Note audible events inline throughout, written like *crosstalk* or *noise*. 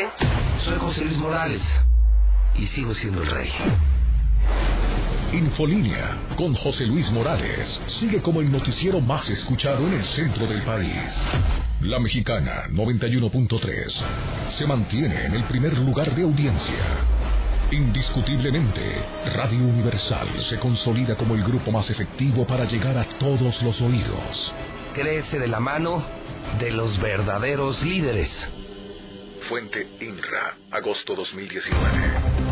qué? Soy José Luis Morales y sigo siendo el rey. Infolínea con José Luis Morales sigue como el noticiero más escuchado en el centro del país. La mexicana 91.3 se mantiene en el primer lugar de audiencia. Indiscutiblemente, Radio Universal se consolida como el grupo más efectivo para llegar a todos los oídos. Crece de la mano de los verdaderos líderes. Fuente INRA, agosto 2019.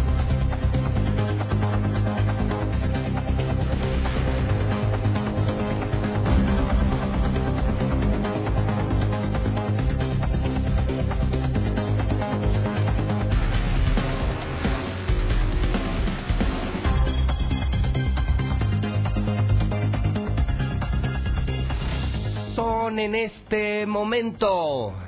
en este momento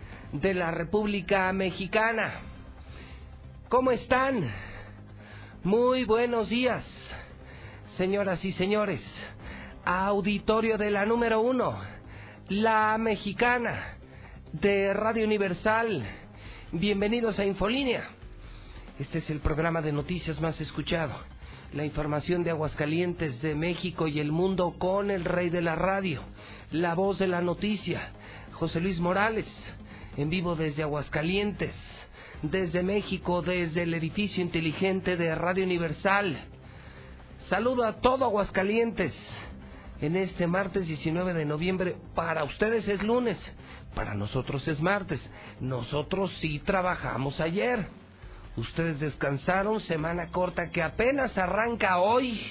de la República Mexicana. ¿Cómo están? Muy buenos días, señoras y señores. Auditorio de la número uno, la mexicana de Radio Universal. Bienvenidos a Infolínea. Este es el programa de noticias más escuchado la información de Aguascalientes, de México y el mundo con el rey de la radio, la voz de la noticia, José Luis Morales, en vivo desde Aguascalientes, desde México, desde el edificio inteligente de Radio Universal. Saludo a todo Aguascalientes en este martes 19 de noviembre. Para ustedes es lunes, para nosotros es martes. Nosotros sí trabajamos ayer. Ustedes descansaron, semana corta que apenas arranca hoy.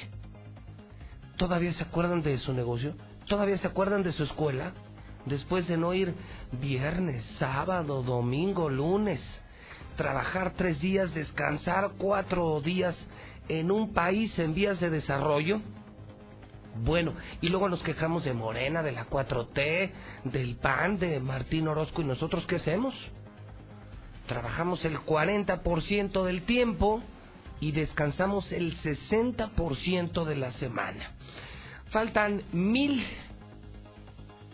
¿Todavía se acuerdan de su negocio? ¿Todavía se acuerdan de su escuela? Después de no ir viernes, sábado, domingo, lunes, trabajar tres días, descansar cuatro días en un país en vías de desarrollo. Bueno, y luego nos quejamos de Morena, de la 4T, del PAN, de Martín Orozco, ¿y nosotros qué hacemos? trabajamos el 40% del tiempo y descansamos el 60% de la semana. Faltan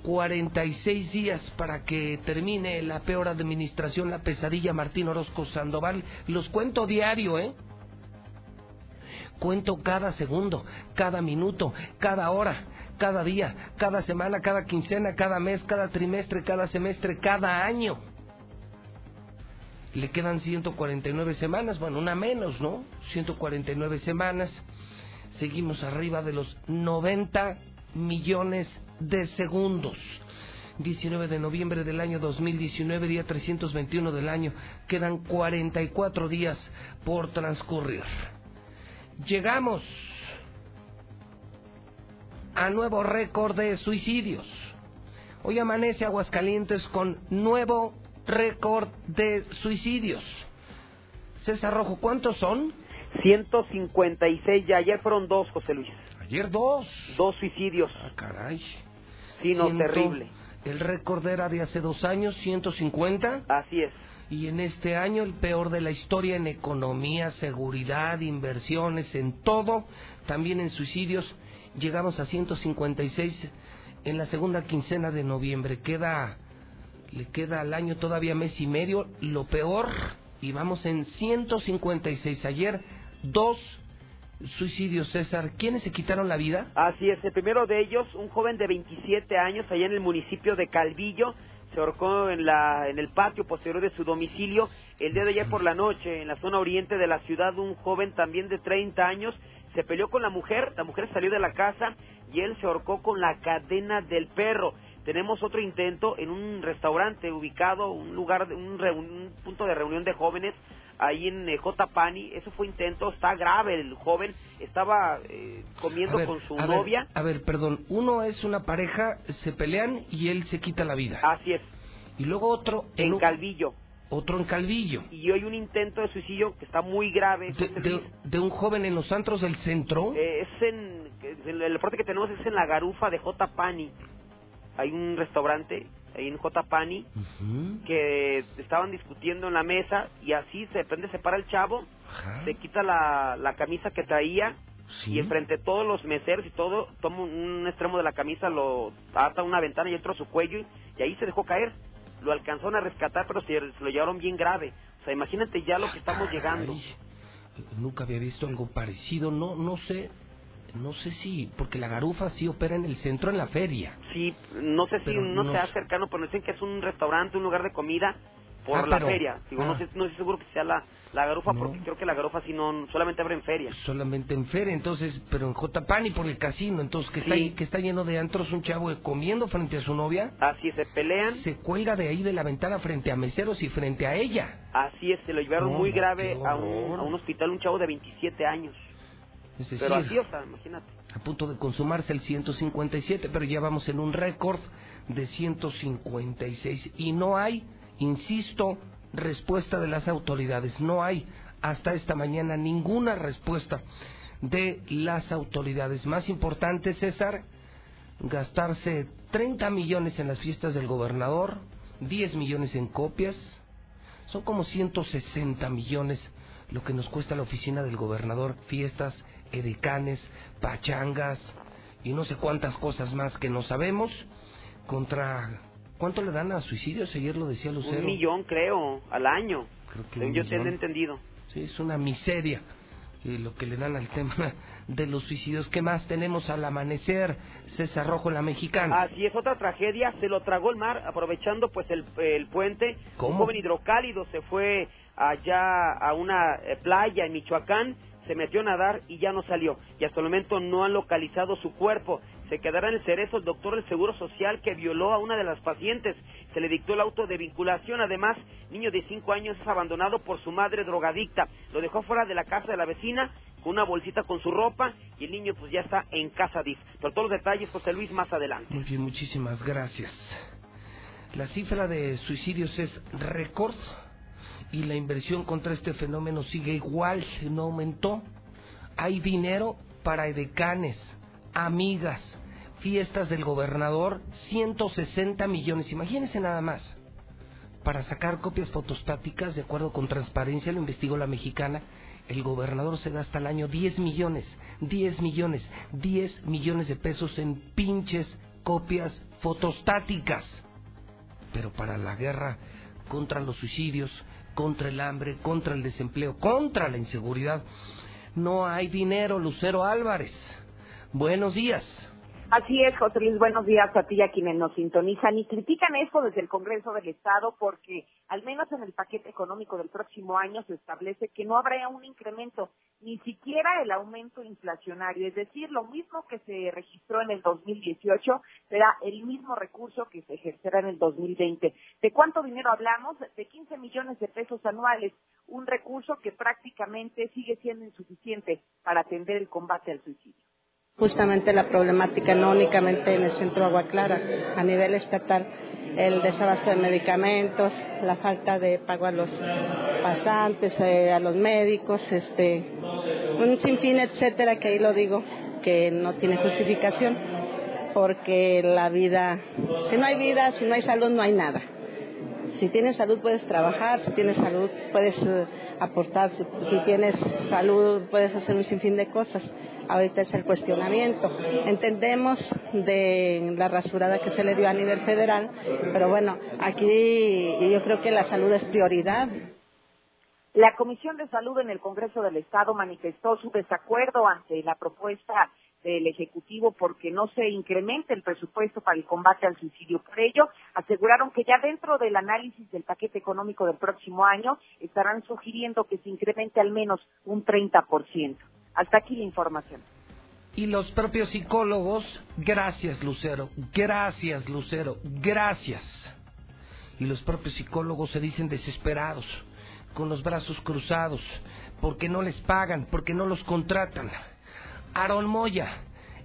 1046 días para que termine la peor administración, la pesadilla Martín Orozco Sandoval. Los cuento diario, ¿eh? Cuento cada segundo, cada minuto, cada hora, cada día, cada semana, cada quincena, cada mes, cada trimestre, cada semestre, cada año le quedan 149 semanas, bueno, una menos, ¿no? 149 semanas. Seguimos arriba de los 90 millones de segundos. 19 de noviembre del año 2019, día 321 del año. Quedan 44 días por transcurrir. Llegamos a nuevo récord de suicidios. Hoy amanece Aguascalientes con nuevo récord de suicidios. César Rojo, ¿cuántos son? 156 ya, ayer fueron dos, José Luis. Ayer dos. Dos suicidios. Ah, caray. Sí, no, terrible. El récord era de hace dos años, 150. Así es. Y en este año el peor de la historia en economía, seguridad, inversiones, en todo, también en suicidios, llegamos a 156 en la segunda quincena de noviembre. Queda le queda al año todavía mes y medio, lo peor, y vamos en 156. Ayer, dos suicidios, César. ¿Quiénes se quitaron la vida? Así es, el primero de ellos, un joven de 27 años, allá en el municipio de Calvillo, se ahorcó en, la, en el patio posterior de su domicilio. El día de ayer por la noche, en la zona oriente de la ciudad, un joven también de 30 años se peleó con la mujer, la mujer salió de la casa y él se ahorcó con la cadena del perro tenemos otro intento en un restaurante ubicado, un lugar, un, un punto de reunión de jóvenes ahí en eh, J. Pani. Eso fue intento, está grave el joven, estaba eh, comiendo con su novia. a ver, perdón, uno es una pareja, se pelean y él se quita la vida. Así es. Y luego otro en, Calvillo. otro en Calvillo. Y hoy un intento de suicidio que está muy grave. De, un joven en los antros del centro. Eh, es en, el, reporte que tenemos es en la garufa de J. Pani. Hay un restaurante ahí en J. Pani Ujú, que estaban discutiendo en la mesa y así de repente se para el chavo, se quita la, la camisa que traía sí. y enfrente de todos los meseros y todo, toma un, extremo de la camisa, lo ata a una ventana y entra a su cuello y ahí se dejó caer. Lo alcanzaron a rescatar, pero se, se lo llevaron bien grave. O sea, imagínate ya lo que estamos llegando. Nunca había visto algo parecido. No, no sé, no sé si, porque la garufa sí opera en el centro, en la feria. Sí, no sé si no, sea sé. cercano, pero dicen que es un restaurante, un lugar de comida por Ah, la pero- feria. Digo, ah. no, sé, no estoy seguro que sea la, la garufa, No. porque creo que la garufa sí no, solamente abre en feria. Solamente en feria, entonces, pero en J. Pani por el casino, entonces que, está, Sí. que está lleno de antros, un chavo comiendo frente a su novia, Así es, se pelean, se cuelga de ahí de la ventana frente a meseros y frente a ella. así es, se lo llevaron No, muy grave a un, a un hospital, un chavo de 27 años. Es decir, Pero así, o sea, imagínate. a punto de consumarse el 157, pero ya vamos en un récord de 156 y no hay, insisto, respuesta de las autoridades, no hay hasta esta mañana ninguna respuesta de las autoridades. Más importante, César, gastarse 30 millones en las fiestas del gobernador, 10 millones en copias, son como 160 millones lo que nos cuesta la oficina del gobernador, fiestas, edecanes, pachangas y no sé cuántas cosas más que no sabemos contra... ¿Cuánto le dan a suicidios? Ayer lo decía Lucero. Un millón, creo, al año. Creo que yo tengo entendido. Sí, es una miseria eh, lo que le dan al tema de los suicidios. ¿Qué más tenemos al amanecer? César Rojo, la mexicana. Así es, otra tragedia, se lo tragó el mar, aprovechando pues el, el puente. ¿Cómo? Un joven hidrocálido se fue allá a una eh, playa en Michoacán, se metió a nadar y ya no salió. Y hasta el momento no han localizado su cuerpo. Se quedará en el cerezo el doctor del Seguro Social que violó a una de las pacientes. Se le dictó el auto de vinculación. Además, niño de 5 años es abandonado por su madre drogadicta. Lo dejó fuera de la casa de la vecina con una bolsita con su ropa y el niño pues ya está en casa DIF. Pero todos los detalles, José Luis, más adelante. Muy bien, muchísimas gracias. La cifra de suicidios es récord y la inversión contra este fenómeno sigue igual, no aumentó. Hay dinero para edecanes, amigas, fiestas del gobernador, 160 millones, imagínense nada más. Para sacar copias fotostáticas, de acuerdo con transparencia, lo investigó la mexicana, el gobernador se gasta al año 10 millones, 10 millones, 10 millones de pesos en pinches copias fotostáticas. Pero para la guerra contra los suicidios, contra el hambre, contra el desempleo, contra la inseguridad, no hay dinero, Lucero Álvarez. Buenos días. Así es, José Luis, buenos días a ti y a quienes nos sintonizan y critican eso desde el Congreso del Estado porque al menos en el paquete económico del próximo año se establece que no habrá un incremento, ni siquiera el aumento inflacionario, es decir, lo mismo que se registró en el 2018 será el mismo recurso que se ejercerá en el 2020. ¿De cuánto dinero hablamos? De 15 millones de pesos anuales, un recurso que prácticamente sigue siendo insuficiente para atender el combate al suicidio. Justamente la problemática no únicamente en el centro Agua Clara, a nivel estatal, el desabasto de medicamentos, la falta de pago a los pasantes, eh, a los médicos, este, un sinfín, etcétera, que ahí lo digo, que no tiene justificación, porque la vida, si no hay vida, si no hay salud, no hay nada. Si tienes salud puedes trabajar, si tienes salud puedes eh, aportar, si, si tienes salud puedes hacer un sinfín de cosas. Ahorita es el cuestionamiento. Entendemos de la rasurada que se le dio a nivel federal, pero bueno, aquí yo creo que la salud es prioridad. La Comisión de Salud en el Congreso del Estado manifestó su desacuerdo ante la propuesta del Ejecutivo porque no se incremente el presupuesto para el combate al suicidio. Por ello, aseguraron que ya dentro del análisis del paquete económico del próximo año estarán sugiriendo que se incremente al menos un 30%. Hasta aquí la información. Y los propios psicólogos, gracias Lucero, gracias Lucero, gracias. Y los propios psicólogos se dicen desesperados, con los brazos cruzados, porque no les pagan, porque no los contratan. Aaron Moya,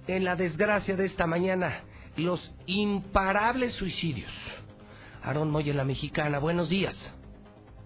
en la desgracia de esta mañana, los imparables suicidios. Aarón Moya, la mexicana. Buenos días.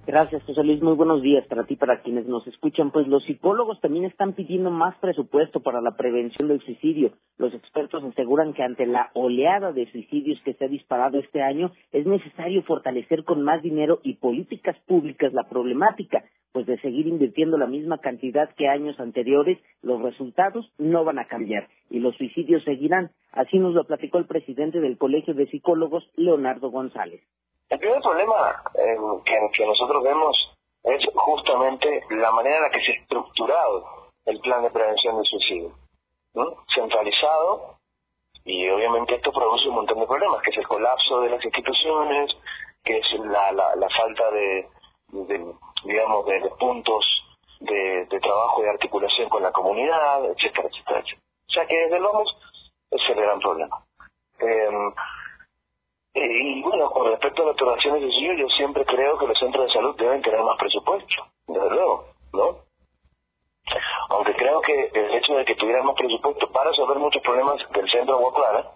Gracias, José Luis. Muy buenos días para ti, para quienes nos escuchan. Pues los psicólogos también están pidiendo más presupuesto para la prevención del suicidio. Los expertos aseguran que ante la oleada de suicidios que se ha disparado este año, es necesario fortalecer con más dinero y políticas públicas la problemática, pues de seguir invirtiendo la misma cantidad que años anteriores, los resultados no van a cambiar y los suicidios seguirán. Así nos lo platicó el presidente del Colegio de Psicólogos, Leonardo González. El primer problema eh, que, nosotros vemos es justamente la manera en la que se ha estructurado el plan de prevención del suicidio. Centralizado, y obviamente esto produce un montón de problemas, que es el colapso de las instituciones, que es la, la, falta de, digamos, de, puntos de, trabajo y articulación con la comunidad, etcétera, etcétera, etcétera. O sea que desde luego es el gran problema. Eh, y bueno, con respecto a las donaciones de suicidio, yo siempre creo que los centros de salud deben tener más presupuesto, desde luego, ¿no? Aunque creo que el hecho de que tuvieran más presupuesto para resolver muchos problemas del centro de Agua Clara,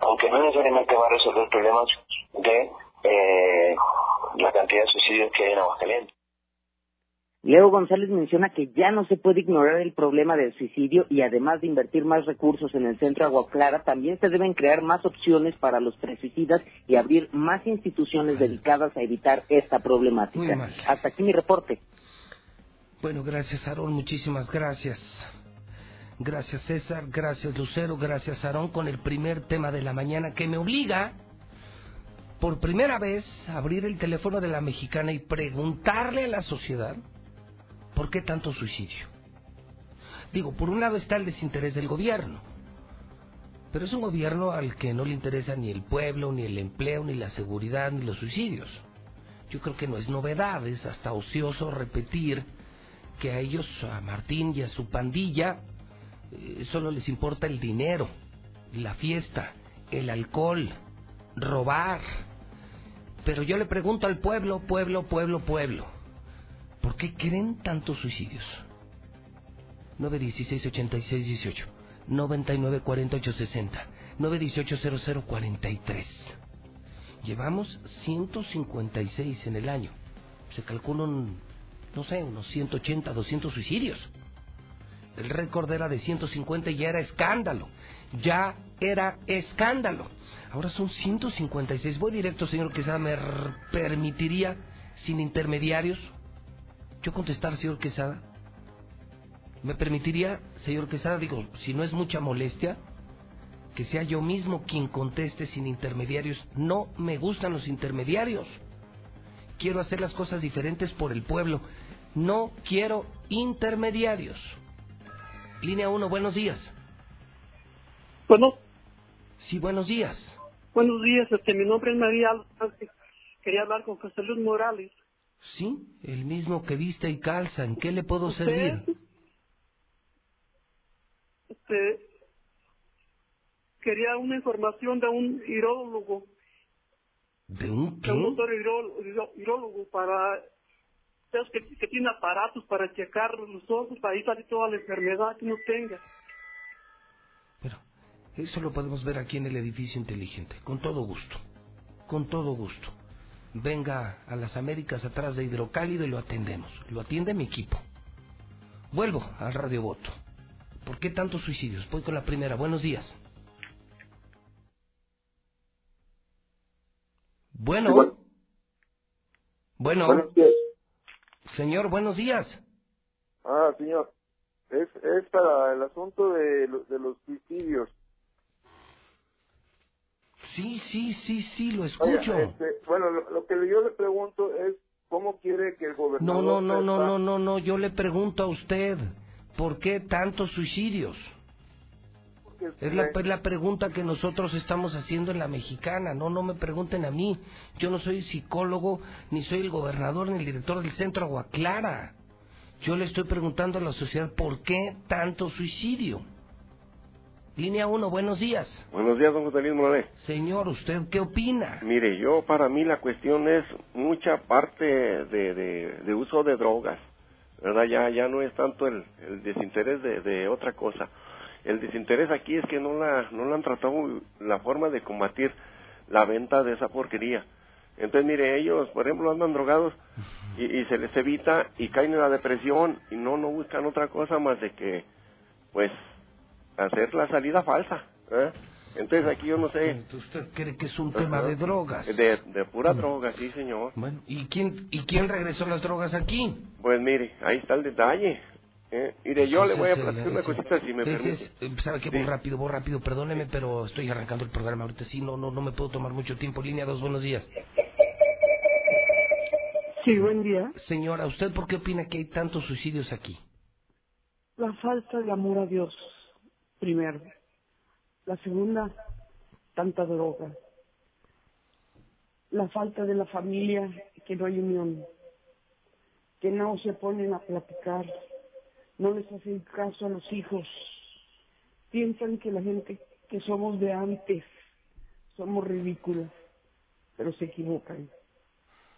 aunque no necesariamente va a resolver problemas de eh, la cantidad de suicidios que hay en Aguascalientes. Leo González menciona que ya no se puede ignorar el problema del suicidio y además de invertir más recursos en el centro Agua Clara, también se deben crear más opciones para los presuicidas y abrir más instituciones dedicadas a evitar esta problemática. Hasta aquí mi reporte. Bueno, gracias Aarón, muchísimas gracias. Gracias César, gracias Lucero, gracias Aarón con el primer tema de la mañana que me obliga por primera vez a abrir el teléfono de la mexicana y preguntarle a la sociedad ¿Por qué tanto suicidio? Digo, por un lado está el desinterés del gobierno, pero es un gobierno al que no le interesa ni el pueblo, ni el empleo, ni la seguridad, ni los suicidios. Yo creo que no es novedad, es hasta ocioso repetir que a ellos, a Martín y a su pandilla, eh, solo les importa el dinero, la fiesta, el alcohol, robar. Pero yo le pregunto al pueblo, pueblo, pueblo, pueblo, ¿Por qué creen tantos suicidios? 916 86 18 99 48 60 918 0043 Llevamos 156 en el año. Se calculan, no sé, unos 180, 200 suicidios. El récord era de 150 y ya era escándalo. Ya era escándalo. Ahora son 156. Voy directo, señor Quesada. ¿Me permitiría, sin intermediarios, yo contestar, señor Quesada? ¿Me permitiría, señor Quesada, digo, si no es mucha molestia, que sea yo mismo quien conteste sin intermediarios? No me gustan los intermediarios. Quiero hacer las cosas diferentes por el pueblo. No quiero intermediarios. Línea 1, buenos días. Bueno. Sí, buenos días. Buenos días, este, mi nombre es María Quería hablar con José Luis Morales. Sí, el mismo que viste y calza. ¿En qué le puedo servir? Este, quería una información de un irólogo. ¿De un qué? De un doctor irólogo para... Que, que, tiene aparatos para checar los ojos, para ir toda la enfermedad que uno tenga. Pero eso lo podemos ver aquí en el edificio inteligente, con todo gusto. Con todo gusto venga a las Américas atrás de Hidrocálido y lo atendemos. Lo atiende mi equipo. Vuelvo al Radio Voto. ¿Por qué tantos suicidios? Voy con la primera. Buenos días. Bueno. Bueno. Buenos días. Señor, buenos días. Ah, señor. Es, es para el asunto de, de los suicidios. Sí, sí, sí, sí, lo escucho. Este, bueno, lo, que yo le pregunto es cómo quiere que el gobernador... No, no, no, no, no, no, no, yo le pregunto a usted, ¿por qué tantos suicidios? Es la, es la, pregunta que nosotros estamos haciendo en la mexicana. No, no me pregunten a mí. Yo no soy psicólogo, ni soy el gobernador, ni el director del centro Agua Clara. Yo le estoy preguntando a la sociedad por qué tanto suicidio. Línea 1, buenos días. Buenos días, don José Luis Morales. Señor, ¿usted qué opina? Mire, yo para mí la cuestión es mucha parte de, de, uso de drogas, ¿verdad? Ya, ya no es tanto el, el desinterés de, de, otra cosa. El desinterés aquí es que no la, no la han tratado la forma de combatir la venta de esa porquería. Entonces, mire, ellos, por ejemplo, andan drogados y, y se les evita y caen en la depresión y no, no buscan otra cosa más de que, pues, hacer la salida falsa. ¿eh? Entonces aquí yo no sé. ¿Usted cree que es un tema de drogas? De, de pura droga, sí, señor. Bueno, ¿y quién, ¿y quién regresó las drogas aquí? Pues mire, ahí está el detalle. ¿eh? Mire, yo le voy a platicar una cosita si me permite. es- eh, ¿Sabe qué? Voy rápido, voy rápido. Perdóneme, pero estoy arrancando el programa ahorita. Sí, no, no, no me puedo tomar mucho tiempo. Línea 2, buenos días. Sí, buen día. Señora, ¿usted por qué opina que hay tantos suicidios aquí? La falta de amor a Dios, primero. La segunda, tanta droga. La falta de la familia, que no hay unión. Que no se ponen a platicar. No les hacen caso a los hijos. Piensan que la gente que somos de antes somos ridículas, pero se equivocan.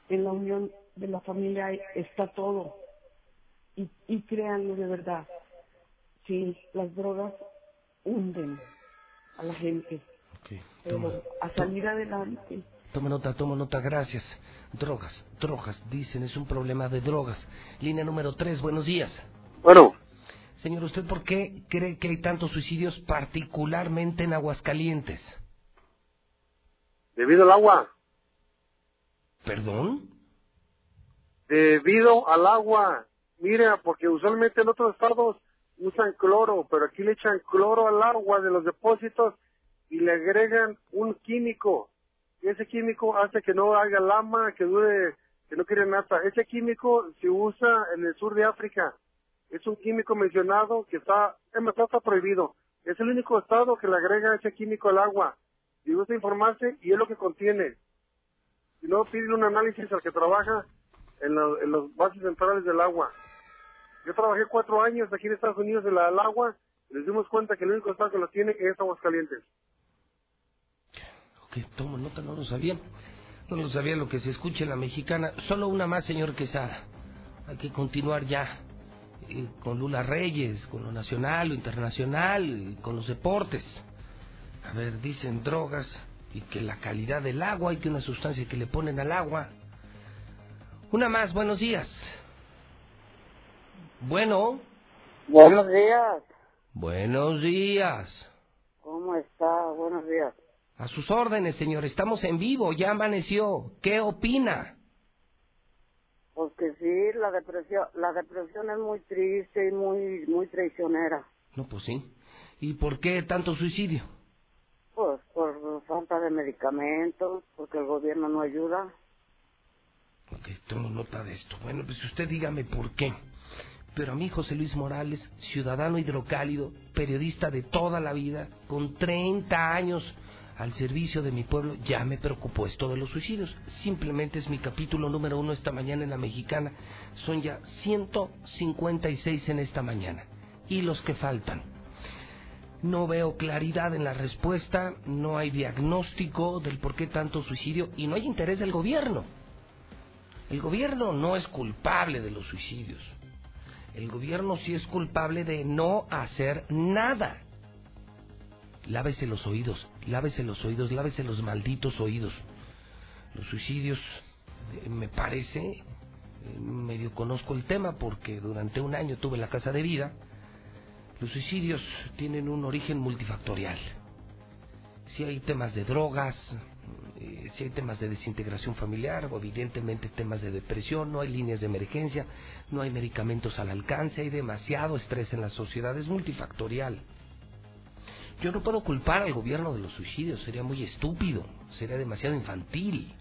En la unión de la familia está todo. Y, y créanlo de verdad, sí, las drogas hunden a la gente, pero a salir adelante. Toma nota, toma nota, gracias. Drogas, drogas, dicen, es un problema de drogas. Línea número 3, buenos días. Bueno, Señor, ¿usted por qué cree que hay tantos suicidios, particularmente en Aguascalientes? debido al agua, ¿Perdón? debido al agua. Mira, porque usualmente en otros estados usan cloro, pero aquí le echan cloro al agua de los depósitos y le agregan un químico. Y ese químico hace que no haga lama, que dure, que no quiere nada. Ese químico se usa en el sur de África. Es un químico mencionado que está, es más, está prohibido. Es el único estado que le agrega ese químico al agua. Y gusta informarse y es lo que contiene. Si no, pide un análisis al que trabaja en, la- en los bases centrales del agua. Yo trabajé cuatro años aquí en Estados Unidos en la del agua y nos dimos cuenta que el único estado que lo tiene es Aguascalientes. Ok, tomo nota, no lo sabía. No lo sabía lo que se escucha en la mexicana. Solo una más, señor Quesada. Hay que continuar ya eh, con Lula Reyes, con lo nacional, lo internacional, con los deportes. A ver, dicen drogas y que la calidad del agua y que una sustancia que le ponen al agua. Una más, buenos días. Bueno, Buenos días. buenos días. ¿Cómo está? Buenos días. A sus órdenes, señor. Estamos en vivo, ya amaneció. ¿Qué opina? Pues que sí, la depresión, la depresión es muy triste y muy, muy traicionera. No, pues sí. ¿Y por qué tanto suicidio? Pues por falta de medicamentos, porque el gobierno no ayuda. Ok, tomo nota de esto. Bueno, pues usted dígame por qué. Pero a mí, José Luis Morales, ciudadano hidrocálido, periodista de toda la vida, con 30 años al servicio de mi pueblo, ya me preocupó esto de los suicidios. Simplemente es mi capítulo número uno esta mañana en la mexicana. Son ya 156 en esta mañana. Y los que faltan. No veo claridad en la respuesta, no hay diagnóstico del por qué tanto suicidio y no hay interés del gobierno. El gobierno no es culpable de los suicidios. El gobierno sí es culpable de no hacer nada. Lávese los oídos, lávese los oídos, lávese los malditos oídos. Los suicidios, eh, me parece, eh, medio conozco el tema porque durante un año tuve la casa de vida. Los suicidios tienen un origen multifactorial. Si hay temas de drogas, eh, si hay temas de desintegración familiar o evidentemente temas de depresión, no hay líneas de emergencia, no hay medicamentos al alcance, hay demasiado estrés en la sociedad, es multifactorial. Yo no puedo culpar al gobierno de los suicidios, sería muy estúpido, sería demasiado infantil,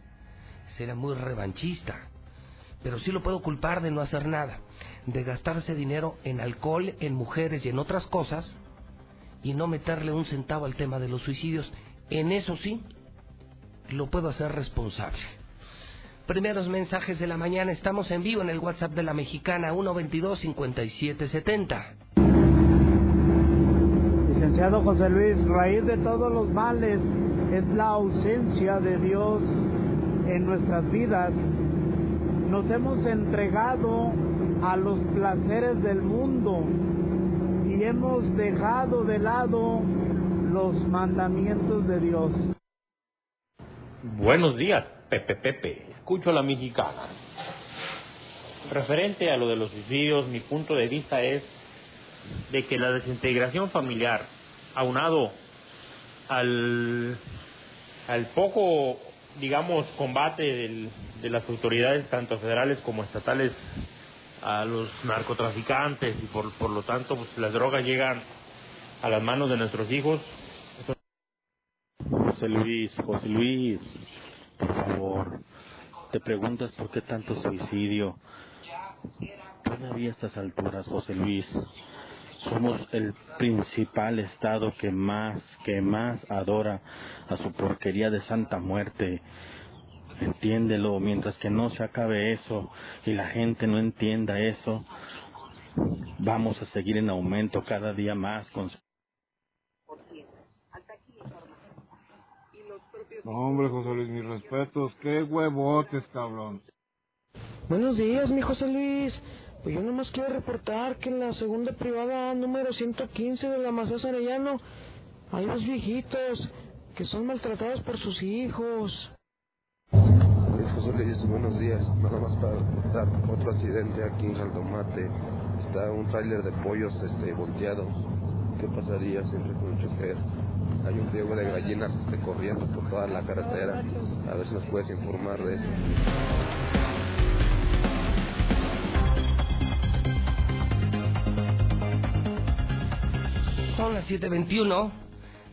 sería muy revanchista. Pero sí lo puedo culpar de no hacer nada, de gastarse dinero en alcohol, en mujeres y en otras cosas, y no meterle un centavo al tema de los suicidios. En eso sí, lo puedo hacer responsable. Primeros mensajes de la mañana, estamos en vivo en el WhatsApp de la mexicana 122-5770. Licenciado José Luis, raíz de todos los males es la ausencia de Dios en nuestras vidas. Nos hemos entregado a los placeres del mundo y hemos dejado de lado los mandamientos de Dios. Buenos días. Pepe Pepe, escucho a la mexicana. Referente a lo de los suicidios, mi punto de vista es de que la desintegración familiar, aunado al, al poco, digamos, combate del, de las autoridades, tanto federales como estatales, a los narcotraficantes y por, por lo tanto pues, las drogas llegan a las manos de nuestros hijos. José Luis, José Luis, por favor, te preguntas por qué tanto suicidio. Todavía a estas alturas, José Luis, somos el principal estado que más, que más adora a su porquería de Santa Muerte. Entiéndelo, mientras que no se acabe eso y la gente no entienda eso, vamos a seguir en aumento cada día más con No, hombre, José Luis, mis respetos. Qué huevotes, cabrón. Buenos días, mi José Luis. Pues yo nomás quiero reportar que en la segunda privada número 115 de la Mazas Arellano hay dos viejitos que son maltratados por sus hijos. Luis José Luis, buenos días. Nada más para reportar otro accidente aquí en Aldomate. Está un tráiler de pollos este, volteado. ¿Qué pasaría siempre con el chofer? Hay un riego de gallinas este, corriendo por toda la carretera. A ver si nos puedes informar de eso. Son las 7.21.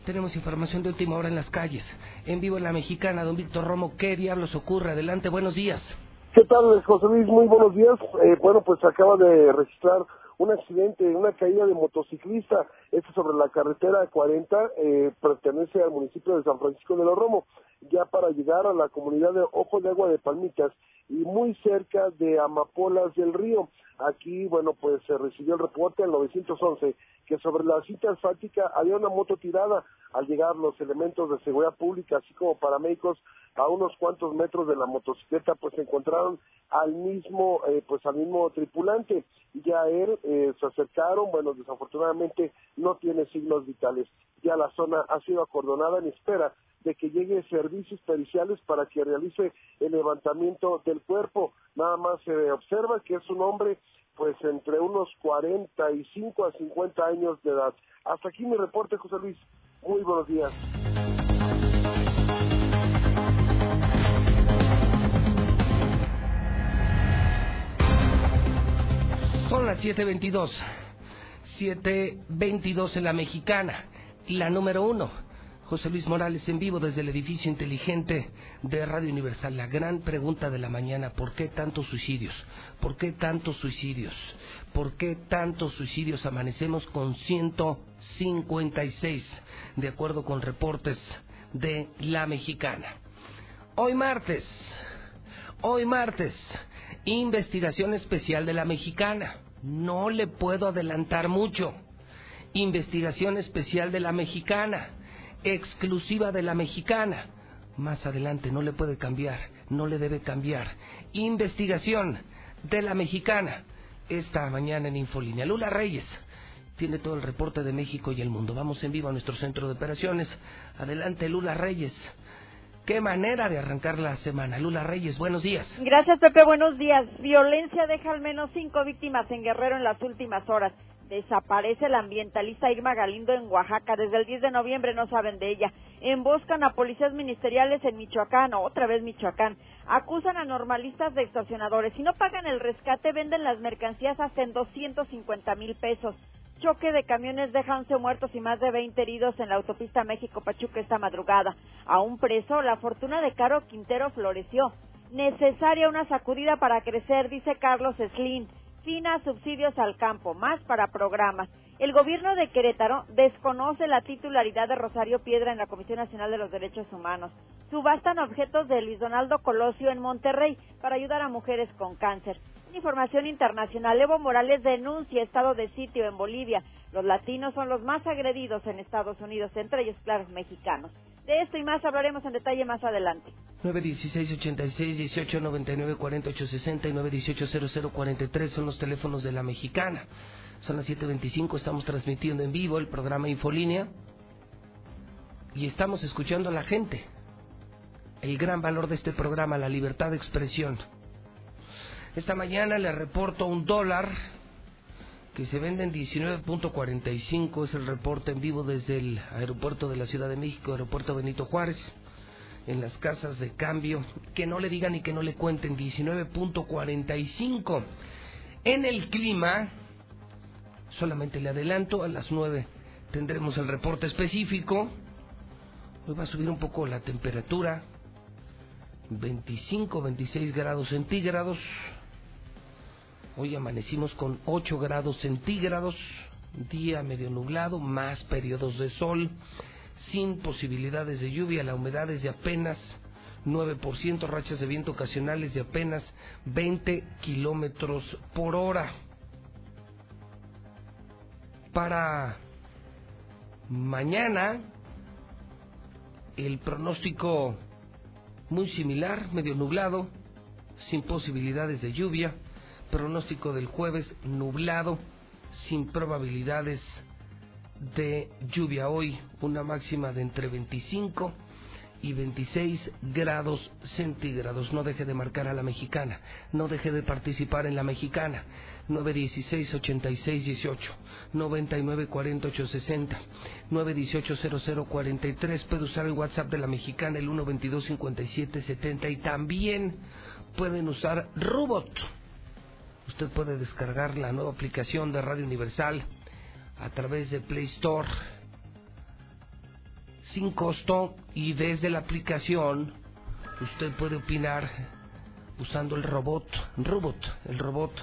Tenemos información de última hora en las calles. En vivo en la mexicana, don Víctor Romo, ¿qué diablos ocurre? Adelante, buenos días. ¿Qué tal, José Luis? Muy buenos días. Eh, bueno, pues acaba de registrar un accidente, una caída de motociclista. Esto sobre la carretera 40, eh, pertenece al municipio de San Francisco de los Romo, ya para llegar a la comunidad de Ojo de Agua de Palmitas y muy cerca de Amapolas del Río. Aquí, bueno, pues se recibió el reporte en 911 que sobre la cita asfáltica había una moto tirada. Al llegar los elementos de seguridad pública, así como paramédicos, a unos cuantos metros de la motocicleta, pues encontraron al mismo, eh, pues al mismo tripulante. Ya él eh, se acercaron, bueno, desafortunadamente no tiene signos vitales. Ya la zona ha sido acordonada en espera de que llegue servicios periciales para que realice el levantamiento del cuerpo. Nada más se observa que es un hombre pues entre unos 45 a 50 años de edad. Hasta aquí mi reporte, José Luis. Muy buenos días. Son las 7.22. 7.22 en la mexicana. La número uno. José Luis Morales en vivo desde el edificio inteligente de Radio Universal. La gran pregunta de la mañana, ¿por qué tantos suicidios? ¿Por qué tantos suicidios? ¿Por qué tantos suicidios? Amanecemos con 156, de acuerdo con reportes de La Mexicana. Hoy martes, hoy martes, investigación especial de La Mexicana. No le puedo adelantar mucho. Investigación especial de La Mexicana exclusiva de la mexicana. Más adelante no le puede cambiar, no le debe cambiar. Investigación de la mexicana. Esta mañana en Infolínea. Lula Reyes tiene todo el reporte de México y el mundo. Vamos en vivo a nuestro centro de operaciones. Adelante, Lula Reyes. Qué manera de arrancar la semana. Lula Reyes, buenos días. Gracias, Pepe. Buenos días. Violencia deja al menos cinco víctimas en Guerrero en las últimas horas. Desaparece la ambientalista Irma Galindo en Oaxaca. Desde el 10 de noviembre no saben de ella. Emboscan a policías ministeriales en Michoacán, otra vez Michoacán. Acusan a normalistas de extorsionadores. Si no pagan el rescate, venden las mercancías hasta en 250 mil pesos. Choque de camiones deja 11 muertos y más de 20 heridos en la autopista México-Pachuca esta madrugada. A un preso, la fortuna de Caro Quintero floreció. Necesaria una sacudida para crecer, dice Carlos Slim. Fina subsidios al campo, más para programas. El gobierno de Querétaro desconoce la titularidad de Rosario Piedra en la Comisión Nacional de los Derechos Humanos. Subastan objetos de Luis Donaldo Colosio en Monterrey para ayudar a mujeres con cáncer. Información internacional. Evo Morales denuncia estado de sitio en Bolivia. Los latinos son los más agredidos en Estados Unidos, entre ellos, claro, mexicanos. De esto y más hablaremos en detalle más adelante. 916-86-1899-4860 y 918-0043 son los teléfonos de la mexicana. Son las 7.25, estamos transmitiendo en vivo el programa Infolínea y estamos escuchando a la gente el gran valor de este programa, la libertad de expresión. Esta mañana le reporto un dólar que se vende en 19.45, es el reporte en vivo desde el aeropuerto de la Ciudad de México, aeropuerto Benito Juárez, en las casas de cambio, que no le digan y que no le cuenten, 19.45. En el clima, solamente le adelanto, a las 9 tendremos el reporte específico, hoy va a subir un poco la temperatura, 25, 26 grados centígrados, Hoy amanecimos con 8 grados centígrados, día medio nublado, más periodos de sol, sin posibilidades de lluvia, la humedad es de apenas 9%, rachas de viento ocasionales de apenas 20 kilómetros por hora. Para mañana, el pronóstico muy similar, medio nublado, sin posibilidades de lluvia pronóstico del jueves nublado, sin probabilidades de lluvia hoy, una máxima de entre 25 y 26 grados centígrados. No deje de marcar a la mexicana, no deje de participar en la mexicana. 916 86 18 99 48 60 918 00 43 puede usar el WhatsApp de la mexicana el 122 57 70 y también pueden usar Robot Usted puede descargar la nueva aplicación de Radio Universal a través de Play Store sin costo y desde la aplicación usted puede opinar usando el robot, robot, el robot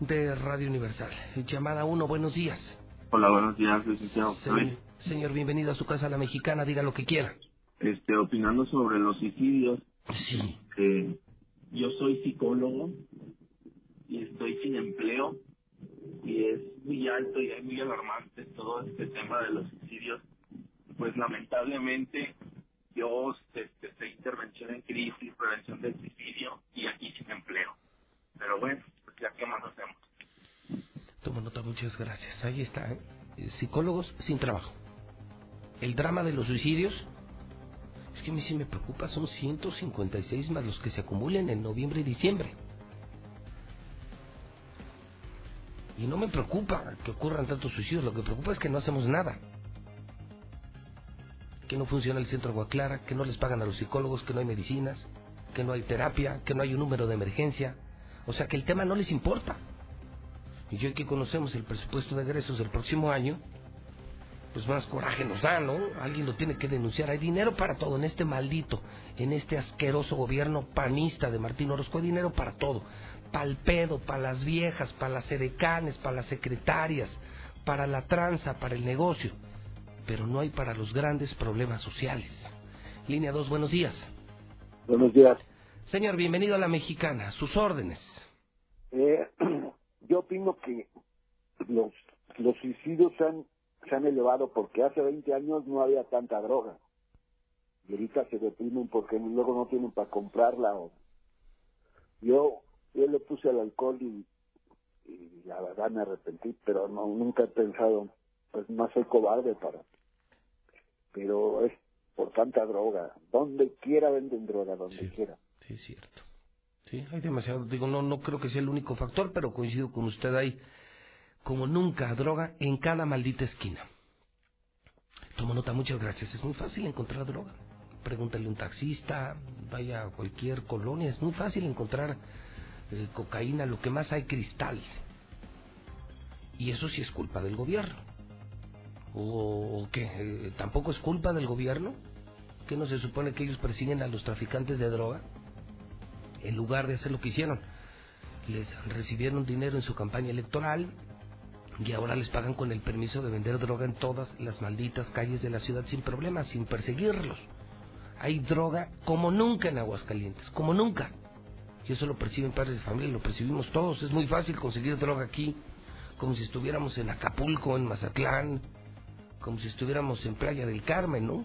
de Radio Universal. Llamada 1, buenos días. Hola, buenos días, licenciado. Señor, bienvenido a su casa, la mexicana, diga lo que quiera. Este, opinando sobre los suicidios. Sí. Eh, yo soy psicólogo y estoy sin empleo y es muy alto y es muy alarmante todo este tema de los suicidios. Pues lamentablemente yo este, sé intervención en crisis, prevención del suicidio y aquí sin empleo. Pero bueno, pues ya qué más hacemos. Tomo nota, muchas gracias. Ahí está, ¿eh? psicólogos sin trabajo. El drama de los suicidios, es que a mí sí me preocupa, son 156 más los que se acumulen en noviembre y diciembre. Y no me preocupa que ocurran tantos suicidios, lo que preocupa es que no hacemos nada. Que no funciona el centro Agua Clara, que no les pagan a los psicólogos, que no hay medicinas, que no hay terapia, que no hay un número de emergencia. O sea que el tema no les importa. Y yo que conocemos el presupuesto de egresos del próximo año, pues más coraje nos da, ¿no? Alguien lo tiene que denunciar. Hay dinero para todo en este maldito, en este asqueroso gobierno panista de Martín Orozco. Hay dinero para todo para el pedo, para las viejas, para las edecanes, para las secretarias, para la tranza, para el negocio, pero no hay para los grandes problemas sociales. Línea 2, buenos días. Buenos días. Señor, bienvenido a la mexicana, sus órdenes. Eh, *clears throat* yo opino que los, los suicidios se han, se han elevado porque hace 20 años no había tanta droga. Y ahorita se deprimen porque luego no tienen para comprarla. Yo yo le puse al alcohol y, la verdad me arrepentí, pero no nunca he pensado, pues no soy cobarde para. Pero es por tanta droga, donde quiera venden droga, donde quiera. Sí, es cierto. Sí, hay demasiado, digo, no, no creo que sea el único factor, pero coincido con usted ahí, como nunca, droga en cada maldita esquina. Tomo nota, muchas gracias. Es muy fácil encontrar droga. Pregúntale a un taxista, vaya a cualquier colonia, es muy fácil encontrar eh, cocaína, lo que más hay cristal. Y eso sí es culpa del gobierno. ¿O qué? Eh, ¿Tampoco es culpa del gobierno? ¿Que no se supone que ellos persiguen a los traficantes de droga? En lugar de hacer lo que hicieron. Les recibieron dinero en su campaña electoral y ahora les pagan con el permiso de vender droga en todas las malditas calles de la ciudad sin problemas, sin perseguirlos. Hay droga como nunca en Aguascalientes, como nunca. Y eso lo perciben padres de familia, lo percibimos todos. Es muy fácil conseguir droga aquí, como si estuviéramos en Acapulco, en Mazatlán, como si estuviéramos en Playa del Carmen, ¿no?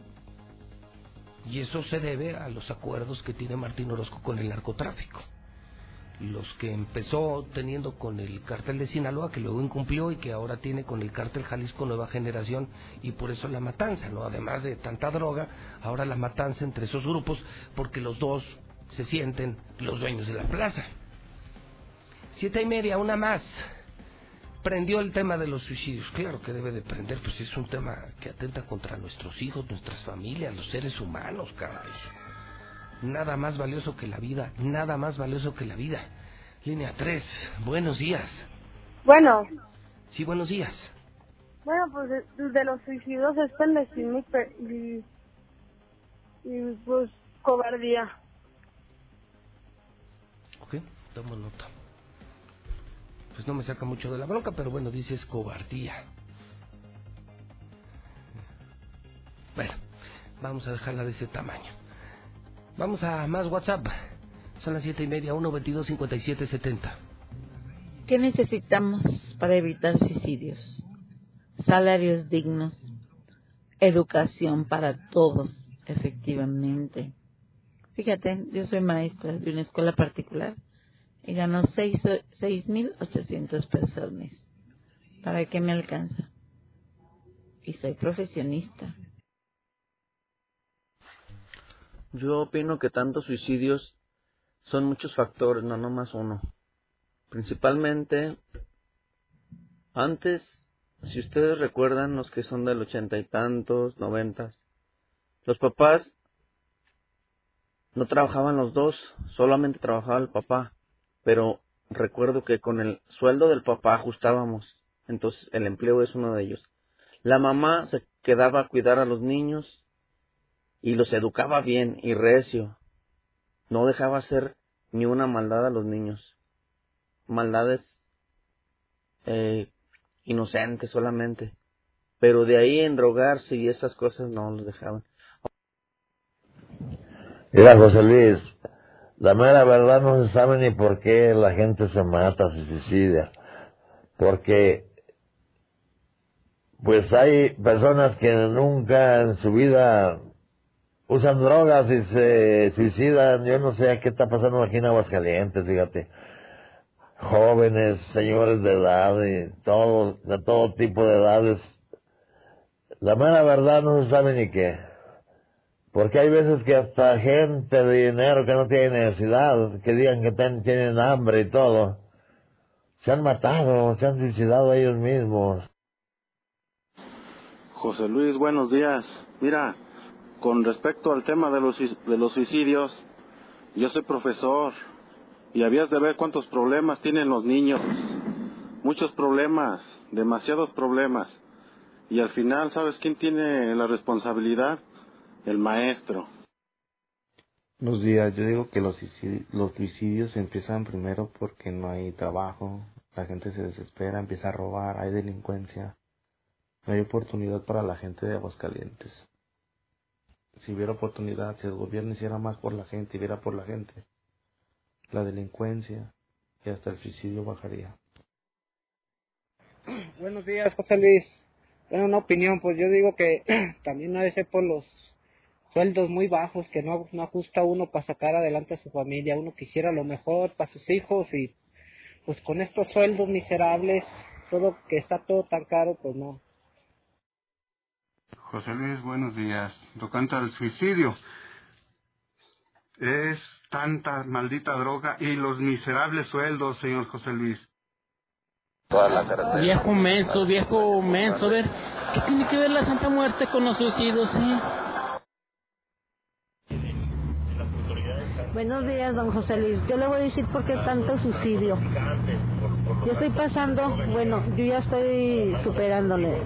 Y eso se debe a los acuerdos que tiene Martín Orozco con el narcotráfico. los que empezó teniendo con el cartel de Sinaloa, que luego incumplió y que ahora tiene con el cartel Jalisco Nueva Generación y por eso la matanza, ¿no? Además de tanta droga, ahora la matanza entre esos grupos porque los dos se sienten los dueños de la plaza. Siete y media, una más. Prendió el tema de los suicidios. Claro que debe de prender, pues es un tema que atenta contra nuestros hijos, nuestras familias, los seres humanos, caray. Nada más valioso que la vida, nada más valioso que la vida. Línea 3, buenos días. Bueno, Sí, buenos días. bueno, pues de, de los suicidios es clandestino y, pe- y, y, pues cobardía. Pues no me saca mucho de la bronca, pero bueno, dices cobardía. Bueno, vamos a dejarla de ese tamaño. Vamos a más WhatsApp. Son las siete y media, uno veintidós cincuenta y siete setenta. ¿Qué necesitamos para evitar suicidios? Salarios dignos, educación para todos, efectivamente. Fíjate, yo soy maestra de una escuela particular y pesos al mes. ¿Para qué me alcanza? Y soy profesionista. Yo opino que tantos suicidios son muchos factores, no nomás uno. Principalmente, antes, si ustedes recuerdan, los que son del ochenta y tantos, noventas, los papás no trabajaban los dos, solamente trabajaba el papá. Pero recuerdo que con el sueldo del papá ajustábamos, entonces el empleo es uno de ellos. La mamá se quedaba a cuidar a los niños y los educaba bien y recio. No dejaba hacer ni una maldad a los niños. Maldades eh, inocentes solamente. Pero de ahí en drogarse y esas cosas no los dejaban. Mira, José Luis, la mera verdad no se sabe ni por qué la gente se mata, se suicida. Porque, pues hay personas que nunca en su vida usan drogas y se suicidan. Yo no sé qué está pasando aquí en Aguascalientes, fíjate. Jóvenes, señores de edad, y todo, de todo tipo de edades. La mera verdad no se sabe ni qué. Porque hay veces que hasta gente de dinero que no tiene necesidad, que digan que ten- tienen hambre y todo, se han matado, se han suicidado ellos mismos. José Luis, buenos días. Mira, con respecto al tema de los, de los suicidios, yo soy profesor y habías de ver cuántos problemas tienen los niños. Muchos problemas, demasiados problemas. Y al final, ¿sabes quién tiene la responsabilidad? El maestro. Buenos días, yo digo que los suicidios, los suicidios empiezan primero porque no hay trabajo, la gente se desespera, empieza a robar, hay delincuencia, no hay oportunidad para la gente de Aguascalientes. Si hubiera oportunidad, si el gobierno hiciera más por la gente y viera por la gente, la delincuencia y hasta el suicidio bajaría. Buenos días, José Luis. Bueno, una opinión, pues yo digo que *clears throat* también debe ser por los sueldos muy bajos que no, no ajusta uno para sacar adelante a su familia. Uno quisiera lo mejor para sus hijos y pues con estos sueldos miserables, todo que está todo tan caro, pues no. José Luis, buenos días. Tocante al suicidio. Es tanta maldita droga y los miserables sueldos, señor José Luis. Toda la carretera. Viejo menso, viejo menso, a ver, ¿qué tiene que ver la Santa Muerte con los suicidios, eh? Buenos días, don José Luis. Yo le voy a decir por qué tanto suicidio. Yo estoy pasando, bueno, yo ya estoy superándole.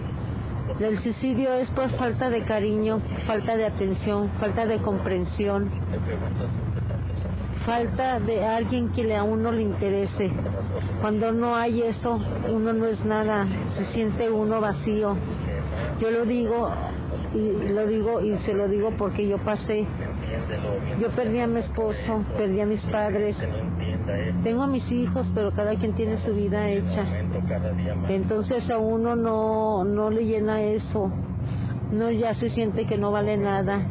El suicidio es por falta de cariño, falta de atención, falta de comprensión, falta de alguien que a uno le interese. Cuando no hay eso, uno no es nada, se siente uno vacío. Yo lo digo y lo digo y se lo digo porque yo pasé. Yo perdí a mi esposo, perdí a mis padres. Tengo a mis hijos, pero cada quien tiene su vida hecha. Entonces a uno no no le llena eso. No ya se siente que no vale nada,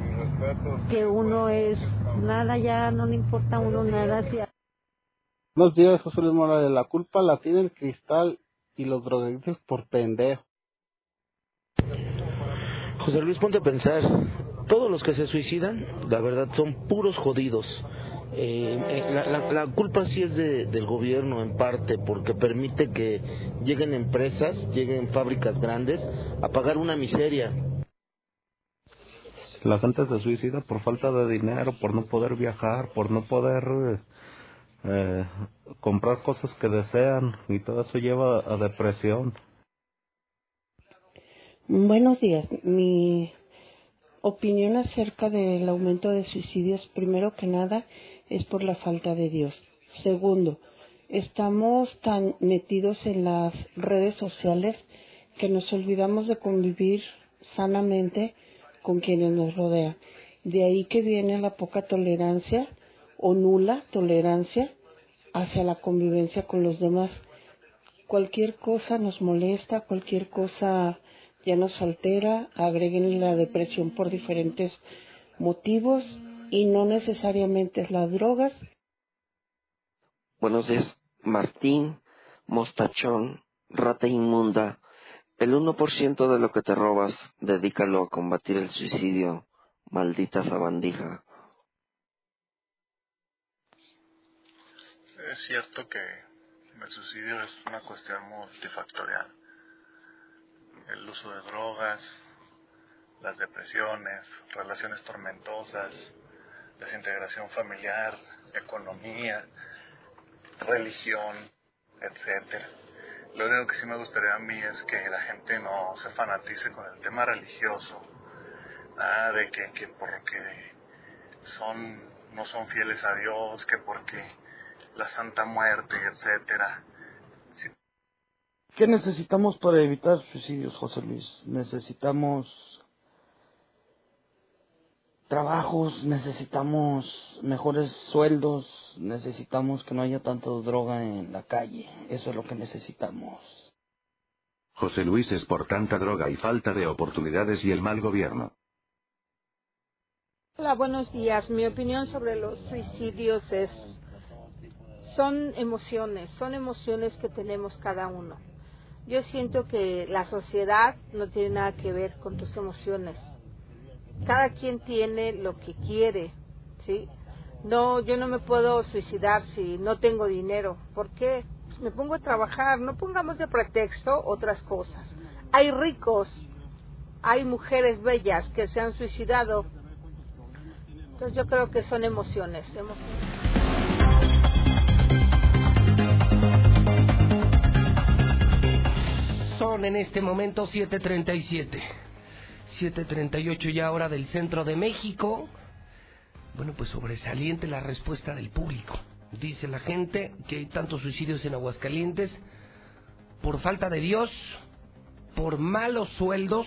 que uno es nada ya no le importa a uno nada si Buenos días, José Luis Morales. La culpa la tiene el cristal y los drogadictos por pendejo. José Luis, ponte a pensar, todos los que se suicidan, la verdad, son puros jodidos. Eh, eh, la, la- la culpa sí es de- del gobierno en parte, porque permite que lleguen empresas, lleguen fábricas grandes a pagar una miseria. La gente se suicida por falta de dinero, por no poder viajar, por no poder eh, eh, comprar cosas que desean y todo eso lleva a depresión. Buenos días. Mi opinión acerca del aumento de suicidios, primero que nada, es por la falta de Dios. Segundo, estamos tan metidos en las redes sociales que nos olvidamos de convivir sanamente con quienes nos rodean. De ahí que viene la poca tolerancia o nula tolerancia hacia la convivencia con los demás. Cualquier cosa nos molesta, cualquier cosa ya nos altera, agreguen la depresión por diferentes motivos y no necesariamente es las drogas. Buenos días, Martín, Mostachón, Rata Inmunda. El 1% de lo que te robas, dedícalo a combatir el suicidio. Maldita sabandija. Es cierto que el suicidio es una cuestión multifactorial. El uso de drogas, las depresiones, relaciones tormentosas, desintegración familiar, economía, religión, etcétera. Lo único que sí me gustaría a mí es que la gente no se fanatice con el tema religioso, ah, de que, que porque son no son fieles a Dios, que porque la Santa Muerte, etcétera. ¿Qué necesitamos para evitar suicidios, José Luis? Necesitamos trabajos, necesitamos mejores sueldos, necesitamos que no haya tanta droga en la calle. Eso es lo que necesitamos. José Luis es por tanta droga y falta de oportunidades y el mal gobierno. Hola, buenos días. Mi opinión sobre los suicidios es, son emociones, son emociones que tenemos cada uno. Yo siento que la sociedad no tiene nada que ver con tus emociones. Cada quien tiene lo que quiere, ¿sí? No, yo no me puedo suicidar si no tengo dinero. ¿Por qué? Pues me pongo a trabajar. No pongamos de pretexto otras cosas. Hay ricos, hay mujeres bellas que se han suicidado entonces yo creo que son emociones. emociones. En este momento 7.37. 7.38 ya hora del centro de México. Bueno, pues sobresaliente la respuesta del público. Dice la gente que hay tantos suicidios en Aguascalientes por falta de Dios, por malos sueldos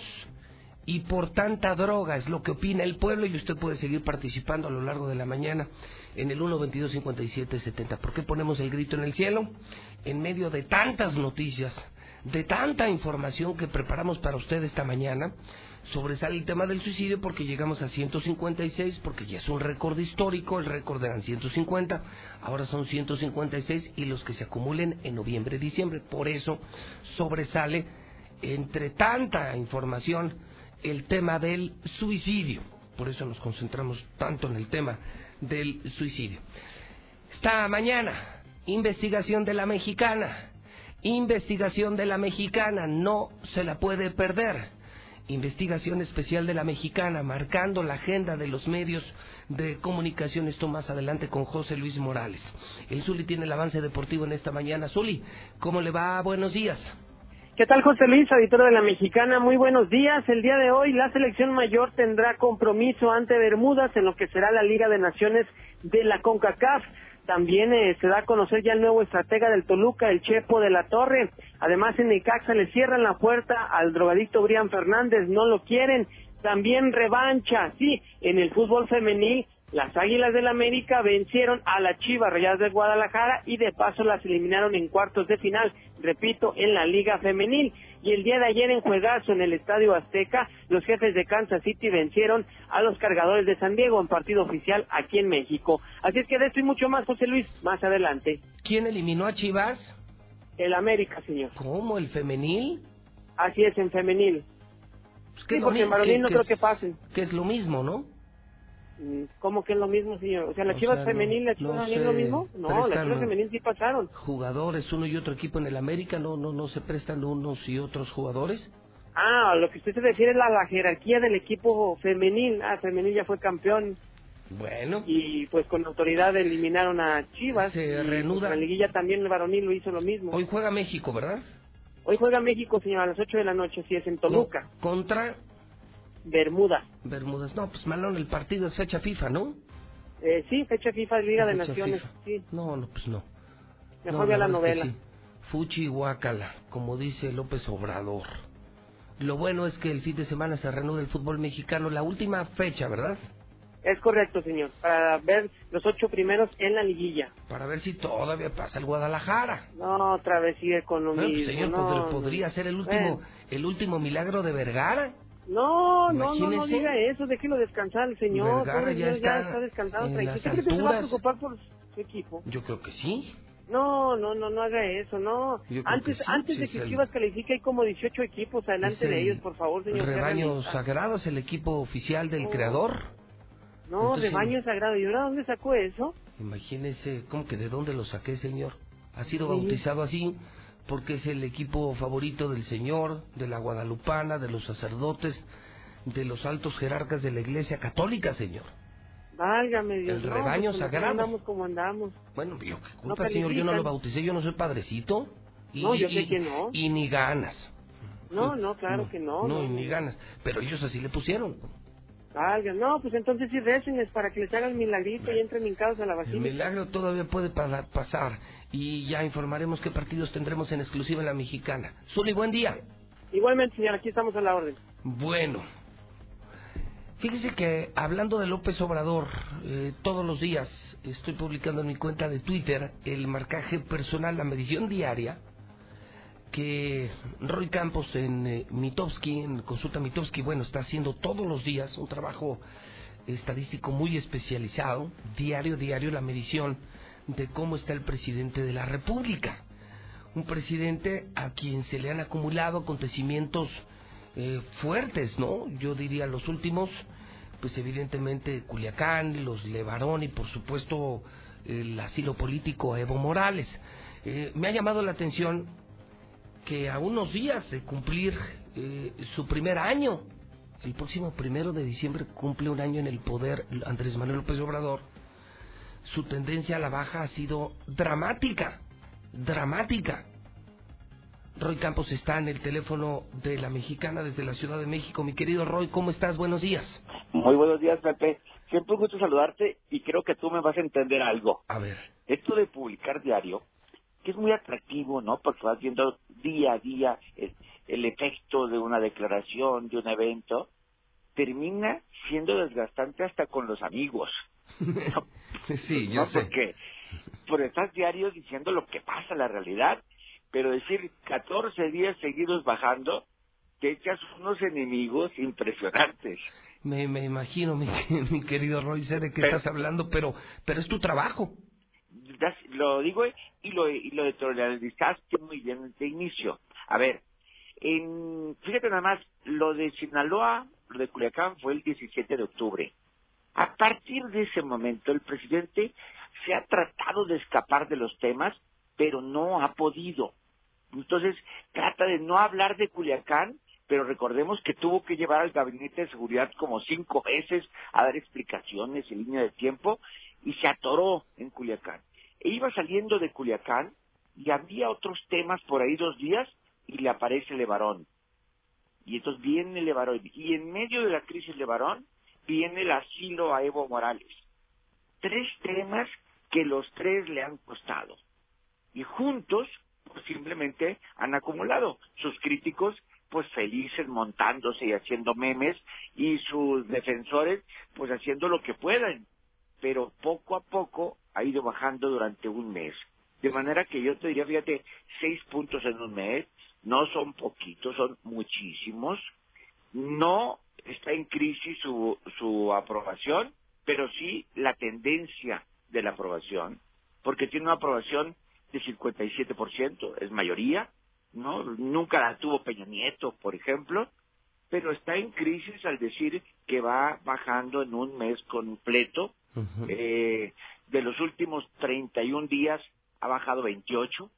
y por tanta droga. Es lo que opina el pueblo y usted puede seguir participando a lo largo de la mañana en el 1225770. ¿Por qué ponemos el grito en el cielo? En medio de tantas noticias, de tanta información que preparamos para usted esta mañana, sobresale el tema del suicidio porque llegamos a 156, porque ya es un récord histórico, el récord eran 150, ahora son 156 y los que se acumulen en noviembre, diciembre. Por eso sobresale entre tanta información el tema del suicidio. Por eso nos concentramos tanto en el tema del suicidio. Esta mañana, investigación de la mexicana. Investigación de la mexicana, no se la puede perder. Investigación especial de la mexicana, marcando la agenda de los medios de comunicación. Esto más adelante con José Luis Morales. El Zuli tiene el avance deportivo en esta mañana. Zuli, ¿cómo le va? Buenos días. ¿Qué tal, José Luis, auditor de la Mexicana? Muy buenos días. El día de hoy la selección mayor tendrá compromiso ante Bermudas en lo que será la Liga de Naciones de la CONCACAF. También eh, se da a conocer ya el nuevo estratega del Toluca, el Chepo de la Torre. Además, en Necaxa le cierran la puerta al drogadicto Brian Fernández, no lo quieren. También revancha, sí, en el fútbol femenil Las Águilas del América vencieron a las Chivas Rayadas de Guadalajara y de paso las eliminaron en cuartos de final, repito, en la Liga Femenil. Y el día de ayer en juegazo en el Estadio Azteca, los jefes de Kansas City vencieron a los cargadores de San Diego en partido oficial aquí en México. Así es que de esto y mucho más, José Luis, más adelante. ¿Quién eliminó a Chivas? El América, señor. ¿Cómo? ¿El femenil? Así es, en femenil. Pues sí, porque en varonil no creo que pasen. Que es lo mismo, ¿no? Mm, ¿Cómo que es lo mismo, señor? O sea, ¿la O Chivas sea, femenil y la no- Chivas no es lo mismo? No, la Chivas femenil sí pasaron. Jugadores, uno y otro equipo en el América, ¿no, no, no se prestan unos y otros jugadores? Ah, lo que usted se refiere es a la jerarquía del equipo femenil. Ah, femenil ya fue campeón Bueno, y pues con autoridad eliminaron a Chivas. Se pues, reanuda. la liguilla también el varonil lo hizo lo mismo. hoy juega México, ¿verdad? Hoy juega México, señor, a las 8 de la noche, si es en Toluca, Contra Bermuda. Bermudas. No, pues malón, el partido es fecha FIFA, ¿no? Eh, sí, fecha FIFA, Liga de Naciones, sí. No, no, pues no. Mejor No, vea la novela. sí. Fuchi y guácala, como dice López Obrador. Lo bueno es que el fin de semana se reanuda el fútbol mexicano, la última fecha, ¿verdad? Es correcto, señor, para ver los ocho primeros en la liguilla. Para ver si todavía pasa el Guadalajara. No, otra vez sigue con lo pues, mismo. señor, no, podr- no. podría ser el último, el último milagro de Vergara. No, no, no, no diga eso, déjelo descansar el señor. Vergara ya Dios, ya está está descansado, en tranquilo. ¿Usted cree que se va a preocupar por su equipo? Yo creo que sí. No, no, no, no haga eso, no. Antes, sí, antes sí, de que el- Chivas califique hay como 18 equipos adelante Es de el ellos, por favor, señor. Rebaño. Sagrado es el equipo oficial del No. creador. No, Entonces, rebaño sagrado. ¿Y ahora dónde sacó eso? Imagínese, ¿cómo que de dónde lo saqué, señor? Ha sido Sí. bautizado así porque es el equipo favorito del Señor, de la Guadalupana, de los sacerdotes, de los altos jerarcas de la Iglesia Católica, señor. Válgame Dios. El no, rebaño pues, nosotros sagrado. andamos como andamos. Bueno, yo qué No culpa, señor, yo no lo bauticé, yo no soy padrecito. Y, No, yo sé y- que no. Y ni ganas. No, no, claro que no. No, no, y ni ganas. Pero ellos así le pusieron. Válgame. No, pues entonces sí recen es para que les hagan milagrito y entren hincados a la El basílica. milagro todavía puede pa- pasar y ya informaremos qué partidos tendremos en exclusiva en la mexicana. Zuli, buen día. Igualmente, señor, aquí estamos a la orden. Bueno, fíjese que hablando de López Obrador, eh, todos los días estoy publicando en mi cuenta de Twitter el marcaje personal, la medición diaria que Roy Campos en eh, Mitowski, en Consulta Mitowski, bueno, está haciendo todos los días un trabajo estadístico muy especializado, diario, diario, la medición de cómo está el presidente de la República. Un presidente a quien se le han acumulado acontecimientos eh, fuertes, ¿no? Yo diría los últimos, pues evidentemente Culiacán, los Levarón y por supuesto el asilo político Evo Morales. Eh, me ha llamado la atención que a unos días de cumplir eh, su primer año, el próximo primero de diciembre cumple un año en el poder Andrés Manuel López Obrador, su tendencia a la baja ha sido dramática, dramática. Roy Campos está en el teléfono de la mexicana desde la Ciudad de México. Mi querido Roy, ¿cómo estás? Buenos días. Muy buenos días, Pepe. Siempre un gusto saludarte y creo que tú me vas a entender algo. A ver. Esto de publicar diario, que es muy atractivo, ¿no? Porque vas viendo día a día el, el efecto de una declaración, de un evento, termina siendo desgastante hasta con los amigos. *laughs* sí, yo ¿no? sé. Porque por estás diario diciendo lo que pasa, la realidad, pero decir 14 días seguidos bajando, te echas unos enemigos impresionantes. Me, me imagino, mi, *laughs* mi querido Roy, de qué estás hablando, pero, pero es tu trabajo. Lo digo y lo, y lo editorializaste muy bien de inicio. A ver, en, fíjate nada más, lo de Sinaloa, lo de Culiacán fue el 17 de octubre. A partir de ese momento, el presidente se ha tratado de escapar de los temas, pero no ha podido. Entonces, trata de no hablar de Culiacán, pero recordemos que tuvo que llevar al gabinete de seguridad como cinco veces a dar explicaciones en línea de tiempo y se atoró en Culiacán. E iba saliendo de Culiacán y había otros temas por ahí dos días y le aparece Levarón. Y entonces viene Levarón. Y en medio de la crisis Levarón viene el asilo a Evo Morales. Tres temas que los tres le han costado. Y juntos, pues simplemente han acumulado. Sus críticos, pues felices montándose y haciendo memes, y sus defensores, pues haciendo lo que puedan. Pero poco a poco ha ido bajando durante un mes. De manera que yo te diría, fíjate, seis puntos en un mes, no son poquitos, son muchísimos. No está en crisis su, su aprobación, pero sí la tendencia de la aprobación, porque tiene una aprobación de 57%, es mayoría, ¿no? Nunca la tuvo Peña Nieto, por ejemplo, pero está en crisis al decir que va bajando en un mes completo. Eh, de los últimos 31 días ha bajado 28.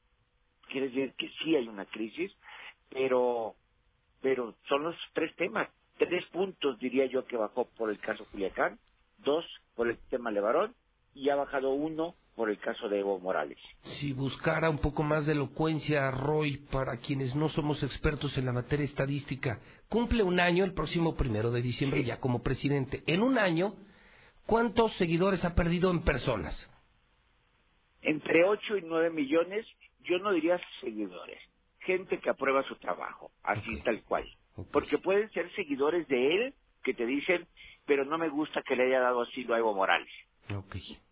Quiere decir que sí hay una crisis, pero, pero son los tres temas. Tres puntos diría yo que bajó por el caso Culiacán, dos por el tema Levarón y ha bajado uno por el caso de Evo Morales. Si buscara un poco más de elocuencia, Roy, para quienes no somos expertos en la materia estadística, cumple un año el próximo primero de diciembre ya como presidente. En un año, ¿cuántos seguidores ha perdido en personas? Entre 8 y 9 millones, yo no diría seguidores, gente que aprueba su trabajo, así tal cual. Porque pueden ser seguidores de él que te dicen, pero no me gusta que le haya dado asilo a Evo Morales.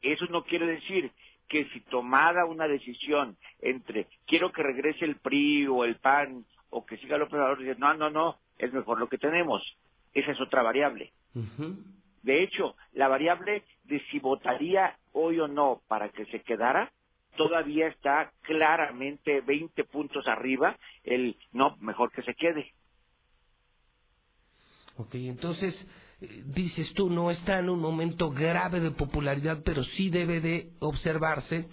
Eso no quiere decir que si tomara una decisión entre quiero que regrese el PRI o el PAN o que siga López Obrador, dice, no, no, no, es mejor lo que tenemos. Esa es otra variable. De hecho, la variable de si votaría hoy o no para que se quedara, todavía está claramente 20 puntos arriba el no, mejor que se quede. Ok, entonces, eh, dices tú, no está en un momento grave de popularidad, pero sí debe de observarse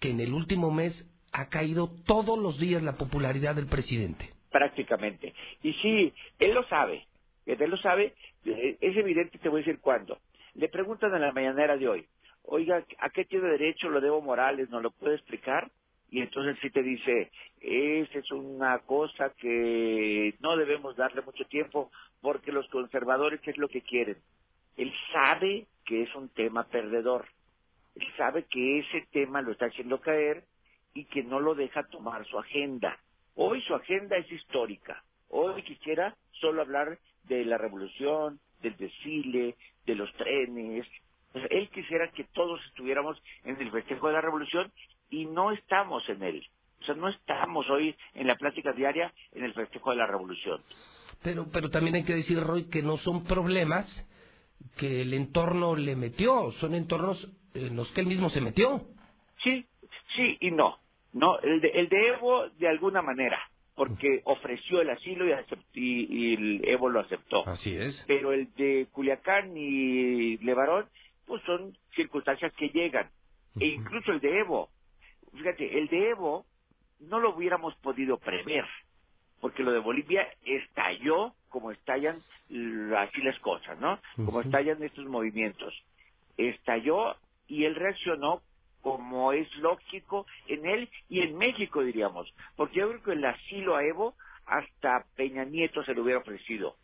que en el último mes ha caído todos los días la popularidad del presidente. Prácticamente. Y sí, él lo sabe, él lo sabe, eh, es evidente, te voy a decir cuándo. Le preguntan en la mañanera de hoy, oiga, ¿a qué tiene derecho lo debo Morales? ¿No lo puede explicar? Y entonces sí te dice, esa es una cosa que no debemos darle mucho tiempo porque los conservadores, ¿qué es lo que quieren? Él sabe que es un tema perdedor. Él sabe que ese tema lo está haciendo caer y que no lo deja tomar su agenda. Hoy su agenda es histórica. Hoy quisiera solo hablar de la revolución, del desfile, de los trenes. Pues él quisiera que todos estuviéramos en el festejo de la revolución y no estamos en él. O sea, no estamos hoy en la plática diaria en el festejo de la revolución. Pero, pero también hay que decir, Roy, que no son problemas que el entorno le metió, son entornos en los que él mismo se metió. Sí, sí y no. No, el de, el de Evo de alguna manera, porque ofreció el asilo y, acept- y- y el Evo lo aceptó. Así es. Pero el de Culiacán y Levarón, pues son circunstancias que llegan. E incluso el de Evo, fíjate, el de Evo no lo hubiéramos podido prever, porque lo de Bolivia estalló como estallan así las cosas, ¿no? Como estallan estos movimientos. Estalló y él reaccionó como es lógico en él y en México, diríamos. Porque yo creo que el asilo a Evo hasta Peña Nieto se lo hubiera ofrecido.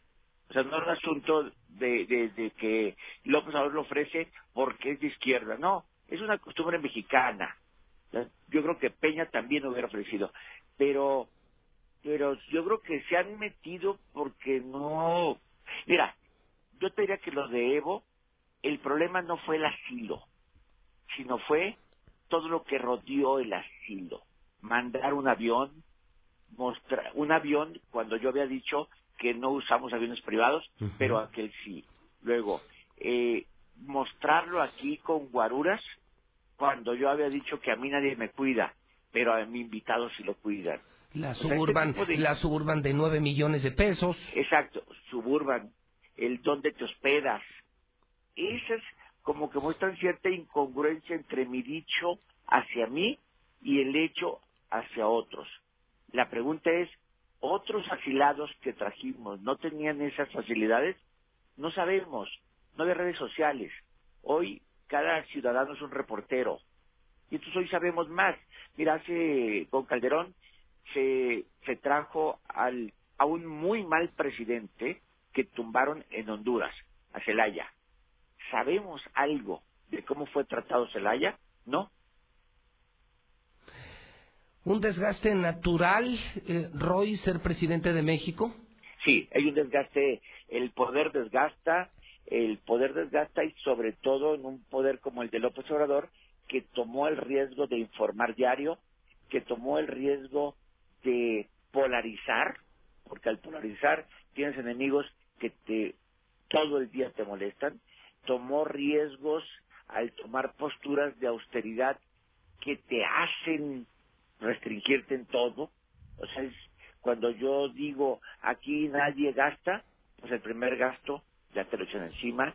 O sea, no es un asunto de, de, que López Obrador lo ofrece porque es de izquierda, no, es una costumbre mexicana. Yo creo que Peña también lo hubiera ofrecido, pero, pero yo creo que se han metido porque no. Mira, yo te diría que lo de Evo, el problema no fue el asilo, sino fue todo lo que rodeó el asilo. Mandar un avión, mostrar un avión cuando yo había dicho que no usamos aviones privados, pero aquel sí. Luego, eh, mostrarlo aquí con guaruras cuando yo había dicho que a mí nadie me cuida, pero a mi invitado sí lo cuidan. La O sea, este suburban, de- la suburban de 9 millones de pesos. Exacto, suburban, el dónde te hospedas. Esas como que muestran cierta incongruencia entre mi dicho hacia mí y el hecho hacia otros. La pregunta es, ¿otros asilados que trajimos no tenían esas facilidades? No sabemos, no había redes sociales. Hoy cada ciudadano es un reportero. Y entonces hoy sabemos más. Mira, hace con Calderón se, se trajo al, a un muy mal presidente que tumbaron en Honduras, a Celaya. ¿Sabemos algo de cómo fue tratado Celaya? No. ¿Un desgaste natural, eh, Roy, ser presidente de México? Sí, hay un desgaste, el poder desgasta, el poder desgasta y sobre todo en un poder como el de López Obrador, que tomó el riesgo de informar diario, que tomó el riesgo de polarizar, porque al polarizar tienes enemigos que te todo el día te molestan, tomó riesgos al tomar posturas de austeridad que te hacen restringirte en todo. O sea, es, cuando yo digo aquí nadie gasta, pues el primer gasto ya te lo echan encima.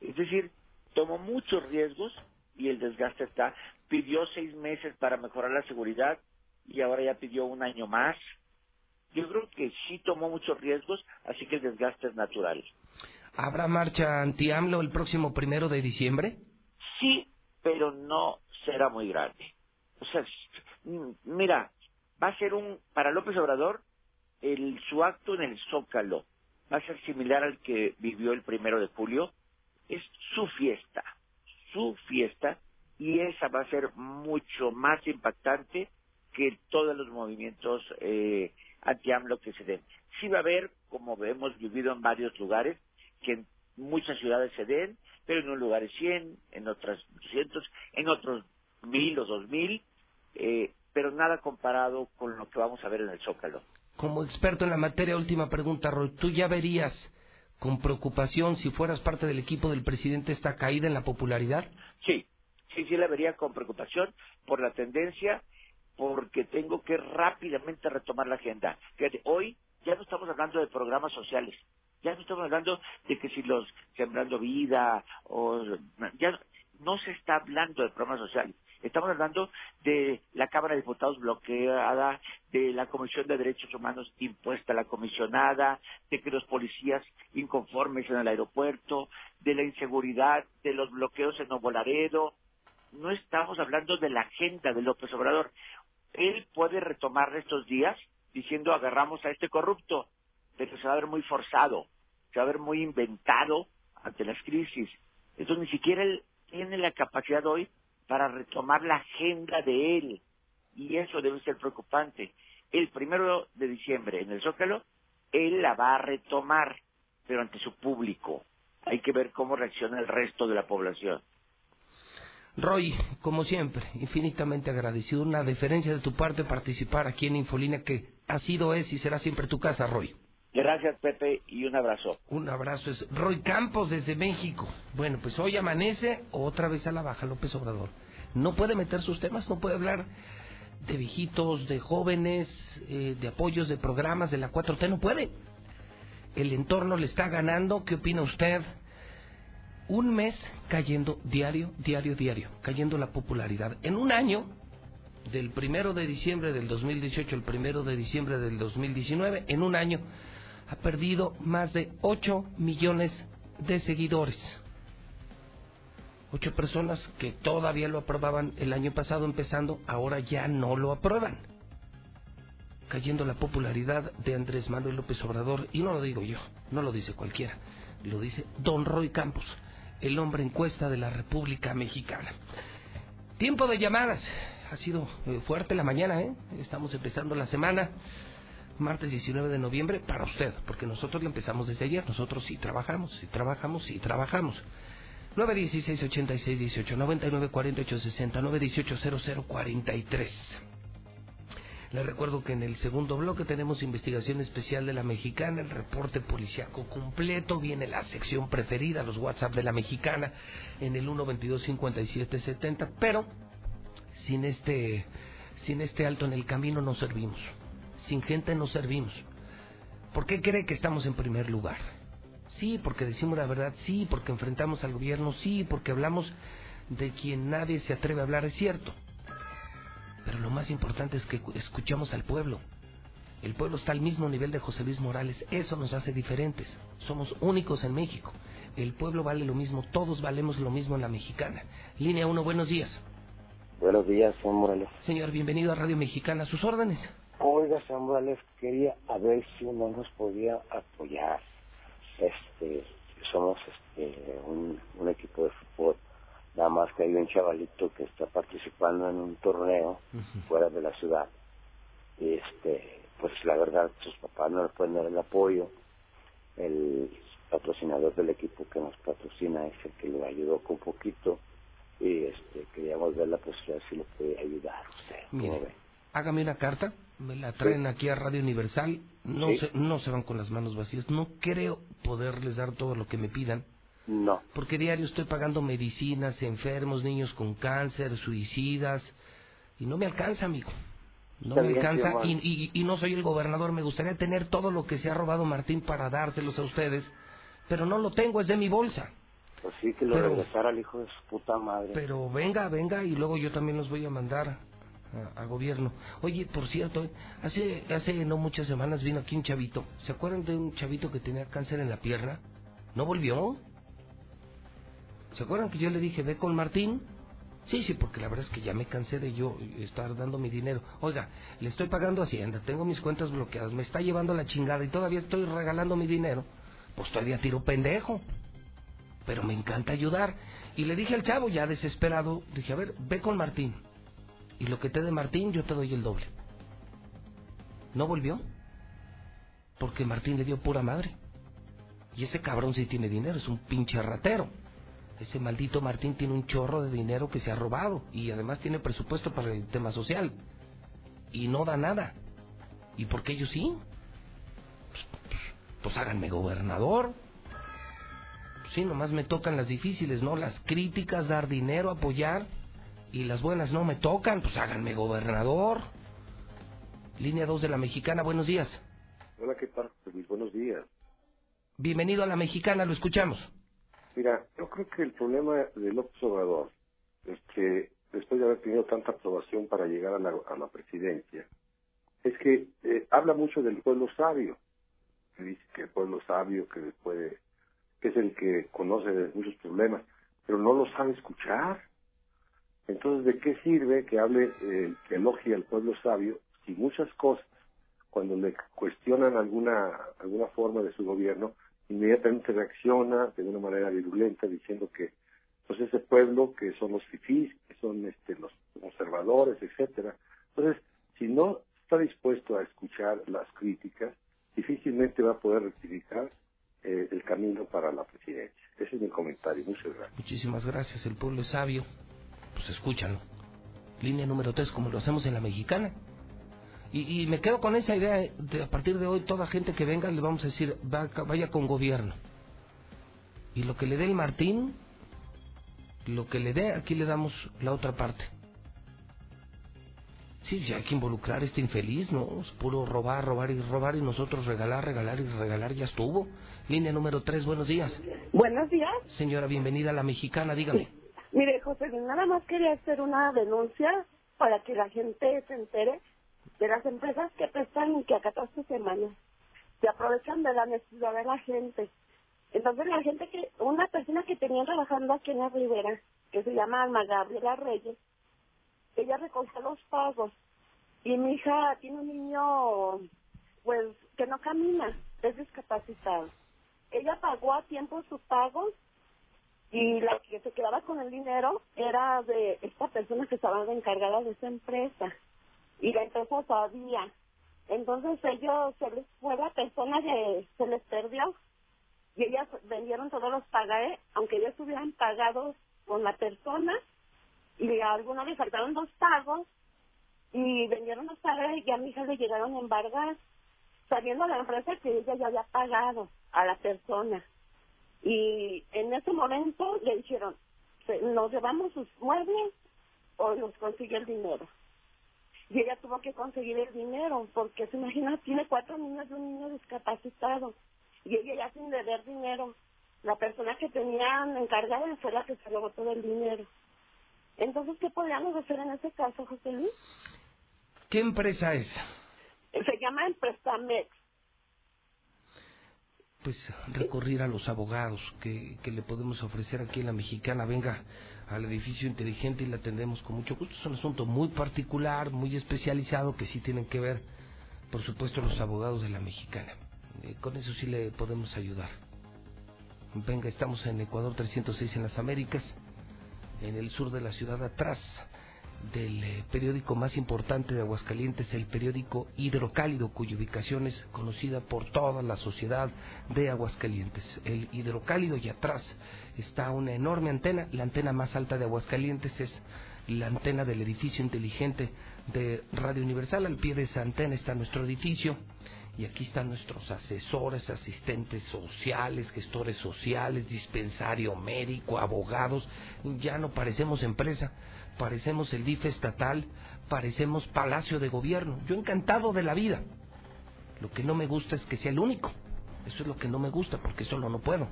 Es decir, tomó muchos riesgos y el desgaste está. Pidió seis meses para mejorar la seguridad y ahora ya pidió un año más. Yo creo que sí tomó muchos riesgos, así que el desgaste es natural. ¿Habrá marcha anti-AMLO el próximo primero de diciembre? Sí, pero no será muy grande. O sea, mira, va a ser un, para López Obrador, el, su acto en el Zócalo va a ser similar al que vivió el primero de julio. Es su fiesta, su fiesta, y esa va a ser mucho más impactante que todos los movimientos eh, anti-AMLO que se den. Sí va a haber, como hemos vivido en varios lugares, que en muchas ciudades se den, pero en un lugar 100, en otras 200, en otros 1000 o 2000, eh, pero nada comparado con lo que vamos a ver en el Zócalo. Como experto en la materia, última pregunta, Roy, ¿tú ya verías con preocupación si fueras parte del equipo del presidente esta caída en la popularidad? Sí, sí, sí la vería con preocupación por la tendencia, porque tengo que rápidamente retomar la agenda. Fíjate, hoy ya no estamos hablando de programas sociales, ya no estamos hablando de que si los Sembrando Vida o ya no se está hablando de programas sociales. Estamos hablando de la Cámara de Diputados bloqueada, de la Comisión de Derechos Humanos impuesta a la comisionada, de que los policías inconformes en el aeropuerto, de la inseguridad, de los bloqueos en Nuevo Laredo. No estamos hablando de la agenda de López Obrador. Él puede retomar estos días diciendo agarramos a este corrupto, pero se va a ver muy forzado, se va a ver muy inventado ante las crisis. Entonces ni siquiera él tiene la capacidad hoy para retomar la agenda de él. Y eso debe ser preocupante. El primero de diciembre en el Zócalo, él la va a retomar, pero ante su público. Hay que ver cómo reacciona el resto de la población. Roy, como siempre, infinitamente agradecido. Una deferencia de tu parte participar aquí en Infolina, que ha sido, es y será siempre tu casa, Roy. Gracias, Pepe, y un abrazo. Un abrazo. Es Roy Campos desde México. Bueno, pues hoy amanece otra vez a la baja López Obrador. No puede meter sus temas, no puede hablar de viejitos, de jóvenes, eh, de apoyos, de programas de la 4T, no puede. El entorno le está ganando. ¿Qué opina usted? Un mes cayendo diario, diario, diario, cayendo la popularidad. En un año, del primero de diciembre del 2018 al primero de diciembre del 2019, en un año ha perdido más de 8 millones de seguidores. Ocho personas que todavía lo aprobaban el año pasado empezando, ahora ya no lo aprueban. Cayendo la popularidad de Andrés Manuel López Obrador, y no lo digo yo, no lo dice cualquiera, lo dice Don Roy Campos, el hombre encuesta de la República Mexicana. Tiempo de llamadas, ha sido eh, fuerte la mañana, ¿eh? estamos empezando la semana martes 19 de noviembre para usted, porque nosotros lo empezamos desde ayer, nosotros sí trabajamos, sí trabajamos, sí trabajamos. 916 86 18 99 48 60 918 0043. Le recuerdo que en el segundo bloque tenemos investigación especial de la mexicana, el reporte policiaco completo, viene la sección preferida, los WhatsApp de la mexicana en el 122 57 70, pero sin este sin este alto en el camino no servimos sin gente no servimos. ¿Por qué cree que estamos en primer lugar? Sí, porque decimos la verdad, sí, porque enfrentamos al gobierno, sí, porque hablamos de quien nadie se atreve a hablar, es cierto. Pero lo más importante es que escuchamos al pueblo. El pueblo está al mismo nivel de José Luis Morales, eso nos hace diferentes. Somos únicos en México. El pueblo vale lo mismo, todos valemos lo mismo en la mexicana. Línea 1, buenos días. Buenos días, señor Morales. Señor, bienvenido a Radio Mexicana. ¿Sus órdenes? Oiga, Samuel, quería a ver si uno nos podía apoyar. Este, somos este, un, equipo de fútbol, nada más que hay un chavalito que está participando en un torneo fuera de la ciudad. Y este, pues la verdad, sus papás no le pueden dar el apoyo. El, patrocinador del equipo que nos patrocina es el que le ayudó con poquito y este queríamos ver la posibilidad si lo puede ayudar usted. ¿Cómo Mire, hágame una carta, la traen aquí a Radio Universal, no, Sí. se, no se van con las manos vacías, no creo poderles dar todo lo que me pidan, No. porque diario estoy pagando medicinas, enfermos, niños con cáncer, suicidas, y no me alcanza, amigo. No me alcanza y no soy el gobernador. Me gustaría tener todo lo que se ha robado Martín para dárselos a ustedes, pero no lo tengo, es de mi bolsa. Pues sí, que lo Pero- regresara al hijo de su puta madre. Pero venga, venga, y luego yo también los voy a mandar a, gobierno. Oye, por cierto, hace, hace no muchas semanas vino aquí un chavito. ¿Se acuerdan de un chavito que tenía cáncer en la pierna? ¿No volvió? ¿Se acuerdan que yo le dije, ve con Martín? Sí, sí, porque la verdad es que ya me cansé de yo estar dando mi dinero. Oiga, le estoy pagando Hacienda, tengo mis cuentas bloqueadas, me está llevando la chingada y todavía estoy regalando mi dinero. Pues todavía tiro pendejo pero me encanta ayudar. Y le dije al chavo, ya desesperado, dije, a ver, ve con Martín. Y lo que te dé Martín, yo te doy el doble. ¿No volvió? Porque Martín le dio pura madre. Y ese cabrón sí tiene dinero, es un pinche ratero. Ese maldito Martín tiene un chorro de dinero que se ha robado. Y además tiene presupuesto para el tema social. Y no da nada. ¿Y por qué ellos sí? Pues, háganme gobernador. Sí, nomás me tocan las difíciles, ¿no? Las críticas, dar dinero, apoyar. Y las buenas no me tocan, pues háganme gobernador. Línea 2 de la Mexicana, buenos días. Hola, ¿qué tal? Mis buenos días. Bienvenido a la Mexicana, lo escuchamos. Mira, yo creo que el problema de López Obrador es que después de haber tenido tanta aprobación para llegar a la, a la presidencia, es que eh, habla mucho del pueblo sabio. Dice que el pueblo sabio que puede, que es el que conoce de muchos problemas, pero no lo sabe escuchar. Entonces, ¿de qué sirve que hable, eh, que elogie al pueblo sabio si muchas cosas, cuando le cuestionan alguna, alguna forma de su gobierno, inmediatamente reacciona de una manera virulenta diciendo que pues ese pueblo que son los fifís, que son este los conservadores, etcétera. Entonces, si no está dispuesto a escuchar las críticas, difícilmente va a poder rectificar eh, el camino para la presidencia. Ese es mi comentario. Muchas gracias. Muchísimas gracias, el pueblo sabio. Pues escúchalo. Línea número 3, como lo hacemos en la Mexicana. Y, y me quedo con esa idea, de a partir de hoy toda gente que venga le vamos a decir, va- vaya con gobierno. Y lo que le dé el Martín, lo que le dé, aquí le damos la otra parte. Sí, ya hay que involucrar a este infeliz, ¿no? Es puro robar, robar y robar y nosotros regalar, regalar y regalar, ya estuvo. Línea número 3, buenos días. Buenos días. Señora, bienvenida a la Mexicana, dígame. Mire, José, nada más quería hacer una denuncia para que la gente se entere de las empresas que prestan y que a 14 semanas se aprovechan de la necesidad de la gente. Entonces, la gente que, una persona que tenía trabajando aquí en la Ribera, que se llama Alma Gabriela Reyes, ella recogió los pagos y mi hija tiene un niño, pues, que no camina, es discapacitado. Ella pagó a tiempo sus pagos y la que se quedaba con el dinero era de esta persona que estaba encargada de esa empresa. Y la empresa sabía. Entonces ellos se les fue la persona que se les perdió y ellas vendieron todos los pagares aunque ellos hubieran pagado con la persona y a algunos le faltaron dos pagos y vendieron los pagares y a mi hija le llegaron a embargar sabiendo la empresa que ella ya había pagado a la persona y en ese momento le dijeron, "Se- nos llevamos sus muebles o nos consigue el dinero. Y ella tuvo que conseguir el dinero, porque se imagina, tiene cuatro niños y un niño discapacitado. Y ella ya sin deber dinero. La persona que tenían encargada fue la que se robó todo el dinero. Entonces, ¿qué podríamos hacer en ese caso, José Luis? ¿Qué empresa es? Se llama Emprestamex. Pues recurrir a los abogados que, que le podemos ofrecer aquí en la Mexicana. Venga al edificio inteligente y la atendemos con mucho gusto. Es un asunto muy particular, muy especializado, que sí tienen que ver, por supuesto, los abogados de la Mexicana. Eh, con eso sí le podemos ayudar. Venga, estamos en Ecuador 306 en las Américas, en el sur de la ciudad atrás del eh, periódico más importante de Aguascalientes, el periódico Hidrocálido, cuya ubicación es conocida por toda la sociedad de Aguascalientes. El Hidrocálido y atrás está una enorme antena, la antena más alta de Aguascalientes es la antena del edificio inteligente de Radio Universal. Al pie de esa antena está nuestro edificio y aquí están nuestros asesores, asistentes sociales, gestores sociales, dispensario médico, abogados. Ya no parecemos empresa, parecemos el DIF estatal, parecemos palacio de gobierno. Yo encantado de la vida. Lo que no me gusta es que sea el único. Eso es lo que no me gusta porque solo no puedo.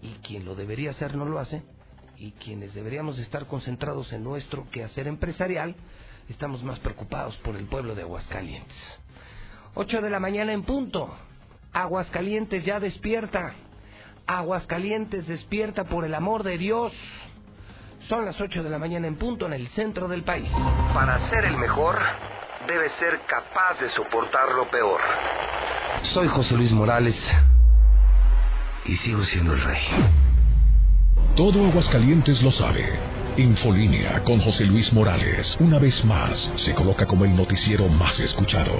Y quien lo debería hacer no lo hace. Y quienes deberíamos estar concentrados en nuestro quehacer empresarial, estamos más preocupados por el pueblo de Aguascalientes. 8 de la mañana en punto. Aguascalientes ya despierta. Aguascalientes despierta por el amor de Dios. Son las 8 de la mañana en punto en el centro del país. Para ser el mejor, debe ser capaz de soportar lo peor. Soy José Luis Morales y sigo siendo el rey. Todo Aguascalientes lo sabe. Infolínea con José Luis Morales, una vez más, se coloca como el noticiero más escuchado.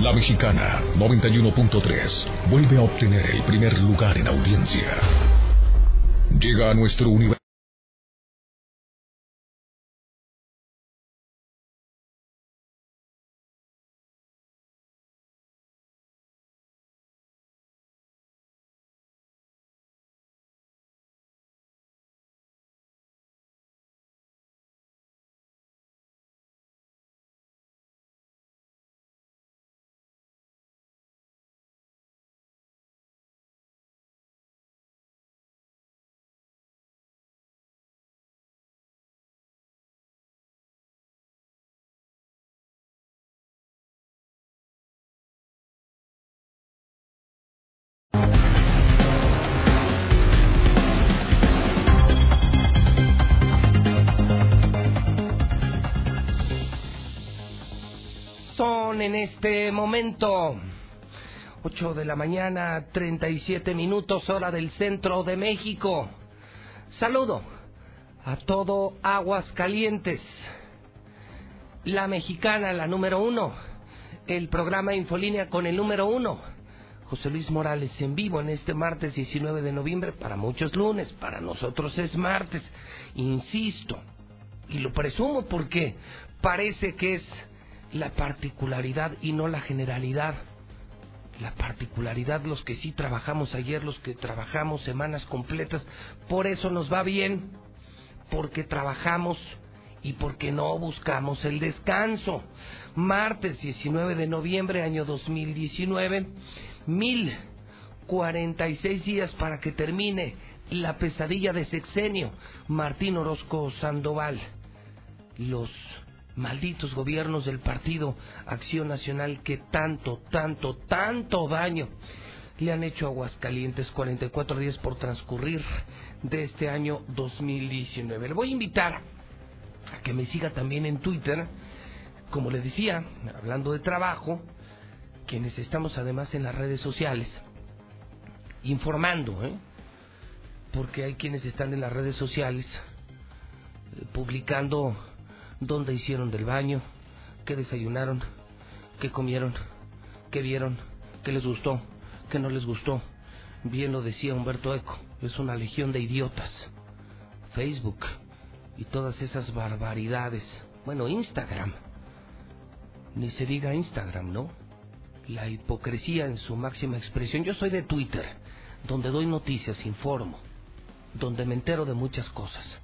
La Mexicana 91.3 vuelve a obtener el primer lugar en audiencia. Llega a nuestro universo. En este momento 8 de la mañana, 37 minutos hora del centro de México. Saludo a todo Aguas Calientes. La mexicana, la número uno. El programa Infolínea con el número uno. José Luis Morales en vivo en este martes 19 de noviembre, para muchos lunes, para nosotros es martes. Insisto, y lo presumo porque parece que es la particularidad y no la generalidad. La particularidad, los que sí trabajamos ayer, los que trabajamos semanas completas, por eso nos va bien, porque trabajamos y porque no buscamos el descanso. Martes 19 de noviembre, año 2019, 1046 días para que termine la pesadilla de sexenio. Martín Orozco Sandoval. Los malditos gobiernos del partido Acción Nacional que tanto, tanto, tanto daño le han hecho a Aguascalientes 44 días por transcurrir de este año 2019. Le voy a invitar a que me siga también en Twitter, como le decía, hablando de trabajo, quienes estamos además en las redes sociales, informando, ¿eh? porque hay quienes están en las redes sociales eh, publicando dónde hicieron del baño, qué desayunaron, qué comieron, qué vieron, qué les gustó, qué no les gustó. Bien lo decía Humberto Eco, es una legión de idiotas. Facebook y todas esas barbaridades. Bueno, Instagram. Ni se diga Instagram, ¿no? La hipocresía en su máxima expresión. Yo soy de Twitter, donde doy noticias, informo, donde me entero de muchas cosas.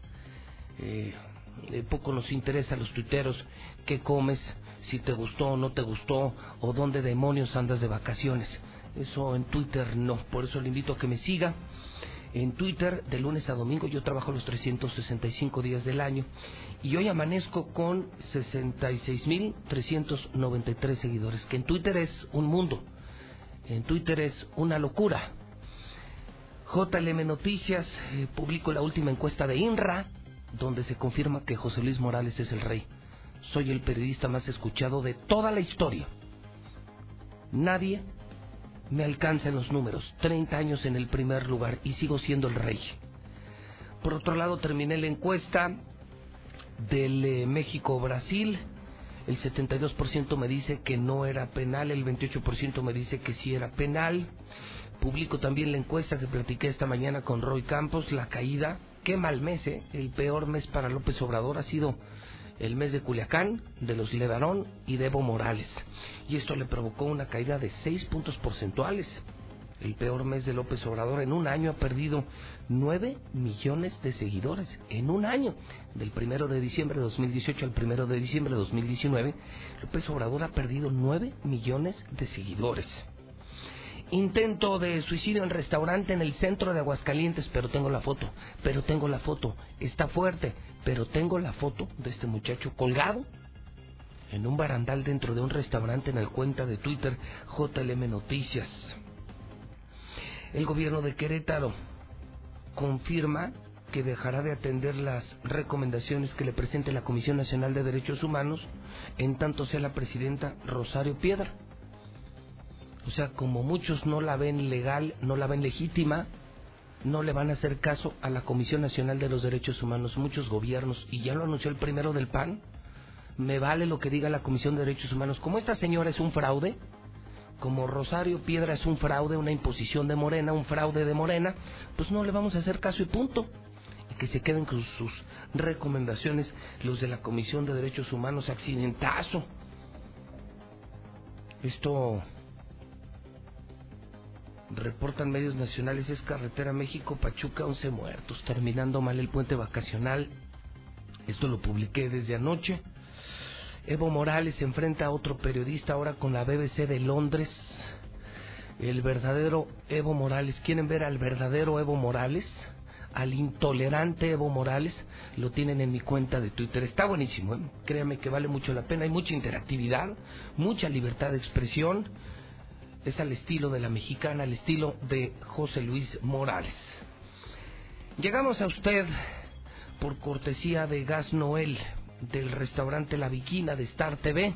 Eh, poco nos interesa a los tuiteros qué comes, si te gustó o no te gustó, o dónde demonios andas de vacaciones. Eso en Twitter no, por eso le invito a que me siga. En Twitter, de lunes a domingo, yo trabajo los 365 días del año y hoy amanezco con 66.393 seguidores, que en Twitter es un mundo, en Twitter es una locura. JLM Noticias, eh, publico la última encuesta de INRA, donde se confirma que José Luis Morales es el rey. Soy el periodista más escuchado de toda la historia. Nadie me alcanza en los números. 30 años en el primer lugar y sigo siendo el rey. Por otro lado, terminé la encuesta del eh, México-Brasil. El 72% me dice que no era penal, el 28% me dice que sí era penal. Publico también la encuesta que platiqué esta mañana con Roy Campos, la caída. Qué mal mes, ¿eh? El peor mes para López Obrador ha sido el mes de Culiacán, de los Levarón y de Evo Morales. Y esto le provocó una caída de 6 puntos porcentuales. El peor mes de López Obrador en un año ha perdido 9 millones de seguidores. En un año, del primero de diciembre de 2018 al primero de diciembre de 2019, López Obrador ha perdido 9 millones de seguidores. Intento de suicidio en restaurante en el centro de Aguascalientes, pero tengo la foto, pero tengo la foto. Está fuerte, pero tengo la foto de este muchacho colgado en un barandal dentro de un restaurante en el cuenta de Twitter JLM Noticias. El gobierno de Querétaro confirma que dejará de atender las recomendaciones que le presente la Comisión Nacional de Derechos Humanos en tanto sea la presidenta Rosario Piedra. O sea, como muchos no la ven legal, no la ven legítima, no le van a hacer caso a la Comisión Nacional de los Derechos Humanos, muchos gobiernos, y ya lo anunció el primero del PAN, me vale lo que diga la Comisión de Derechos Humanos. Como esta señora es un fraude, como Rosario Piedra es un fraude, una imposición de Morena, un fraude de Morena, pues no le vamos a hacer caso y punto. Y que se queden con sus recomendaciones los de la Comisión de Derechos Humanos, accidentazo. Esto reportan medios nacionales, es carretera México-Pachuca, 11 muertos, terminando mal el puente vacacional. Esto lo publiqué desde anoche. Evo Morales se enfrenta a otro periodista ahora con la BBC de Londres. El verdadero Evo Morales. ¿Quieren ver al verdadero Evo Morales? Al intolerante Evo Morales. Lo tienen en mi cuenta de Twitter. Está buenísimo. ¿eh? Créanme que vale mucho la pena. Hay mucha interactividad, mucha libertad de expresión es al estilo de la mexicana, al estilo de José Luis Morales. Llegamos a usted por cortesía de Gas Noel, del restaurante La Viquina de Star TV,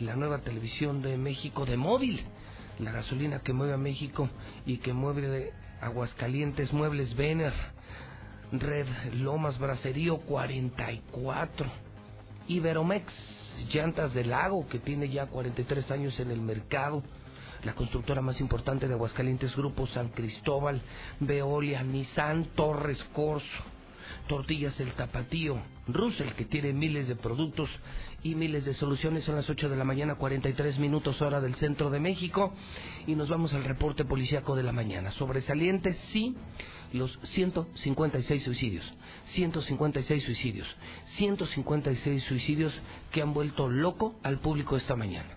la nueva televisión de México de móvil, la gasolina que mueve a México y que mueve Aguascalientes, Muebles Vener, Red Lomas Bracerío 44, Iberomex, Llantas del Lago, que tiene ya 43 años en el mercado, la constructora más importante de Aguascalientes, Grupo San Cristóbal, Veolia, Nissan, Torres Corso, Tortillas El Tapatío, Russell, que tiene miles de productos y miles de soluciones. Son las 8 de la mañana, 43 minutos hora del centro de México. Y nos vamos al reporte policíaco de la mañana. Sobresalientes, sí, los 156 suicidios. 156 suicidios. 156 suicidios que han vuelto loco al público esta mañana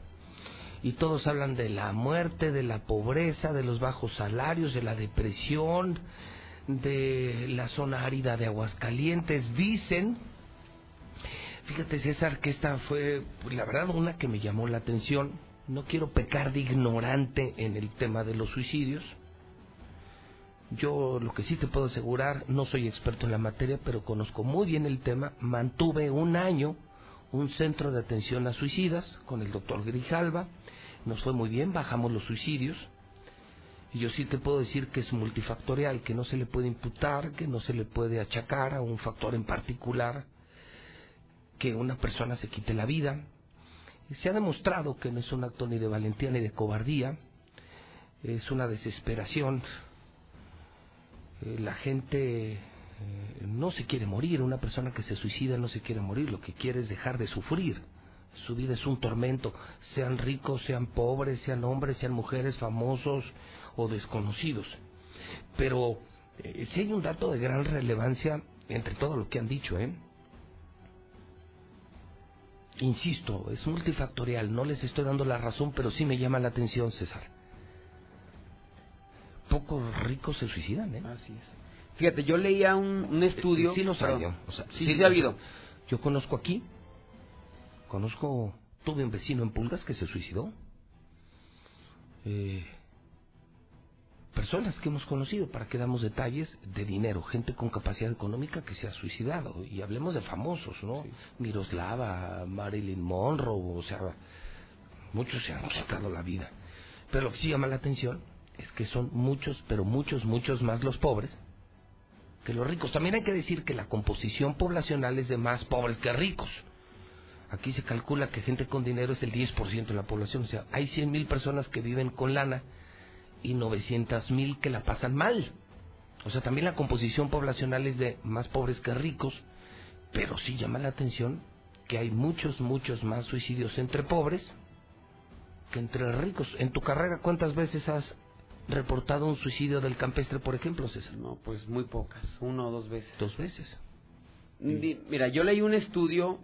y todos hablan de la muerte, de la pobreza, de los bajos salarios, de la depresión, de la zona árida de Aguascalientes. Dicen, fíjate César, que esta fue, pues, la verdad, una que me llamó la atención. No quiero pecar de ignorante en el tema de los suicidios. Yo lo que sí te puedo asegurar, no soy experto en la materia, pero conozco muy bien el tema. Mantuve un año un centro de atención a suicidas con el doctor Grijalva. Nos fue muy bien, bajamos los suicidios. Y yo sí te puedo decir que es multifactorial, que no se le puede imputar, que no se le puede achacar a un factor en particular, que una persona se quite la vida. Se ha demostrado que no es un acto ni de valentía ni de cobardía, es una desesperación. Eh, la gente eh, no se quiere morir, una persona que se suicida no se quiere morir, lo que quiere es dejar de sufrir. Su vida es un tormento, sean ricos, sean pobres, sean hombres, sean mujeres, famosos o desconocidos. Pero eh, si hay un dato de gran relevancia entre todo lo que han dicho, ¿eh? Insisto, es multifactorial, no les estoy dando la razón, pero sí me llama la atención, César. Pocos ricos se suicidan, ¿eh? Así es. Fíjate, yo leía un, estudio. Sí, los perdón, O sea, sí, sí, ha habido. Yo conozco aquí, conozco, tuve un vecino en Pulgas que se suicidó. Eh, personas que hemos conocido, para que damos detalles, de dinero, gente con capacidad económica que se ha suicidado. Y hablemos de famosos, ¿no? Miroslava, Marilyn Monroe, o sea, muchos se han quitado la vida. Pero lo que sí llama la atención es que son muchos, pero muchos, muchos más los pobres que los ricos. También hay que decir que la composición poblacional es de más pobres que ricos. Aquí se calcula que gente con dinero es el 10% de la población. O sea, hay 100.000 personas que viven con lana y 900.000 que la pasan mal. O sea, también la composición poblacional es de más pobres que ricos, pero sí llama la atención que hay muchos, muchos más suicidios entre pobres que entre ricos. En tu carrera, ¿cuántas veces has reportado un suicidio del campestre, por ejemplo, César? No, pues muy pocas, uno o dos veces. Dos veces. Mira, yo leí un estudio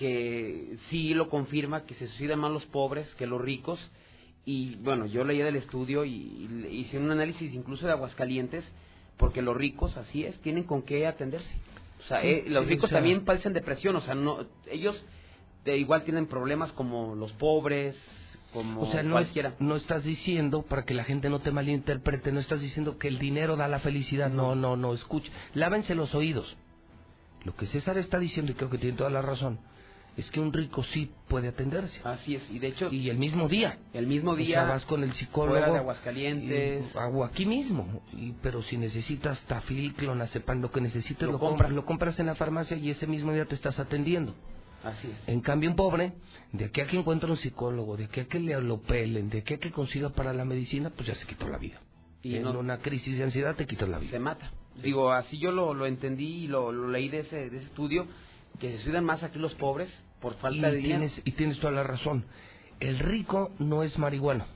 que sí lo confirma, que se suicidan más los pobres que los ricos. Y bueno, yo leí del estudio y, y hice un análisis incluso de Aguascalientes, porque los ricos, así es, tienen con qué atenderse. O sea, Sí, eh, los sí, ricos o sea- también padecen depresión, o sea, no, ellos de igual tienen problemas como los pobres, como O sea, no, es- cualquiera. no estás diciendo, para que la gente no te malinterprete, no estás diciendo que el dinero da la felicidad. No, no, no, escucha. Lávense los oídos. Lo que César está diciendo, y creo que tiene toda la razón, es que un rico sí puede atenderse. Así es, y de hecho... Y el mismo día. El mismo O día, sea, vas con el psicólogo. fuera de Aguascalientes. y- o aquí mismo. Y, pero si necesitas tafil, clonazepam, lo que necesites Lo lo, compras. compras. Lo compras en la farmacia y ese mismo día te estás atendiendo. Así es. En cambio, un pobre, de aquí a que encuentre un psicólogo, de aquí a que le lo pelen, de aquí a que consiga para la medicina, pues ya se quitó la vida. Y en no- una crisis de ansiedad te quitas la vida. se mata. Digo, así yo lo, lo entendí y lo, lo leí de ese, de ese estudio, que se suicidan más aquí los pobres por falta y de dinero. tienes, y tienes toda la razón. El rico no es marihuana.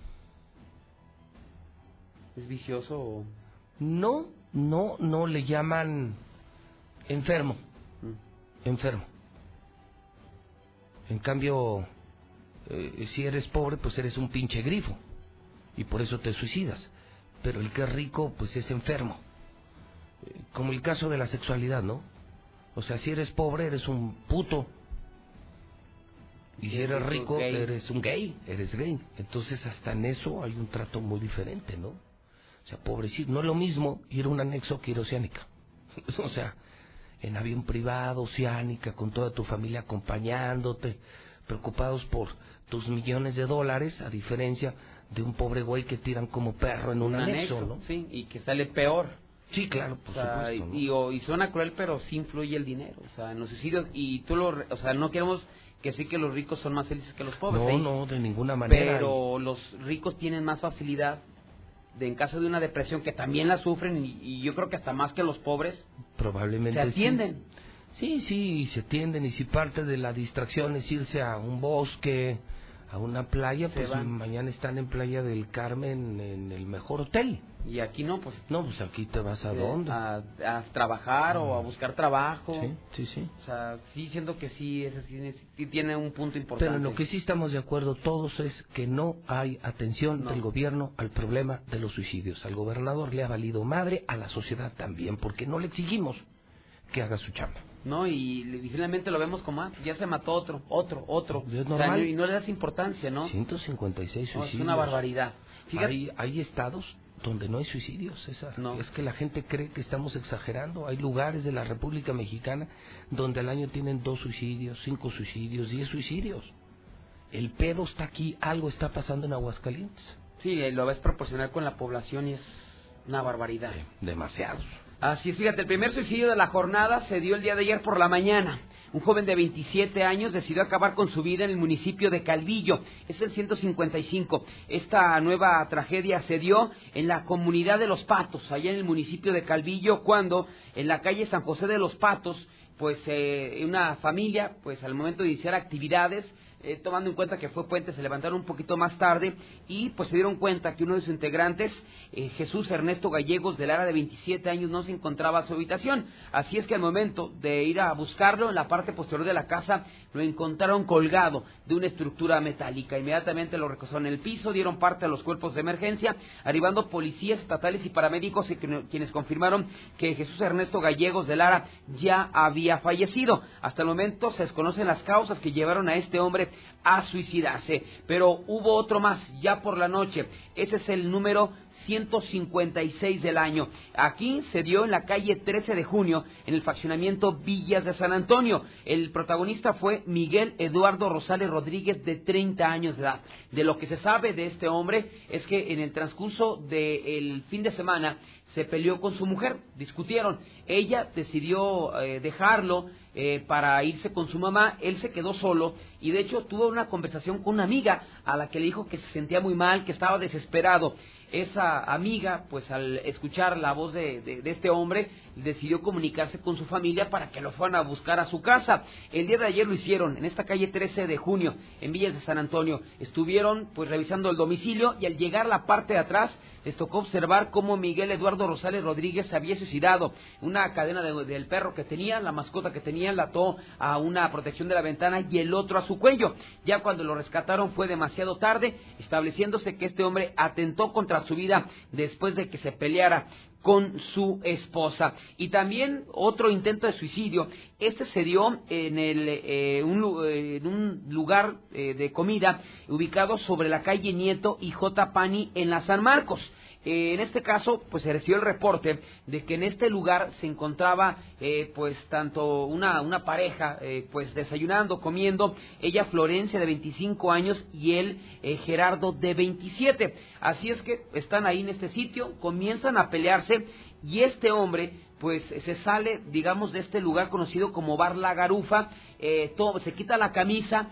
¿Es vicioso o...? No, no, no le llaman enfermo. Mm. Enfermo. En cambio, eh, si eres pobre, pues eres un pinche grifo. Y por eso te suicidas. Pero el que es rico, pues es enfermo. Eh, Como el caso de la sexualidad, ¿no? O sea, si eres pobre, eres un puto. Y si eres rico, eres un gay, eres gay. Entonces, hasta en eso hay un trato muy diferente, ¿no? O sea, pobrecito, no es lo mismo ir a un anexo que ir a Oceánica. *laughs* o sea, en avión privado, Oceánica, con toda tu familia acompañándote, preocupados por tus millones de dólares, a diferencia de un pobre güey que tiran como perro en un, Un anexo, anexo, ¿no? Sí, y que sale peor. Sí, claro, por O sea, supuesto. ¿no? y, o- y suena cruel, pero sí influye el dinero. O sea, en los suicidios, y tú lo... O sea, no queremos que sí que los ricos son más felices que los pobres. No, ¿eh? no, de ninguna manera. Pero los ricos tienen más facilidad de en caso de una depresión que también la sufren y, y yo creo que hasta más que los pobres Probablemente se sí. atienden. Sí, sí, se atienden y si parte de la distracción es irse a un bosque, a una playa, Se pues van. mañana están en Playa del Carmen en el mejor hotel. Y aquí no, pues No, pues aquí te vas a eh, dónde. A, a trabajar o a buscar trabajo. Sí, sí, sí. O sea, sí siento que sí, ese sí, sí tiene un punto importante. Pero en lo que sí estamos de acuerdo todos es que no hay atención No. del gobierno al problema de los suicidios. Al gobernador le ha valido madre, a la sociedad también, porque no le exigimos que haga su chamba. No, y, y finalmente lo vemos como, ah, ya se mató otro, otro, otro. Es O sea, normal. y no le das importancia, ¿no? 156 No, suicidios. es una barbaridad. Fíjate, Hay, hay estados donde no hay suicidios, César. No. Es que la gente cree que estamos exagerando. Hay lugares de la República Mexicana donde al año tienen dos suicidios, cinco suicidios, diez suicidios. El pedo está aquí, algo está pasando en Aguascalientes. sí, eh, lo ves proporcional con la población y es una barbaridad. Demasiados. Así es, fíjate, el primer suicidio de la jornada se dio el día de ayer por la mañana. Un joven de 27 años decidió acabar con su vida en el municipio de Calvillo. Es el 155. Esta nueva tragedia se dio en la comunidad de Los Patos, allá en el municipio de Calvillo, cuando en la calle San José de los Patos, pues eh, una familia, pues al momento de iniciar actividades, eh, tomando en cuenta que fue puente, se levantaron un poquito más tarde y pues se dieron cuenta que uno de sus integrantes, eh, Jesús Ernesto Gallegos, del área de 27 años, no se encontraba a su habitación. Así es que al momento de ir a buscarlo en la parte posterior de la casa, lo encontraron colgado de una estructura metálica. Inmediatamente lo recosaron en el piso, dieron parte a los cuerpos de emergencia, arribando policías estatales y paramédicos quienes confirmaron que Jesús Ernesto Gallegos de Lara ya había fallecido. Hasta el momento se desconocen las causas que llevaron a este hombre a suicidarse. Pero hubo otro más ya por la noche. Ese es el número 156 del año. Aquí se dio en la calle 13 de junio, en el faccionamiento Villas de San Antonio. El protagonista fue Miguel Eduardo Rosales Rodríguez, de 30 años de edad. De lo que se sabe de este hombre es que en el transcurso del fin de semana se peleó con su mujer, discutieron. Ella decidió eh, dejarlo eh, para irse con su mamá, él se quedó solo y de hecho tuvo una conversación con una amiga a la que le dijo que se sentía muy mal, que estaba desesperado esa amiga, pues al escuchar la voz de, este hombre, decidió comunicarse con su familia para que lo fueran a buscar a su casa. El día de ayer lo hicieron en esta calle 13 de junio, en Villas de San Antonio. Estuvieron pues revisando el domicilio y al llegar la parte de atrás les tocó observar cómo Miguel Eduardo Rosales Rodríguez se había suicidado. Una cadena del perro que tenía, la mascota que tenía, la ató a una protección de la ventana y el otro a su cuello. Ya cuando lo rescataron fue demasiado tarde, estableciéndose que este hombre atentó contra su vida después de que se peleara con su esposa. Y también otro intento de suicidio. Este se dio en, el, eh, un, en un, lugar eh, de comida ubicado sobre la calle Nieto y J. Pani en la San Marcos. Eh, en este caso, pues se recibió el reporte de que en este lugar se encontraba, eh, pues, tanto una, una pareja, eh, pues, desayunando, comiendo, ella Florencia de 25 años y él Gerardo de 27. Así es que están ahí en este sitio, comienzan a pelearse y este hombre, pues, se sale, digamos, de este lugar conocido como Bar La Garufa, todo, se quita la camisa,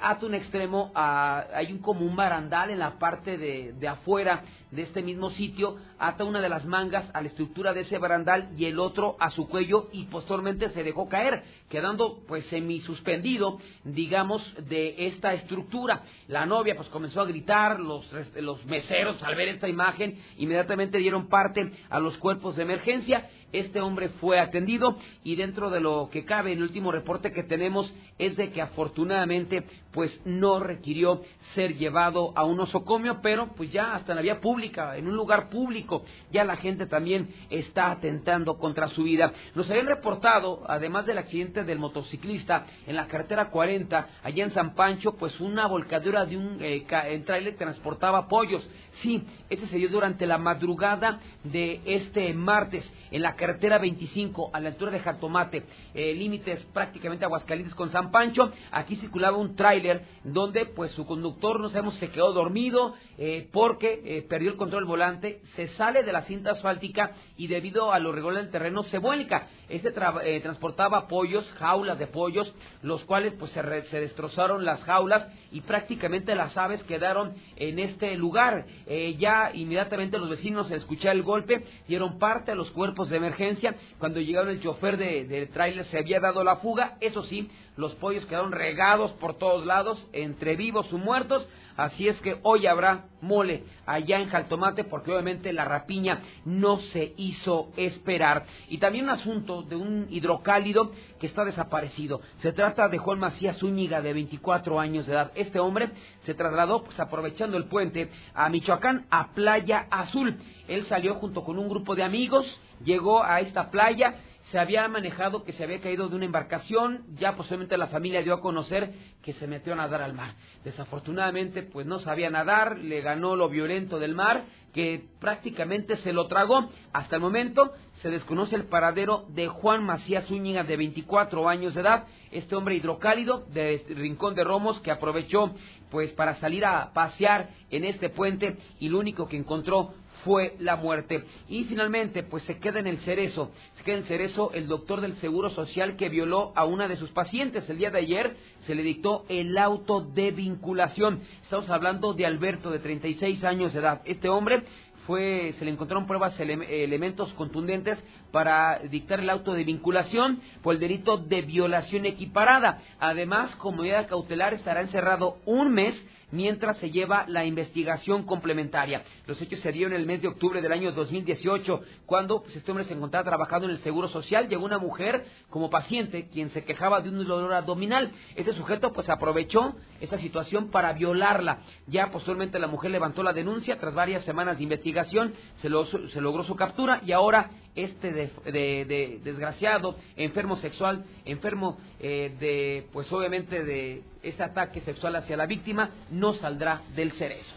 ata un extremo, hay un como un barandal en la parte de, de afuera de este mismo sitio, ata una de las mangas a la estructura de ese barandal y el otro a su cuello y posteriormente se dejó caer, quedando pues semi suspendido, digamos, de esta estructura. La novia pues comenzó a gritar, los, los meseros al ver esta imagen inmediatamente dieron parte a los cuerpos de emergencia. Este hombre fue atendido y dentro de lo que cabe, el último reporte que tenemos es de que afortunadamente pues no requirió ser llevado a un osocomio, pero pues ya hasta en la vía pública, en un lugar público, ya la gente también está atentando contra su vida. Nos habían reportado, además del accidente del motociclista en la carretera 40, allá en San Pancho, pues una volcadura de un eh, trailer transportaba pollos. Sí, ese se dio durante la madrugada de este martes en la carretera 25 a la altura de Jatomate, eh, límites prácticamente Aguascalientes con San Pancho. Aquí circulaba un tráiler donde pues su conductor, no sabemos, se quedó dormido eh, porque eh, perdió el control del volante, se sale de la cinta asfáltica y debido a lo regular del terreno se vuelca. Este transportaba pollos, jaulas de pollos, los cuales pues se, se destrozaron las jaulas y prácticamente las aves quedaron en este lugar. Eh, ya inmediatamente los vecinos al escuchar el golpe dieron parte a los cuerpos de emergencia. Cuando llegaron el chofer de, de tráiler se había dado la fuga. Eso sí, los pollos quedaron regados por todos lados, entre vivos o muertos. Así es que hoy habrá mole allá en Jaltomate porque obviamente la rapiña no se hizo esperar. Y también un asunto de un hidrocálido que está desaparecido. Se trata de Juan Macías Zúñiga de 24 años de edad. Este hombre se trasladó pues aprovechando el puente a Michoacán a Playa Azul. Él salió junto con un grupo de amigos, llegó a esta playa se había manejado que se había caído de una embarcación, ya posiblemente la familia dio a conocer que se metió a nadar al mar. Desafortunadamente, pues no sabía nadar, le ganó lo violento del mar, que prácticamente se lo tragó. Hasta el momento se desconoce el paradero de Juan Macías Zúñiga, de 24 años de edad, este hombre hidrocálido de Rincón de Romos que aprovechó pues para salir a pasear en este puente y lo único que encontró fue la muerte. Y finalmente, pues se queda en el cerezo, se queda en el cerezo el doctor del Seguro Social que violó a una de sus pacientes. El día de ayer se le dictó el auto de vinculación. Estamos hablando de Alberto, de 36 años de edad. Este hombre fue, se le encontraron pruebas, elementos contundentes para dictar el auto de vinculación por el delito de violación equiparada. Además, como medida cautelar, estará encerrado un mes mientras se lleva la investigación complementaria. Los hechos se dieron en el mes de octubre del año 2018, cuando pues, este hombre se encontraba trabajando en el Seguro Social, llegó una mujer como paciente quien se quejaba de un dolor abdominal. Este sujeto pues aprovechó esta situación para violarla. Ya posteriormente la mujer levantó la denuncia, tras varias semanas de investigación se, logró su captura y ahora este de, desgraciado, enfermo sexual, enfermo eh, de, pues obviamente de ese ataque sexual hacia la víctima no saldrá del cerezo.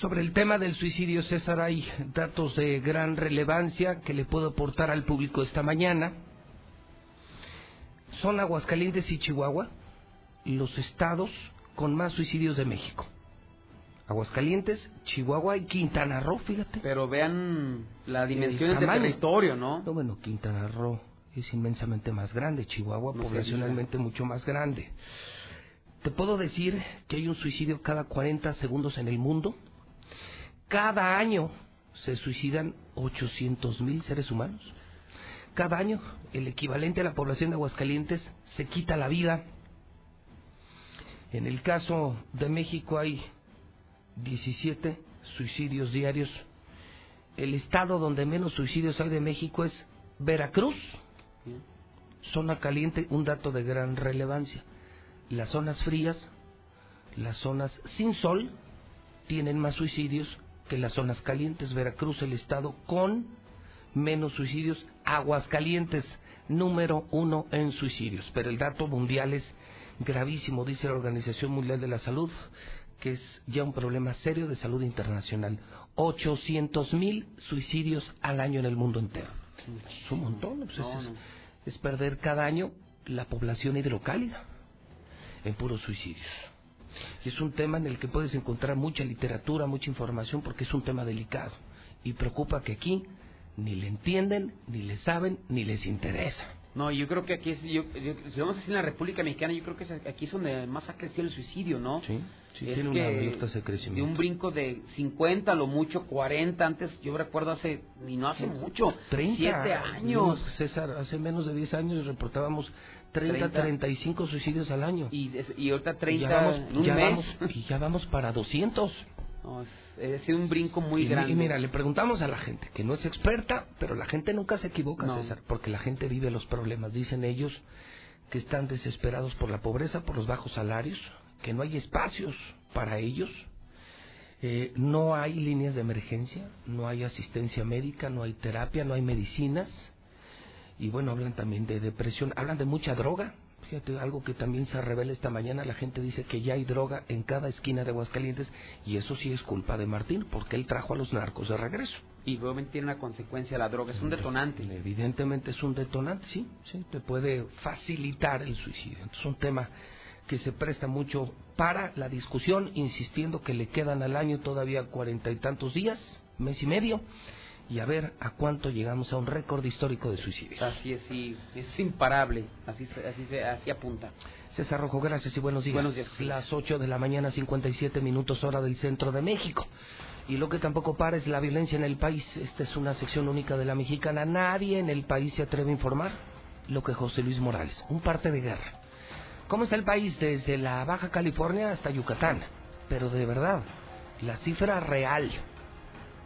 Sobre el tema del suicidio, César, hay datos de gran relevancia que le puedo aportar al público esta mañana. Son Aguascalientes y Chihuahua los estados con más suicidios de México. Aguascalientes, Chihuahua y Quintana Roo, fíjate. Pero vean la dimensión del territorio, ¿no? No, bueno, Quintana Roo es inmensamente más grande, Chihuahua poblacionalmente mucho más grande. Te puedo decir que hay un suicidio cada 40 segundos en el mundo. Cada año se suicidan 800 mil seres humanos. Cada año el equivalente a la población de Aguascalientes se quita la vida. En el caso de México hay 17 suicidios diarios. El estado donde menos suicidios hay de México es Veracruz. Zona caliente, un dato de gran relevancia. Las zonas frías, las zonas sin sol, tienen más suicidios que las zonas calientes. Veracruz, el estado con menos suicidios. Aguas calientes, número uno en suicidios. Pero el dato mundial es gravísimo, dice la Organización Mundial de la Salud que es ya un problema serio de salud internacional. 800 mil suicidios al año en el mundo entero. Es un montón. Pues es, perder cada año la población hidrocálida en puros suicidios. Y es un tema en el que puedes encontrar mucha literatura, mucha información, porque es un tema delicado. Y preocupa que aquí ni le entienden, ni le saben, ni les interesa. No, yo creo que aquí, es, yo, si vamos a decir en la República Mexicana, yo creo que aquí es donde más ha crecido el suicidio, ¿no? Sí, sí tiene una de crecimiento. De un brinco de 50, lo mucho 40, antes, yo recuerdo hace, y no hace mucho, 30 años. César, hace menos de 10 años reportábamos 30, 35 suicidios al año. Y, y ahorita 30 en un mes. y ya vamos para 200. No, es, sido un brinco muy grande. Y mira, le preguntamos a la gente, que no es experta, pero la gente nunca se equivoca, César, porque la gente vive los problemas. Dicen ellos que están desesperados por la pobreza, por los bajos salarios, que no hay espacios para ellos, eh, no hay líneas de emergencia, no hay asistencia médica, no hay terapia, no hay medicinas. Y bueno, hablan también de depresión, hablan de mucha droga, Fíjate, algo que también se revela esta mañana, la gente dice que ya hay droga en cada esquina de Aguascalientes y eso sí es culpa de Martín, porque él trajo a los narcos de regreso. Y obviamente tiene una consecuencia la droga, es un detonante. Evidentemente es un detonante, sí, sí, te puede facilitar el suicidio. Es un tema que se presta mucho para la discusión, insistiendo que le quedan al año todavía cuarenta y tantos días, mes y medio, y a ver a cuánto llegamos a un récord histórico de suicidios. Así es, sí, es imparable, así, así, se, así apunta. César Rojo, gracias y buenos días. Buenos días. Las 8 de la mañana, 57 minutos hora del centro de México. Y lo que tampoco para es la violencia en el país. Esta es una sección única de la mexicana. Nadie en el país se atreve a informar lo que José Luis Morales, un parte de guerra. ¿Cómo está el país desde la Baja California hasta Yucatán? Pero de verdad, la cifra real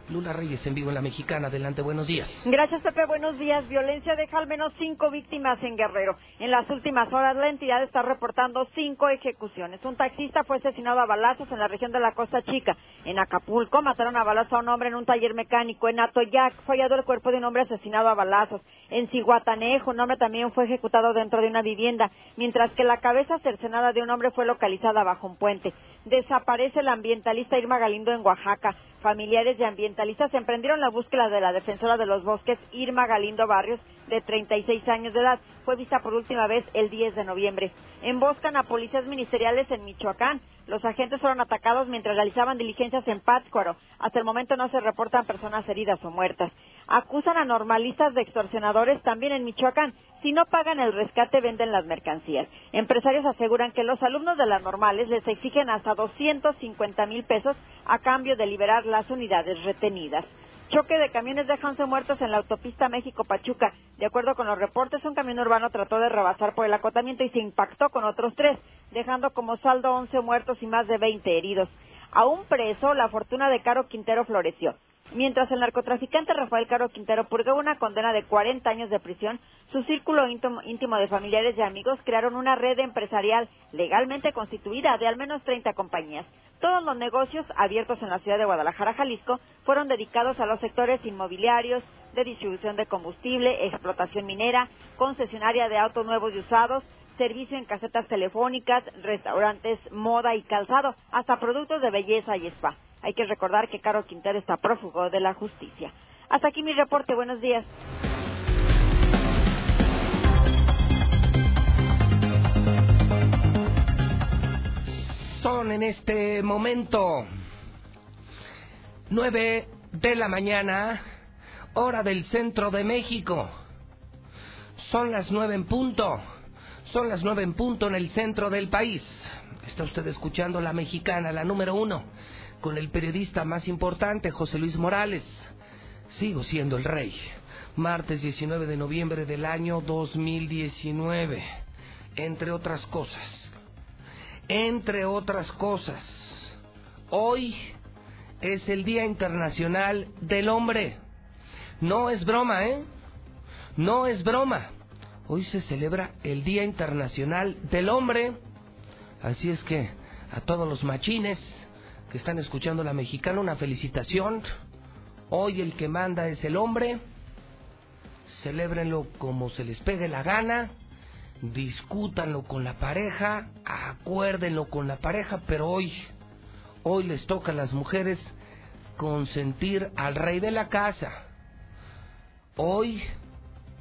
Lula Reyes en vivo en la Mexicana. Adelante, buenos días. Gracias, Pepe. Buenos días. Violencia deja al menos cinco víctimas en Guerrero. En las últimas horas, la entidad está reportando cinco ejecuciones. Un taxista fue asesinado a balazos en la región de la Costa Chica. En Acapulco mataron a balazos a un hombre en un taller mecánico. En Atoyac fue hallado el cuerpo de un hombre asesinado a balazos. En Ciguatanejo, un hombre también fue ejecutado dentro de una vivienda, mientras que la cabeza cercenada de un hombre fue localizada bajo un puente. Desaparece la ambientalista Irma Galindo en Oaxaca. Familiares y ambientalistas emprendieron la búsqueda de la defensora de los bosques, Irma Galindo Barrios, de 36 años de edad. Fue vista por última vez el 10 de noviembre. Emboscan a policías ministeriales en Michoacán. Los agentes fueron atacados mientras realizaban diligencias en Pátzcuaro. Hasta el momento no se reportan personas heridas o muertas. Acusan a normalistas de extorsionadores también en Michoacán. Si no pagan el rescate, venden las mercancías. Empresarios aseguran que los alumnos de las normales les exigen hasta 250 mil pesos a cambio de liberar las unidades retenidas. Choque de camiones deja 11 muertos en la autopista México-Pachuca. De acuerdo con los reportes, un camión urbano trató de rebasar por el acotamiento y se impactó con otros tres, dejando como saldo 11 muertos y más de 20 heridos. A un preso, la fortuna de Caro Quintero floreció. Mientras el narcotraficante Rafael Caro Quintero purgó una condena de 40 años de prisión, su círculo íntimo de familiares y amigos crearon una red empresarial legalmente constituida de al menos 30 compañías. Todos los negocios abiertos en la ciudad de Guadalajara, Jalisco, fueron dedicados a los sectores inmobiliarios, de distribución de combustible, explotación minera, concesionaria de autos nuevos y usados, servicio en casetas telefónicas, restaurantes, moda y calzado, hasta productos de belleza y spa. Hay que recordar que Caro Quintero está prófugo de la justicia. Hasta aquí mi reporte. Buenos días. Son en este momento nueve de la mañana, hora del centro de México. Son las nueve en punto. Son las nueve en punto en el centro del país. Está usted escuchando la mexicana, la número uno, con el periodista más importante, José Luis Morales. Sigo siendo el rey. Martes 19 de noviembre del año 2019. Entre otras cosas. Entre otras cosas. Hoy es el Día Internacional del Hombre. No es broma, ¿eh? No es broma. Hoy se celebra el Día Internacional del Hombre. Así es que a todos los machines que están escuchando la mexicana, una felicitación. Hoy el que manda es el hombre. Celébrenlo como se les pegue la gana. Discútanlo con la pareja. Acuérdenlo con la pareja. Pero hoy, hoy les toca a las mujeres consentir al rey de la casa. Hoy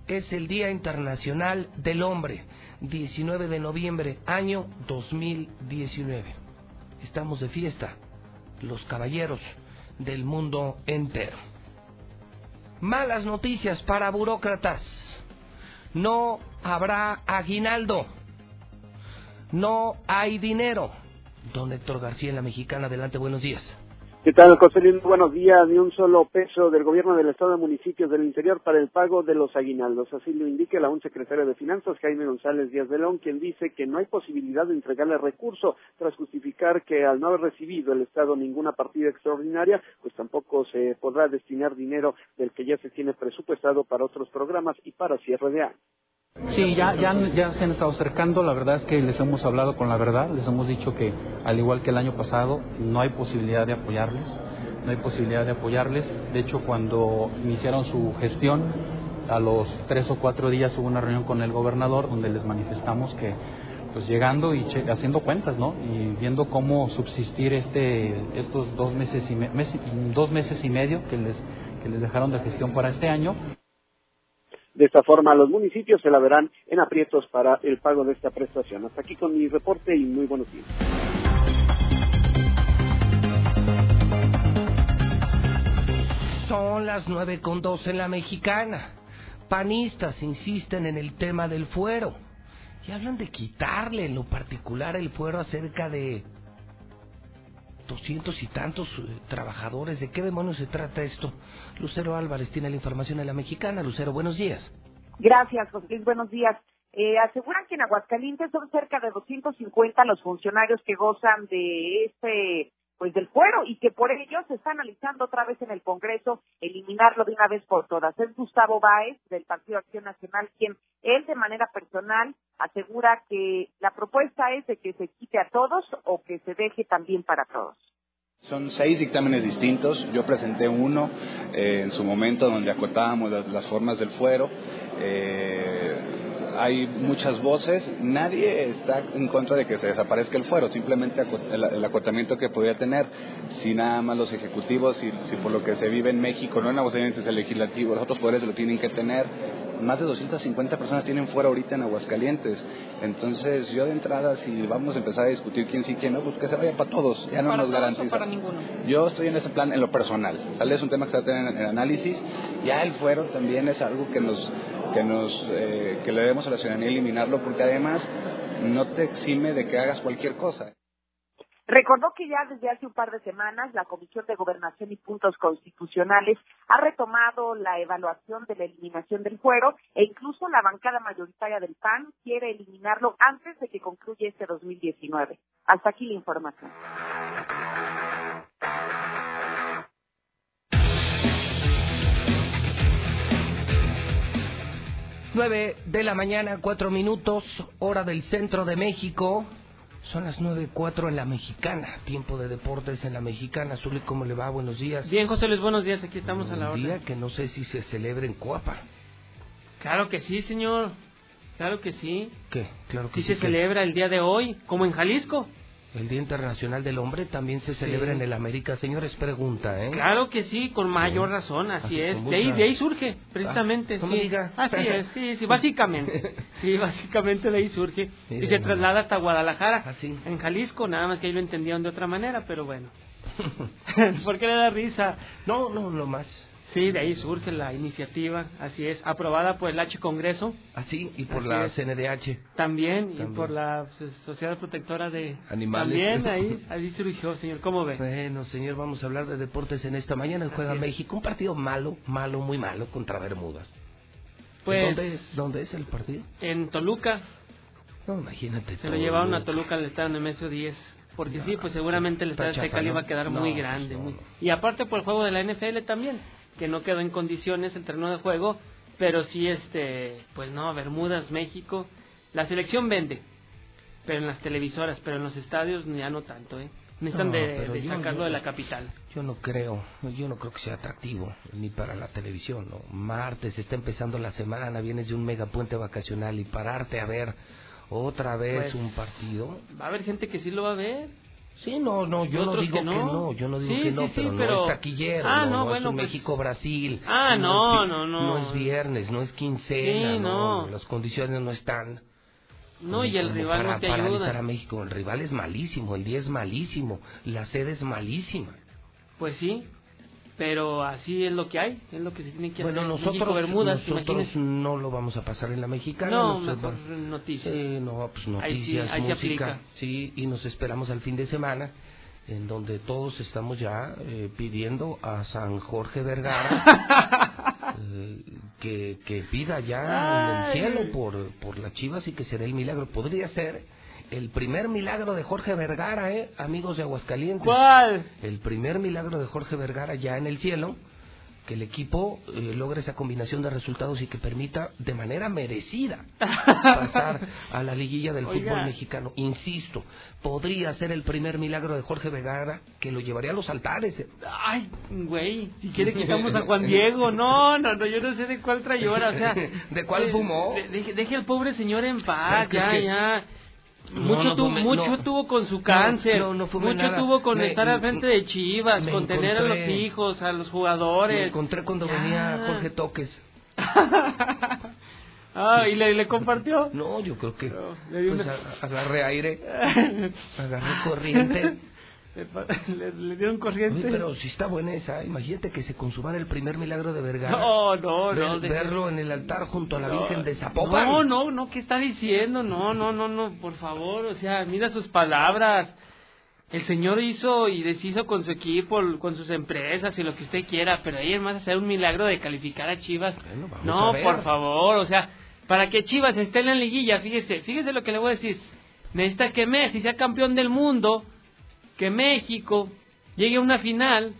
es el Día Internacional del Hombre, 19 de noviembre, año 2019. Estamos de fiesta, los caballeros del mundo entero. Malas noticias para burócratas. No habrá aguinaldo. No hay dinero. Don Héctor García en la Mexicana, adelante, buenos días. ¿Qué tal, José Luis? Buenos días. Ni un solo peso del gobierno del Estado de Municipios del Interior para el pago de los aguinaldos. Así lo indica la un secretario de Finanzas, Jaime González Díaz de León, quien dice que no hay posibilidad de entregarle recurso tras justificar que al no haber recibido el Estado ninguna partida extraordinaria, pues tampoco se podrá destinar dinero del que ya se tiene presupuestado para otros programas y para cierre de año. Sí, ya, ya, ya se han estado acercando, la verdad es que les hemos hablado con la verdad, les hemos dicho que al igual que el año pasado no hay posibilidad de apoyarles, no hay posibilidad de apoyarles, de hecho cuando iniciaron su gestión, a los tres o cuatro días hubo una reunión con el gobernador donde les manifestamos que pues llegando y haciendo cuentas, ¿no? Y viendo cómo subsistir este estos dos meses y dos meses y medio que les que les dejaron de gestión para este año. De esta forma, los municipios se la verán en aprietos para el pago de esta prestación. Hasta aquí con mi reporte y muy buenos días. Son las nueve con dos en la mexicana. Panistas insisten en el tema del fuero y hablan de quitarle en lo particular el fuero a cerca de doscientos y tantos eh, trabajadores. ¿De qué demonios se trata esto? Lucero Álvarez tiene la información en la mexicana. Lucero, buenos días. Gracias, José Luis. Buenos días. Eh, aseguran que en Aguascalientes son cerca de 250 los funcionarios que gozan de este pues del fuero y que por ello se está analizando otra vez en el Congreso eliminarlo de una vez por todas. Es Gustavo Báez del Partido Acción Nacional quien él de manera personal asegura que la propuesta es de que se quite a todos o que se deje también para todos. Son seis dictámenes distintos. Yo presenté uno eh, en su momento donde acotábamos las, formas del fuero. Eh, hay muchas voces, nadie está en contra de que se desaparezca el fuero, simplemente el, acotamiento que podría tener, si nada más los ejecutivos, si, por lo que se vive en México, no en Aguascalientes, el legislativo, los otros poderes lo tienen que tener, más de 250 personas tienen fuero ahorita en Aguascalientes, entonces yo de entrada, si vamos a empezar a discutir quién sí, quién no, pues que se vaya para todos, ya no nos garantiza. para ninguno? Yo estoy en ese plan en lo personal, ¿sale? Es un tema que se va a tener en, en análisis, ya el fuero también es algo que nos que nos eh, que le debemos a la ciudadanía eliminarlo porque además no te exime de que hagas cualquier cosa. Recordó que ya desde hace un par de semanas la Comisión de Gobernación y Puntos Constitucionales ha retomado la evaluación de la eliminación del fuero e incluso la bancada mayoritaria del PAN quiere eliminarlo antes de que concluya este 2019. Hasta aquí la información. 9 de la mañana, 4 minutos, hora del centro de México. Son las nueve cuatro en la mexicana, tiempo de deportes en la mexicana. Zuli, ¿cómo le va? Buenos días. Bien, José Luis, buenos días. Aquí estamos a la hora. día que no sé si se celebra en Coapa. Claro que sí, señor. Claro que sí. ¿Qué? Claro que Sí sí. se ¿qué? celebra el día de hoy, como en Jalisco. El Día Internacional del Hombre también se celebra en el América. Señores, pregunta, ¿eh? Claro que sí, con mayor razón, así, Así, es. De ahí, de ahí surge, precisamente. Ah, no sí. diga. Así es, sí, sí, *laughs* básicamente. Sí, básicamente de ahí surge. y se traslada hasta Guadalajara, Así. en Jalisco, nada más que ahí lo entendieron de otra manera, pero bueno. *laughs* *laughs* ¿Por qué le da risa? No, no, lo más. Sí, de ahí surge la iniciativa, así es, aprobada por el H Congreso. Así, y por Así la es. CNDH. También, y por la Sociedad Protectora de Animales. También ahí, *laughs* ahí surgió, señor. ¿Cómo ve? Bueno, señor, vamos a hablar de deportes en esta mañana. Juega Así. México, un partido malo, malo, muy malo contra Bermudas. Pues- ¿Dónde es, ¿Dónde es el partido? En Toluca, No, imagínate. se lo llevaron a Toluca al estadio Nemesio 10. Porque sí, pues seguramente el estadio Azteca le iba a quedar No, muy grande. no, muy-. Y aparte por el juego de la NFL también, que no quedó en condiciones el terreno de juego, pero sí, este, pues no, Bermudas, México. La selección vende, pero en las televisoras, pero en los estadios ya no tanto, ¿eh? Necesitan No, de, de sacarlo de la capital. Yo no creo, yo no creo que sea atractivo, ni para la televisión, ¿no? Martes, está empezando la semana, vienes de un megapuente vacacional y pararte a ver otra vez Pues, un partido. Va a haber gente que sí lo va a ver. Sí, no, no, yo no digo que que no. no. yo no digo Sí, que no, sí, sí, pero, no pero- es taquillero, Ah, no, no, no bueno, es pues- México-Brasil. Ah, no, no, no. No es viernes, no es quincena, no. no. Las condiciones no están. No, y el rival para no te paralizar ayuda. a México. El rival es malísimo, el día es malísimo, la sede es malísima. Pues sí, pero así es lo que hay, es lo que se tiene que Bueno, hacer. nosotros, México, Bermudas, nosotros no lo vamos a pasar en la mexicana. No, nosotros- mejor noticias. Sí, no, pues Ahí sí, noticias, ahí música. Sí, y nos esperamos al fin de semana, en donde todos estamos ya eh, pidiendo a San Jorge Vergara *laughs* eh, que, que pida ya en el cielo por, por las chivas y que se dé el milagro. Podría ser el primer milagro de Jorge Vergara, ¿eh? amigos de Aguascalientes. ¿Cuál? El primer milagro de Jorge Vergara ya en el cielo, que el equipo eh, logre esa combinación de resultados y que permita de manera merecida pasar *laughs* a la liguilla del Oiga. fútbol mexicano. Insisto, podría ser el primer milagro de Jorge Vergara que lo llevaría a los altares. ¿eh? Ay, güey, si quiere *laughs* quitamos a Juan Diego. No, no, no, yo no sé de cuál trayora, o sea. *laughs* ¿De cuál fumó? de- deje, deje al pobre señor en paz, ya, ya. Mucho no tuvo, fumé, mucho no. tuvo con su cáncer, mucho nada. tuvo con Me- estar al frente de Chivas, me con tener a los hijos, a los Me jugadores. encontré cuando Ya. venía Jorge Toques. *laughs* ah, ¿y le, le compartió? No, yo creo que pues, una- a- agarré aire, *laughs* agarré corriente. *laughs* Le, dieron corriente. Oye, pero si está buena esa, imagínate que se consumara el primer milagro de Vergara. No, no, Ver- no. de- Verlo en el altar junto a la No, Virgen de Zapopan. No, no, no, ¿qué está diciendo? No, no, no, no, por favor, o sea, mira sus palabras. El señor hizo y deshizo con su equipo, con sus empresas y lo que usted quiera, pero ahí es más hacer un milagro de calificar a Chivas. no, por favor, o sea, para que Chivas esté en la liguilla, fíjese, fíjese lo que le voy a decir. Necesita que Messi sea campeón del mundo, que México llegue a una final,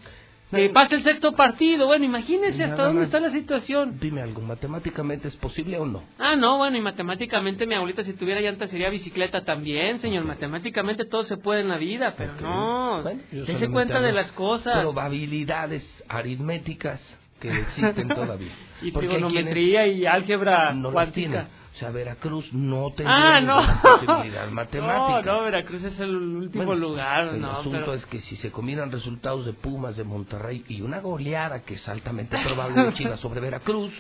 que pase el sexto partido. Bueno, imagínese hasta dónde está la situación. Dime algo, ¿matemáticamente es posible o no? Ah, no, bueno, y matemáticamente mi abuelita si tuviera llanta sería bicicleta también, señor. Matemáticamente todo se puede en la vida, pero no. Bueno, Dese cuenta de las cosas. Probabilidades aritméticas que existen *laughs* todavía. Y trigonometría y álgebra no cuántica. O sea, Veracruz no tendría Ah, no. posibilidad *laughs* matemática. No, no, Veracruz es el último Bueno, lugar, El no, asunto pero... es que si se combinan resultados de Pumas, de Monterrey y una goleada que es altamente *laughs* probable de Chivas sobre Veracruz,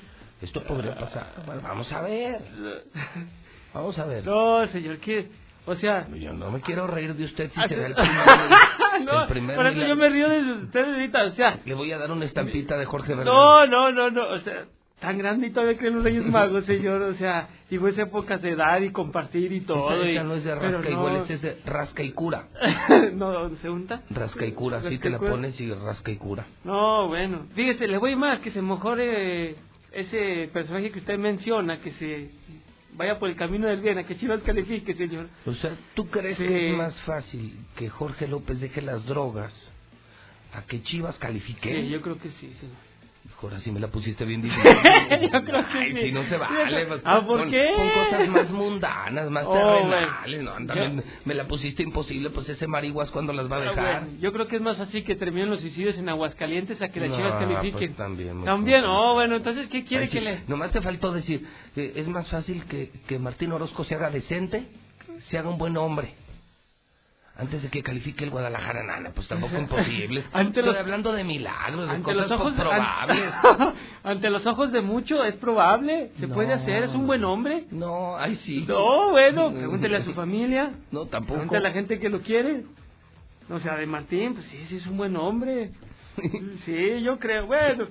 esto podría pasar. Bueno, vamos a ver. *laughs* Vamos a ver. No, señor, que... O sea... Yo no me quiero reír de usted si Ah, se ve el primer, no, el primer por eso milagro. yo me río de ustedes ahorita, o sea... Le voy a dar una estampita de Jorge Vergara. No, no, no, no, o sea, tan grande y todavía creen los Reyes *laughs* Magos, señor, o sea, digo, es épocas de dar y compartir y todo. Esa, y- esa no es de pero rasca y no. es de rasca y cura. *laughs* no, ¿se unta? Rasca y cura, Rasca te y la cura. pones y rasca y cura. No, bueno, fíjese, le voy más, que se mejore ese personaje que usted menciona, que se vaya por el camino del bien, a que Chivas califique, señor. O sea, ¿tú crees Sí. que es más fácil que Jorge López deje las drogas a que Chivas califique? Sí, yo creo que sí, señor. Ahora sí me la pusiste bien *laughs* difícil. Yo creo que Ay, sí. si no se vale. pues, Ah, ¿por con, qué? Con cosas más mundanas, más Oh, terrenales. No, Yo- me, me la pusiste imposible, pues ese marihuas cuando las va a Ah, dejar. bueno, yo creo que es más así que terminen los suicidios en Aguascalientes a que las No, chivas califiquen. pues también, También, oh, bueno, entonces, ¿qué quiere Ay, sí, que le...? Nomás te faltó decir, eh, es más fácil que, que Martín Orozco se haga decente, se haga un buen hombre. Antes de que califique el Guadalajara, nana, pues tampoco imposible. *laughs* Ante Estoy hablando de milagros, de Ante cosas los ojos probables. Ante, *laughs* ante los ojos de mucho es probable, se No. puede hacer, es un buen hombre. No, ay sí. No, bueno, pregúntele a su familia. No, tampoco. Pregúntale a la gente que lo quiere. O sea, de Martín, pues sí, sí es un buen hombre. *laughs* Sí, yo creo. Bueno,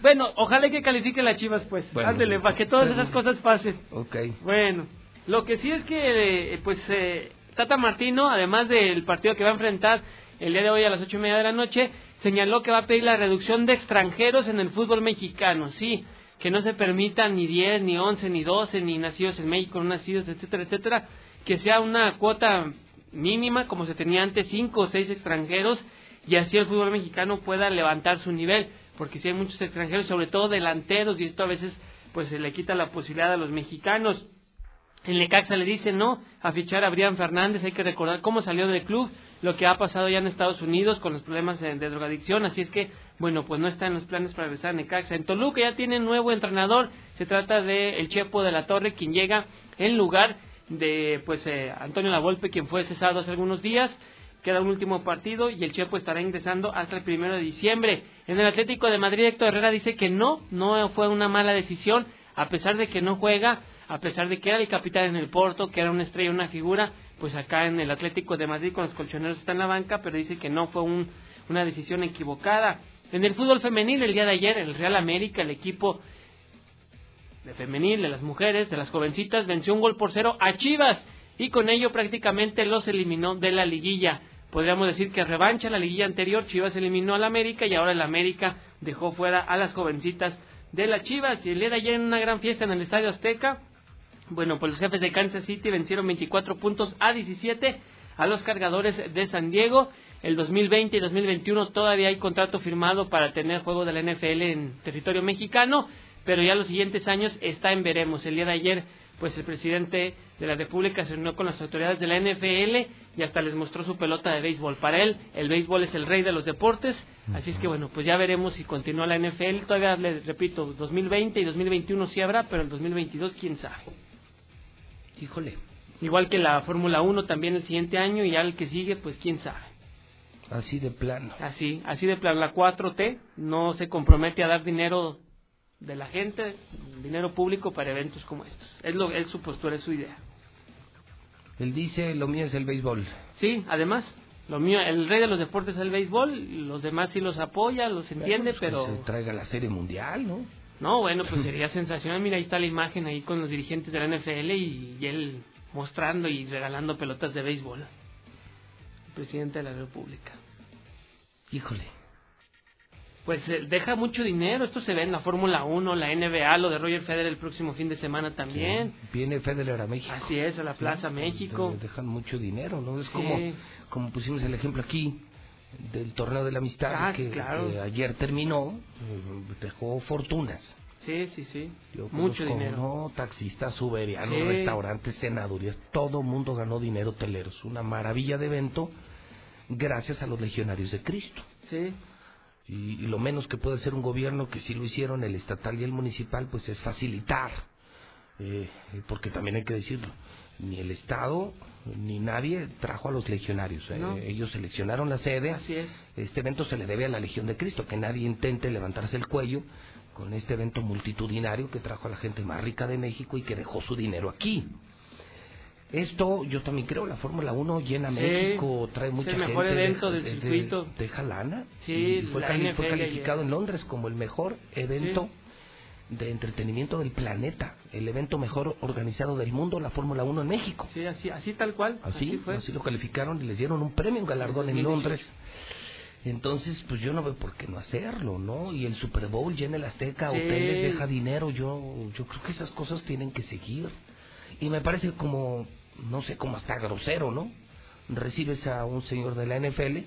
bueno, ojalá que califique las Chivas, pues. Bueno, Ándele, para que todas esas cosas pasen. Ok. Bueno, lo que sí es que, eh, pues, eh, Tata Martino, además del partido que va a enfrentar el día de hoy a las ocho y media de la noche, señaló que va a pedir la reducción de extranjeros en el fútbol mexicano, sí, que no se permitan ni 10, ni 11, ni 12, ni nacidos en México, no nacidos, etcétera, etcétera, que sea una cuota mínima, como se tenía antes, cinco o seis extranjeros, y así el fútbol mexicano pueda levantar su nivel, porque si hay muchos extranjeros, sobre todo delanteros, y esto a veces pues se le quita la posibilidad a los mexicanos. En Lecaxa le dicen no a fichar a Brian Fernández, hay que recordar cómo salió del club, lo que ha pasado ya en Estados Unidos con los problemas de, drogadicción, así es que, bueno, pues no está en los planes para regresar a Necaxa. En Toluca ya tiene nuevo entrenador, se trata de el Chepo de la Torre, quien llega en lugar de pues eh, Antonio Lavolpe, quien fue cesado hace algunos días. Queda un último partido y el Chepo estará ingresando hasta el primero de diciembre. En el Atlético de Madrid, Héctor Herrera dice que no, no fue una mala decisión, a pesar de que no juega, a pesar de que era el capitán en el Porto, que era una estrella, una figura, pues acá en el Atlético de Madrid con los colchoneros está en la banca, pero dice que no fue un- una decisión equivocada. En el fútbol femenil, el día de ayer, el Real América, el equipo de femenil, de las mujeres, de las jovencitas, venció un gol por cero a Chivas y con ello prácticamente los eliminó de la liguilla. Podríamos decir que revancha la liguilla anterior, Chivas eliminó al América y ahora el América dejó fuera a las jovencitas de las Chivas. Y el día de ayer en una gran fiesta en el Estadio Azteca, bueno, pues los jefes de Kansas City vencieron 24 puntos a 17 a los cargadores de San Diego. El 2020 y 2021 todavía hay contrato firmado para tener juego de la NFL en territorio mexicano, pero ya los siguientes años está en veremos. El día de ayer, pues el presidente de la República se reunió con las autoridades de la NFL y hasta les mostró su pelota de béisbol. Para él, el béisbol es el rey de los deportes, así es que bueno, pues ya veremos si continúa la NFL. Todavía les repito, 2020 y 2021 sí habrá, pero el 2022 quién sabe. Híjole. Igual que la Fórmula 1 también el siguiente año y ya el que sigue, pues quién sabe. Así de plano. Así, así de plano. La 4T no se compromete a dar dinero de la gente, dinero público para eventos como estos. Es, lo, es su postura, es su idea. Él dice, lo mío es el béisbol. Sí, además, lo mío, el rey de los deportes es el béisbol, los demás sí los apoya, los entiende, Pues pero... Que se traiga la serie mundial, ¿no? No, bueno, pues sería sensacional. Mira, ahí está la imagen ahí con los dirigentes de la NFL y, y él mostrando y regalando pelotas de béisbol. El presidente de la República. Híjole. Pues eh, deja mucho dinero. Esto se ve en la Fórmula 1, la NBA, lo de Roger Federer el próximo fin de semana también. Viene Federer a México. Así es, a la Plaza Sí, México. Dejan mucho dinero, ¿no? Es Sí. como, como pusimos el ejemplo aquí del torneo de la amistad Ah, que, claro. que ayer terminó, eh, dejó fortunas. Sí, sí, sí. Yo Mucho dinero. No, taxistas, uberianos, Sí. restaurantes, senadurías, todo mundo ganó dinero hoteleros. Una maravilla de evento gracias a los legionarios de Cristo. Sí. Y, y lo menos que puede hacer un gobierno, que sí lo hicieron, el estatal y el municipal, pues es facilitar. Eh, porque también hay que decirlo, ni el Estado ni nadie trajo a los legionarios. eh. Ellos seleccionaron la sede. Así es. Este evento se le debe a la Legión de Cristo, que nadie intente levantarse el cuello con este evento multitudinario que trajo a la gente más rica de México y que dejó su dinero aquí. Esto, yo también creo, la Fórmula 1 llena Sí, México, trae es mucha el gente. mejor evento de- del de- circuito. Deja lana. Sí, y fue, la cali- fue calificado en Londres como el mejor evento Sí. De entretenimiento del planeta, el evento mejor organizado del mundo, la Fórmula 1 en México. Sí, así, así tal cual. Así, fue. así lo calificaron y les dieron un premio, un galardón en 2018. Londres. Entonces, pues yo no veo por qué no hacerlo, ¿no? Y el Super Bowl llena el Azteca, Sí. hoteles, deja dinero, yo yo creo que esas cosas tienen que seguir. Y me parece como, no sé, como hasta grosero, ¿no? Recibes a un señor de la NFL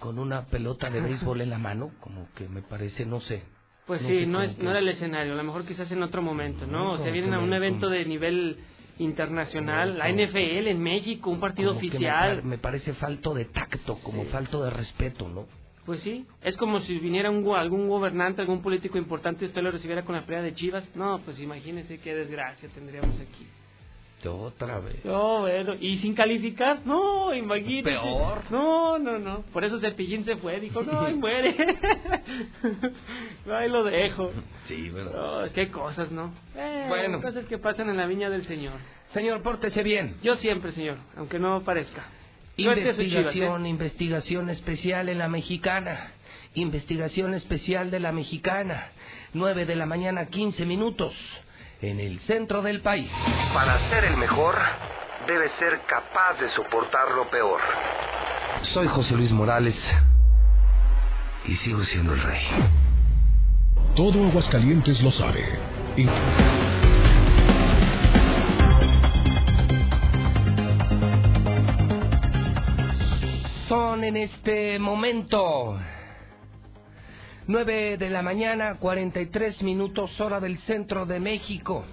con una pelota de *laughs* béisbol en la mano, como que me parece, no sé, Pues No sí, no, es, no era el escenario, a lo mejor quizás en otro momento, ¿no? O sea, vienen a un evento de nivel internacional, la NFL en México, un partido Como que me oficial. Me, parece falto de tacto, como falto de respeto, ¿no? Pues sí, es como si viniera un, algún gobernante, algún político importante y usted lo recibiera con la pelea de Chivas. No, pues imagínese qué desgracia tendríamos aquí. Otra vez. No, bueno, y sin calificar, no, imagínese. Peor. No, no, no. Por eso Cepillín se fue, dijo, no, ahí muere. *laughs* ahí lo dejo. Sí, ¿verdad? No, qué cosas, ¿no? Eh, Bueno. Cosas que pasan en la viña del Señor. Señor, pórtese bien. Yo siempre, señor, aunque no parezca. Chivas, ¿eh? Investigación, investigación especial en la mexicana. Investigación especial de la mexicana. 9 de la mañana, 15 minutos. En el centro del país. Para ser el mejor, debe ser capaz de soportar lo peor. Soy José Luis Morales. Y sigo siendo el rey. Todo Aguascalientes lo sabe. Y- Son en este momento 9 de la mañana, 43 minutos hora del centro de México.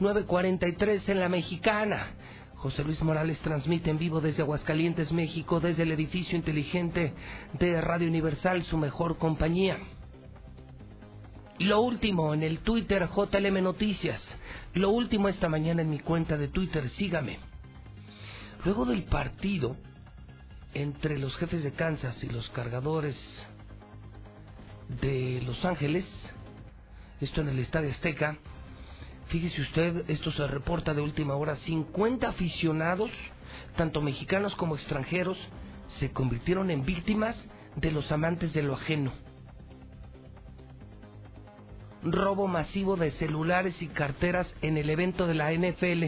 9.43 en la mexicana. José Luis Morales transmite en vivo desde Aguascalientes, México, desde el edificio inteligente de Radio Universal, su mejor compañía. Y lo último en el Twitter JLM Noticias. Lo último esta mañana en mi cuenta de Twitter, sígame. Luego del partido entre los jefes de Kansas y los cargadores de Los Ángeles, esto en el Estadio Azteca, fíjese usted, esto se reporta de última hora, 50 aficionados, tanto mexicanos como extranjeros, se convirtieron en víctimas de los amantes de lo ajeno. Robo masivo de celulares y carteras en el evento de la NFL.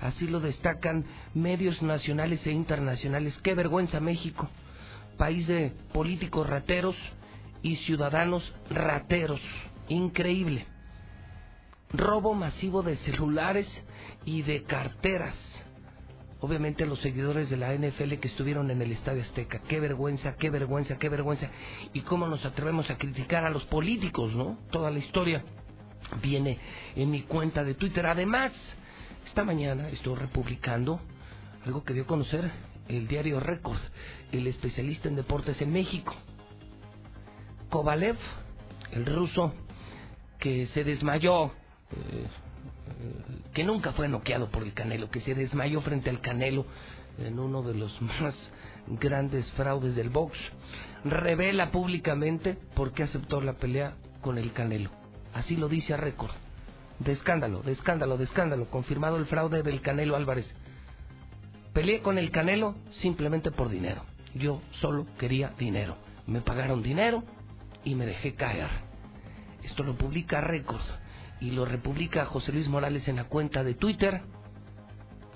Así lo destacan medios nacionales e internacionales. Qué vergüenza México. País de políticos rateros y ciudadanos rateros. Increíble. Robo masivo de celulares y de carteras. Obviamente los seguidores de la NFL que estuvieron en el Estadio Azteca. Qué vergüenza, qué vergüenza, qué vergüenza. Y cómo nos atrevemos a criticar a los políticos, ¿no? Toda la historia viene en mi cuenta de Twitter. Además, esta mañana estoy republicando algo que dio a conocer el diario Record, el especialista en deportes en México. Kovalev, el ruso que se desmayó, eh, que nunca fue noqueado por el Canelo, que se desmayó frente al Canelo en uno de los *laughs* más grandes fraudes del box, revela públicamente por qué aceptó la pelea con el Canelo. Así lo dice a récord. De escándalo, de escándalo, de escándalo, confirmado el fraude del Canelo Álvarez. Peleé con el Canelo simplemente por dinero. Yo solo quería dinero. Me pagaron dinero y me dejé caer. Esto lo publica Record y lo republica José Luis Morales en la cuenta de Twitter.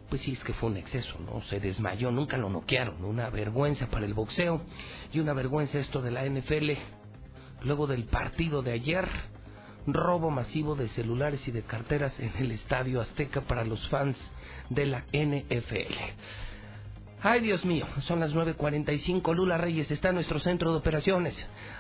Pues sí, es que fue un exceso, ¿no? Se desmayó, nunca lo noquearon. Una vergüenza para el boxeo y una vergüenza esto de la NFL. Luego del partido de ayer, robo masivo de celulares y de carteras en el Estadio Azteca para los fans de la NFL. Ay, Dios mío, son las 9.45. Lula Reyes está en nuestro centro de operaciones.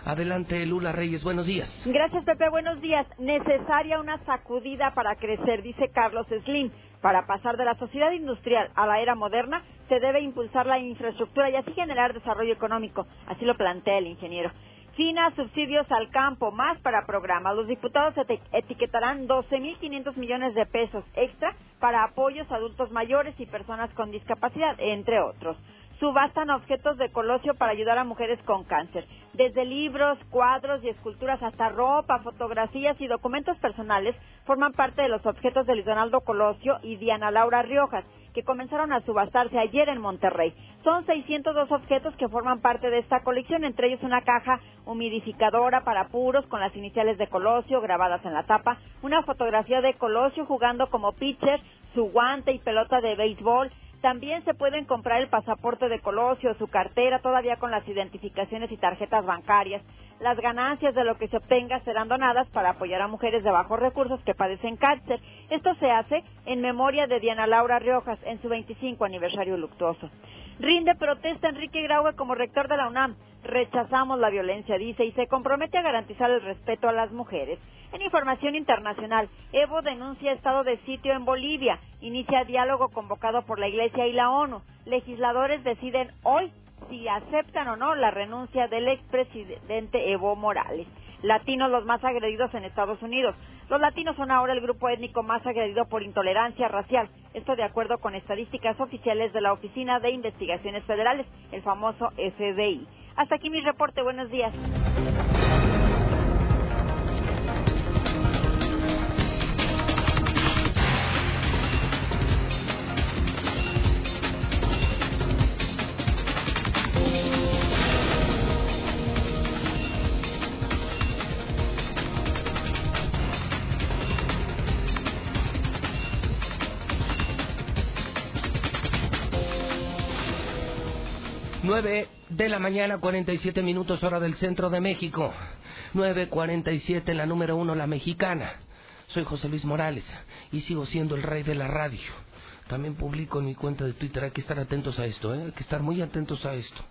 Adelante, Lula Reyes, buenos días. Gracias, Pepe. Buenos días. Necesaria una sacudida para crecer, dice Carlos Slim. Para pasar de la sociedad industrial a la era moderna, se debe impulsar la infraestructura y así generar desarrollo económico. Así lo plantea el ingeniero. Fina, subsidios al campo, más para programas. Los diputados eti- etiquetarán 12.500 millones de pesos extra para apoyos a adultos mayores y personas con discapacidad, entre otros. Subastan objetos de Colosio para ayudar a mujeres con cáncer. Desde libros, cuadros y esculturas hasta ropa, fotografías y documentos personales forman parte de los objetos de Luis Donaldo Colosio y Diana Laura Riojas, que comenzaron a subastarse ayer en Monterrey. Son 602 objetos que forman parte de esta colección, entre ellos una caja humidificadora para puros con las iniciales de Colosio grabadas en la tapa, una fotografía de Colosio jugando como pitcher, su guante y pelota de béisbol, también se pueden comprar el pasaporte de Colosio, su cartera, todavía con las identificaciones y tarjetas bancarias. Las ganancias de lo que se obtenga serán donadas para apoyar a mujeres de bajos recursos que padecen cáncer. Esto se hace en memoria de Diana Laura Riojas en su 25 aniversario luctuoso. Rinde protesta Enrique Graue como rector de la UNAM. Rechazamos la violencia, dice, y se compromete a garantizar el respeto a las mujeres. En información internacional, Evo denuncia estado de sitio en Bolivia. Inicia diálogo convocado por la Iglesia y la ONU. Legisladores deciden hoy si aceptan o no la renuncia del expresidente Evo Morales. Latinos los más agredidos en Estados Unidos. Los latinos son ahora el grupo étnico más agredido por intolerancia racial. Esto de acuerdo con estadísticas oficiales de la Oficina de Investigaciones Federales, el famoso FBI. Hasta aquí mi reporte. Buenos días. Nueve de la mañana, 47 minutos hora del centro de México. 9.47 en la número uno, la mexicana. Soy José Luis Morales y sigo siendo el rey de la radio. También publico en mi cuenta de Twitter, hay que estar atentos a esto, ¿eh? hay que estar muy atentos a esto.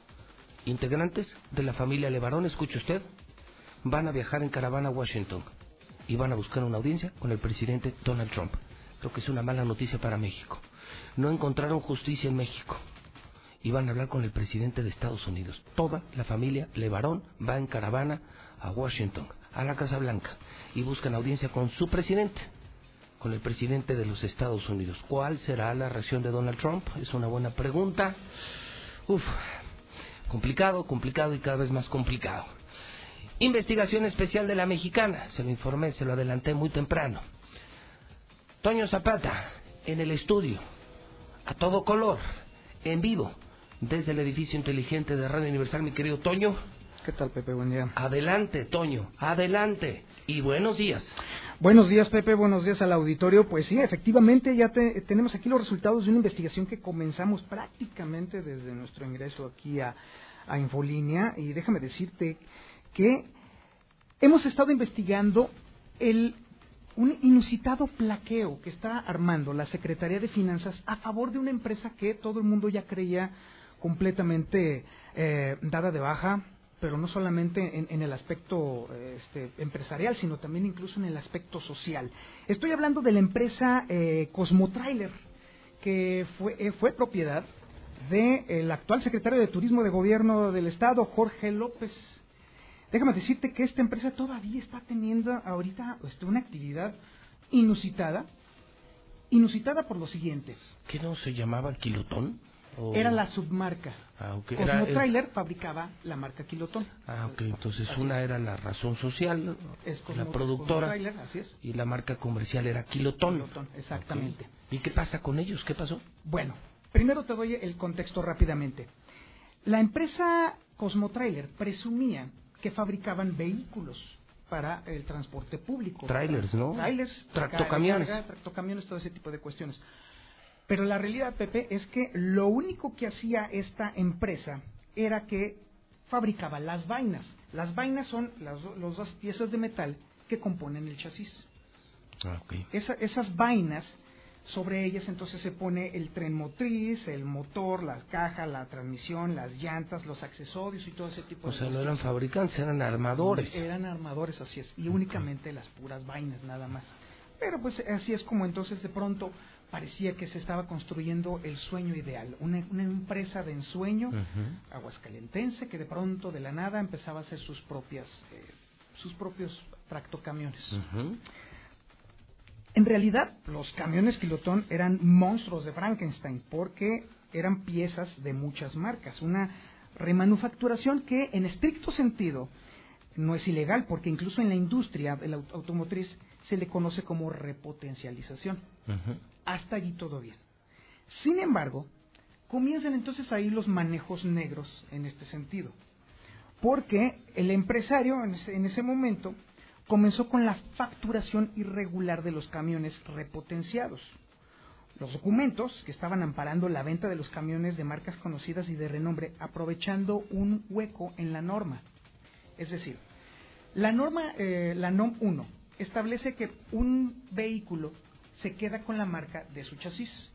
Integrantes de la familia Levarón, escuche usted, van a viajar en caravana a Washington y van a buscar una audiencia con el presidente Donald Trump. Creo que es una mala noticia para México. No encontraron justicia en México y van a hablar con el presidente de Estados Unidos. Toda la familia Levarón va en caravana a Washington, a la Casa Blanca, y buscan audiencia con su presidente, con el presidente de los Estados Unidos. ¿Cuál será la reacción de Donald Trump? Es una buena pregunta. Uf, complicado, complicado y cada vez más complicado. Investigación especial de la mexicana, se lo informé, se lo adelanté muy temprano. Toño Zapata, en el estudio, a todo color, en vivo, desde el edificio inteligente de Radio Universal, mi querido Toño. ¿Qué tal, Pepe? Buen día. Adelante, Toño, adelante. Y buenos días. Buenos días, Pepe. Buenos días al auditorio. Pues sí, efectivamente, ya tenemos aquí los resultados de una investigación que comenzamos prácticamente desde nuestro ingreso aquí a, a Infolínea. Y déjame decirte que hemos estado investigando el un inusitado plaqueo que está armando la Secretaría de Finanzas a favor de una empresa que todo el mundo ya creía completamente eh, dada de baja, pero no solamente en, el aspecto este, empresarial, sino también incluso en el aspecto social. Estoy hablando de la empresa eh, Cosmotrailer, que fue, eh, fue propiedad del actual secretario de Turismo de Gobierno del Estado, Jorge López. Déjame decirte que esta empresa todavía está teniendo ahorita este, una actividad inusitada, inusitada por lo siguiente. ¿Qué no se llamaba Quilotón? Era la submarca. Ah, okay. Cosmo Trailer fabricaba la marca Kilotón. Ah, ok. Entonces una era la razón social, la productora, así es. y la marca comercial era Kilotón. Kilotón, exactamente. ¿Y qué pasa con ellos? ¿Qué pasó? Bueno, primero te doy el contexto rápidamente. La empresa Cosmo Trailer presumía que fabricaban vehículos para el transporte público. Trailers, ¿no? Trailers, tractocamiones. tractocamiones, todo ese tipo de cuestiones. Pero la realidad, Pepe, es que lo único que hacía esta empresa era que fabricaba las vainas. Las vainas son las dos piezas de metal que componen el chasis. Ah, esas vainas, sobre ellas entonces se pone el tren motriz, el motor, la caja, la transmisión, las llantas, los accesorios y todo ese tipo de cosas. O sea, no eran fabricantes, eran armadores. Eran armadores, así es. Y únicamente las puras vainas, nada más. Pero pues así es como entonces de pronto parecía que se estaba construyendo el sueño ideal, una, empresa de ensueño aguascalentense que de pronto, de la nada, empezaba a hacer sus propias, eh, sus propios tractocamiones. En realidad, los camiones Kilotón eran monstruos de Frankenstein porque eran piezas de muchas marcas, una remanufacturación que en estricto sentido no es ilegal porque incluso en la industria de la automotriz se le conoce como repotencialización. Hasta allí todo bien. Sin embargo, comienzan entonces ahí los manejos negros en este sentido. Porque el empresario en ese, en ese momento comenzó con la facturación irregular de los camiones repotenciados. Los documentos que estaban amparando la venta de los camiones de marcas conocidas y de renombre aprovechando un hueco en la norma. Es decir, La norma, eh, la NOM 1, establece que un vehículo se queda con la marca de su chasis.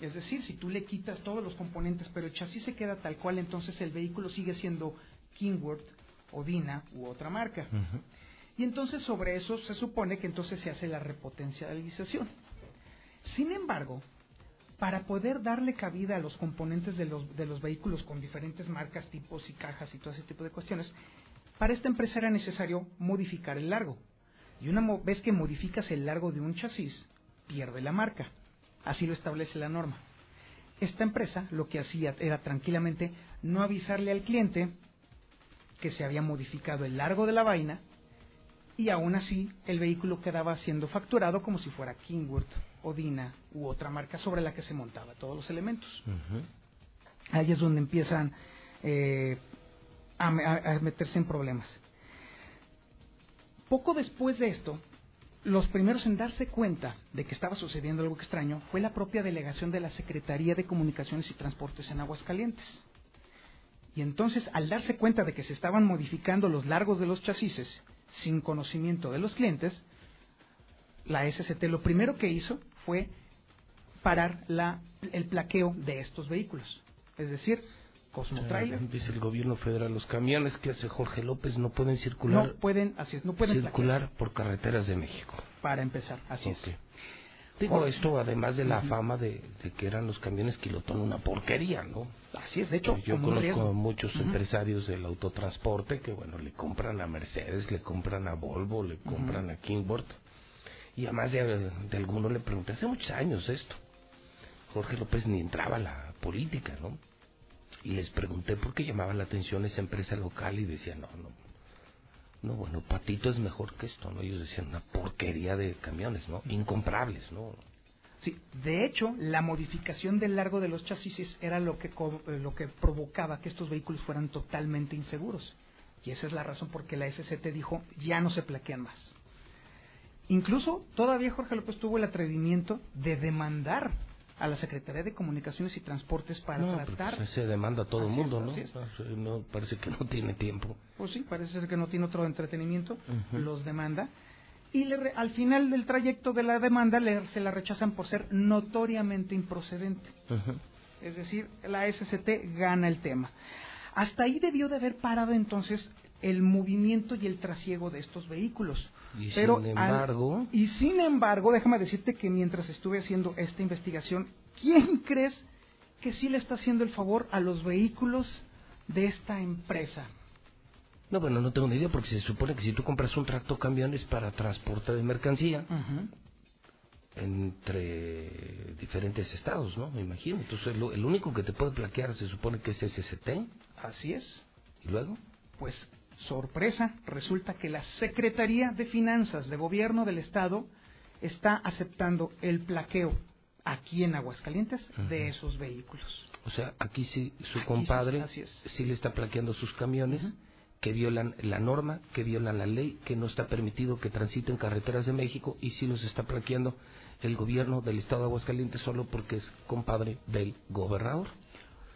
Es decir, si tú le quitas todos los componentes, pero el chasis se queda tal cual, entonces el vehículo sigue siendo Kingworth, Odina u otra marca. Y entonces sobre eso se supone que entonces se hace la repotencialización. Sin embargo, para poder darle cabida a los componentes de los, de los vehículos con diferentes marcas, tipos y cajas y todo ese tipo de cuestiones, para esta empresa era necesario modificar el largo. Y una vez que modificas el largo de un chasis, pierde la marca. Así lo establece la norma. Esta empresa lo que hacía era tranquilamente no avisarle al cliente que se había modificado el largo de la vaina y aún así el vehículo quedaba siendo facturado como si fuera Kingworth, Odina u otra marca sobre la que se montaba todos los elementos. Ahí es donde empiezan eh, a, a meterse en problemas. Poco después de esto, los primeros en darse cuenta de que estaba sucediendo algo extraño fue la propia delegación de la Secretaría de Comunicaciones y Transportes en Aguascalientes. Y entonces, al darse cuenta de que se estaban modificando los largos de los chasis sin conocimiento de los clientes, la SCT lo primero que hizo fue parar la, el plaqueo de estos vehículos. Es decir, Cosmo Trailer. Dice el gobierno federal, los camiones que hace Jorge López no pueden circular. No pueden, así es, no pueden circular por carreteras de México. Para empezar, así es. Digo esto además de la fama de, que eran los camiones Kilotón una porquería, ¿no? Así es, de hecho. Yo conozco a muchos empresarios del autotransporte que, bueno, le compran a Mercedes, le compran a Volvo, le compran a Kingboard. Y además de, de alguno le pregunté, hace muchos años esto. Jorge López ni entraba a la política, ¿no? Y les pregunté por qué llamaba la atención esa empresa local y decían, no, no, no, bueno, Patito es mejor que esto, ¿no? Ellos decían una porquería de camiones, ¿no? Incomprables, ¿no? Sí, de hecho, la modificación del largo de los chasis era lo que, eh, lo que provocaba que estos vehículos fueran totalmente inseguros. Y esa es la razón por que la SCT dijo, ya no se plaquean más. Incluso todavía Jorge López tuvo el atrevimiento de demandar a la Secretaría de Comunicaciones y Transportes para no, tratar. Pues se demanda a todo el mundo, ¿no? ¿no? Parece que no tiene tiempo. Pues sí, parece ser que no tiene otro entretenimiento, los demanda. Y le, al final del trayecto de la demanda le, se la rechazan por ser notoriamente improcedente. Es decir, la SCT gana el tema. Hasta ahí debió de haber parado entonces el movimiento y el trasiego de estos vehículos. Y sin embargo. y sin embargo, déjame decirte que mientras estuve haciendo esta investigación, ¿quién crees que sí le está haciendo el favor a los vehículos de esta empresa? No, bueno, no tengo ni idea, porque se supone que si tú compras un tracto camión es para transporte de mercancía entre diferentes estados, ¿no? Me imagino. Entonces, el, único que te puede plaquear se supone que es SST. Así es. ¿Y luego? Pues sorpresa, resulta que la Secretaría de Finanzas de Gobierno del Estado está aceptando el plaqueo aquí en Aguascalientes de esos vehículos. O sea, aquí sí su compadre sí, le está plaqueando sus camiones que violan la norma, que violan la ley, que no está permitido que transiten carreteras de México y sí los está plaqueando el gobierno del estado de Aguascalientes solo porque es compadre del gobernador.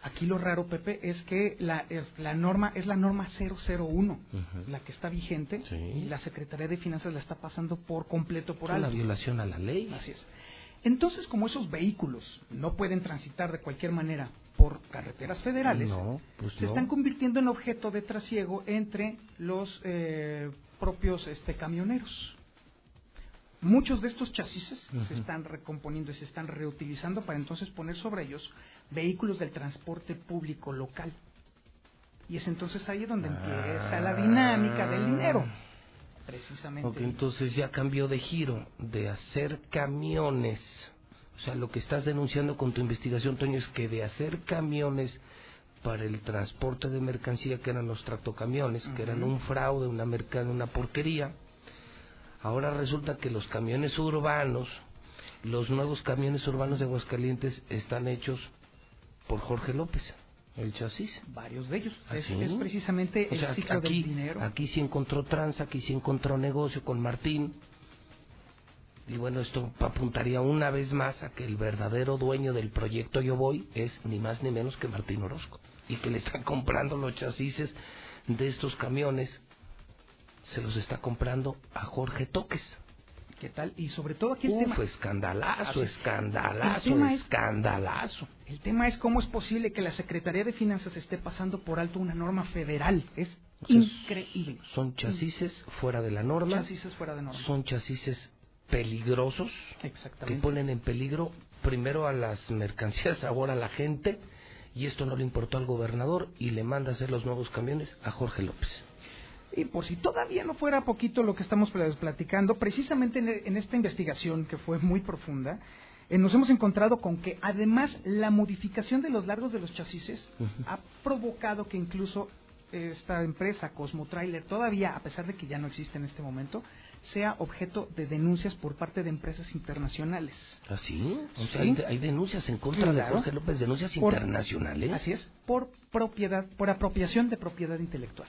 Aquí lo raro, Pepe, es que la, la norma es la norma 001, la que está vigente, y la Secretaría de Finanzas la está pasando por completo por alto. una violación a la ley. Así es. Entonces, como esos vehículos no pueden transitar de cualquier manera por carreteras federales, pues se están convirtiendo en objeto de trasiego entre los eh, propios este, camioneros. Muchos de estos chasis se están recomponiendo y se están reutilizando para entonces poner sobre ellos vehículos del transporte público local. Y es entonces ahí donde empieza la dinámica del dinero. Precisamente. Ok, entonces ya cambió de giro, de hacer camiones. O sea, lo que estás denunciando con tu investigación, Toño, es que de hacer camiones para el transporte de mercancía, que eran los tractocamiones, que eran un fraude, una, una porquería, ahora resulta que los camiones urbanos, los nuevos camiones urbanos de Aguascalientes están hechos por Jorge López, el chasis. Varios de ellos. ¿Ah, es, precisamente el ciclo aquí, del dinero. Aquí sí encontró tranza, aquí sí encontró negocio con Martín. Y bueno, esto apuntaría una vez más a que el verdadero dueño del proyecto Yo Voy es ni más ni menos que Martín Orozco. Y que le están *laughs* comprando los chasis de estos camiones se los está comprando a Jorge Toques. ¿Qué tal? Y sobre todo aquí el Uf, tema... escandalazo, escandalazo, El es- escandalazo. El tema es cómo es posible que la Secretaría de Finanzas esté pasando por alto una norma federal. Es increíble. Son chasis fuera de la norma. Chasis fuera de norma. Son chasis peligrosos que Exactamente. ponen en peligro primero a las mercancías, *laughs* ahora a la gente. Y esto no le importó al gobernador y le manda a hacer los nuevos camiones a Jorge López. Y por si todavía no fuera poquito lo que estamos pl- platicando, precisamente en, en esta investigación que fue muy profunda, eh, nos hemos encontrado con que además la modificación de los largos de los chasis ha provocado que incluso eh, esta empresa Cosmo Trailer todavía, a pesar de que ya no existe en este momento, sea objeto de denuncias por parte de empresas internacionales. ¿Ah, O sea, Sí. hay, hay denuncias en contra de Claro. Jorge López, denuncias Por- internacionales. Así es, por propiedad, por apropiación de propiedad intelectual.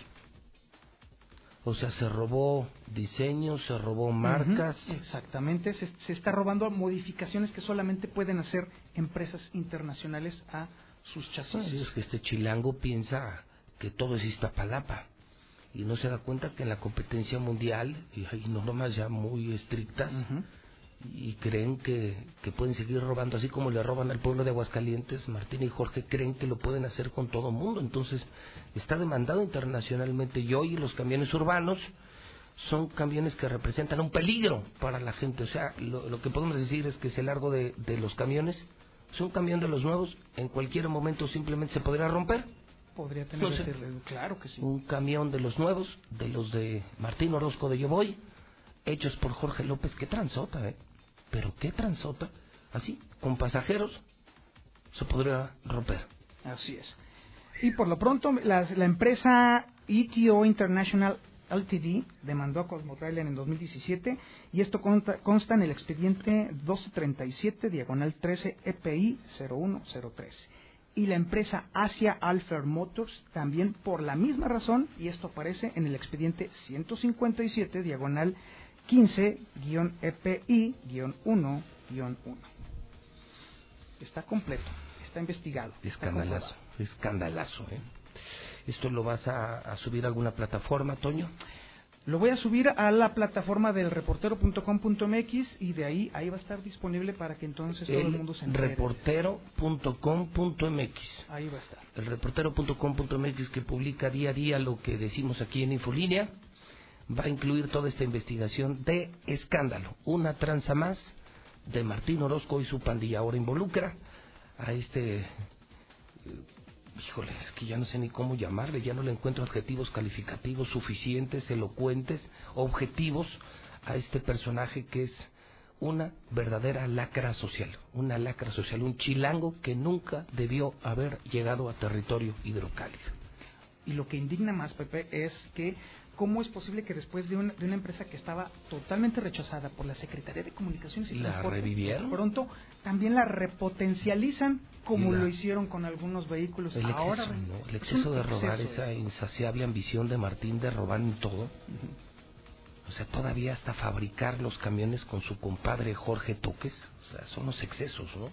O sea, se robó diseños, se robó marcas. Exactamente, se, se está robando modificaciones que solamente pueden hacer empresas internacionales a sus chasis. Es que este chilango piensa que todo es Iztapalapa y no se da cuenta que en la competencia mundial y hay normas ya muy estrictas y creen que, que pueden seguir robando así como le roban al pueblo de Aguascalientes, Martín y Jorge creen que lo pueden hacer con todo mundo, entonces está demandado internacionalmente y hoy los camiones urbanos son camiones que representan un peligro para la gente, o sea, lo, lo que podemos decir es que ese largo de, de los camiones, es un camión de los nuevos, en cualquier momento simplemente se podría romper. Podría tener No sé. ese- claro que sí. Un camión de los nuevos, de los de Martín Orozco de Yo Voy, hechos por Jorge López, qué transota, ¿eh? Pero qué transota, así, con pasajeros, se podría romper. Así es. Y por lo pronto, las- la empresa ETO International Ltd demandó a Cosmotrailer en 2017 y esto consta, consta en el expediente 1237 diagonal 13 EPI 0103. Y la empresa Asia Alpha Motors también por la misma razón y esto aparece en el expediente 157 diagonal 15-EPI-1-1. Está completo, está investigado. está Escandalazo, escandalazo, ¿eh? ¿Esto lo vas a, a subir a alguna plataforma, Toño? Lo voy a subir a la plataforma del reportero.com.mx y de ahí ahí va a estar disponible para que entonces todo el El mundo se entere. reportero.com.mx. Ahí va a estar. El reportero.com.mx que publica día a día lo que decimos aquí en Infolínea va a incluir toda esta investigación de escándalo. Una tranza más de Martín Orozco y su pandilla. Ahora involucra a este... Híjole, es que ya no sé ni cómo llamarle, ya no le encuentro adjetivos calificativos suficientes, elocuentes, objetivos a este personaje que es una verdadera lacra social, una lacra social, un chilango que nunca debió haber llegado a territorio hidrocálido. Y lo que indigna más, Pepe, es que cómo es posible que después de una, de una empresa que estaba totalmente rechazada por la Secretaría de Comunicaciones y ¿La revivieron? pronto también la repotencializan como la- lo hicieron con algunos vehículos. El exceso, Ahora, ¿no? El es exceso un de robar, exceso esa insaciable ambición de Martín de robar en todo. O sea, todavía hasta fabricar los camiones con su compadre Jorge Toques. O sea, son los excesos, ¿no?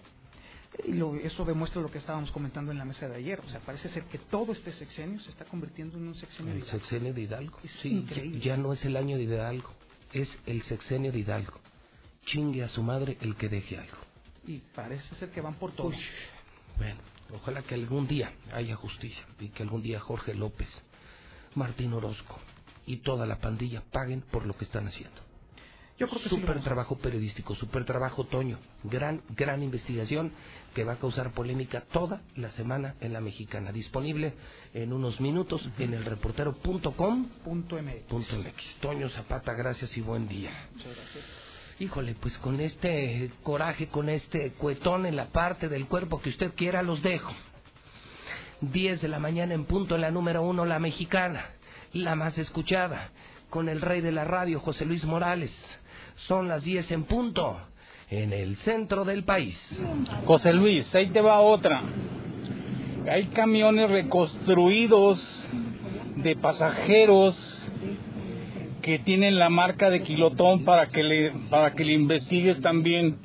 Y lo- eso demuestra lo que estábamos comentando en la mesa de ayer. O sea, parece ser que todo este sexenio se está convirtiendo en un sexenio El de sexenio de Hidalgo. Es Sí, increíble. ya, ya no es el año de Hidalgo, es el sexenio de Hidalgo. Chingue a su madre el que deje algo. Y parece ser que van por todo. Uy, bueno, ojalá que algún día haya justicia y que algún día Jorge López, Martín Orozco y toda la pandilla paguen por lo que están haciendo. Yo creo que sí a trabajo periodístico, super trabajo Toño, gran, gran investigación que va a causar polémica toda la semana en la mexicana. Disponible en unos minutos en el reportero.com. Punto MX. Punto MX. Toño Zapata, gracias y buen día. Muchas gracias. Híjole, pues con este coraje, con este cuetón en la parte del cuerpo que usted quiera, los dejo. 10 de la mañana en punto en la número uno, la mexicana, la más escuchada, con el rey de la radio, José Luis Morales. Son las 10 en punto, en el centro del país. José Luis, ahí te va otra. Hay camiones reconstruidos de pasajeros que tienen la marca de kilotón para que le para que le investigues también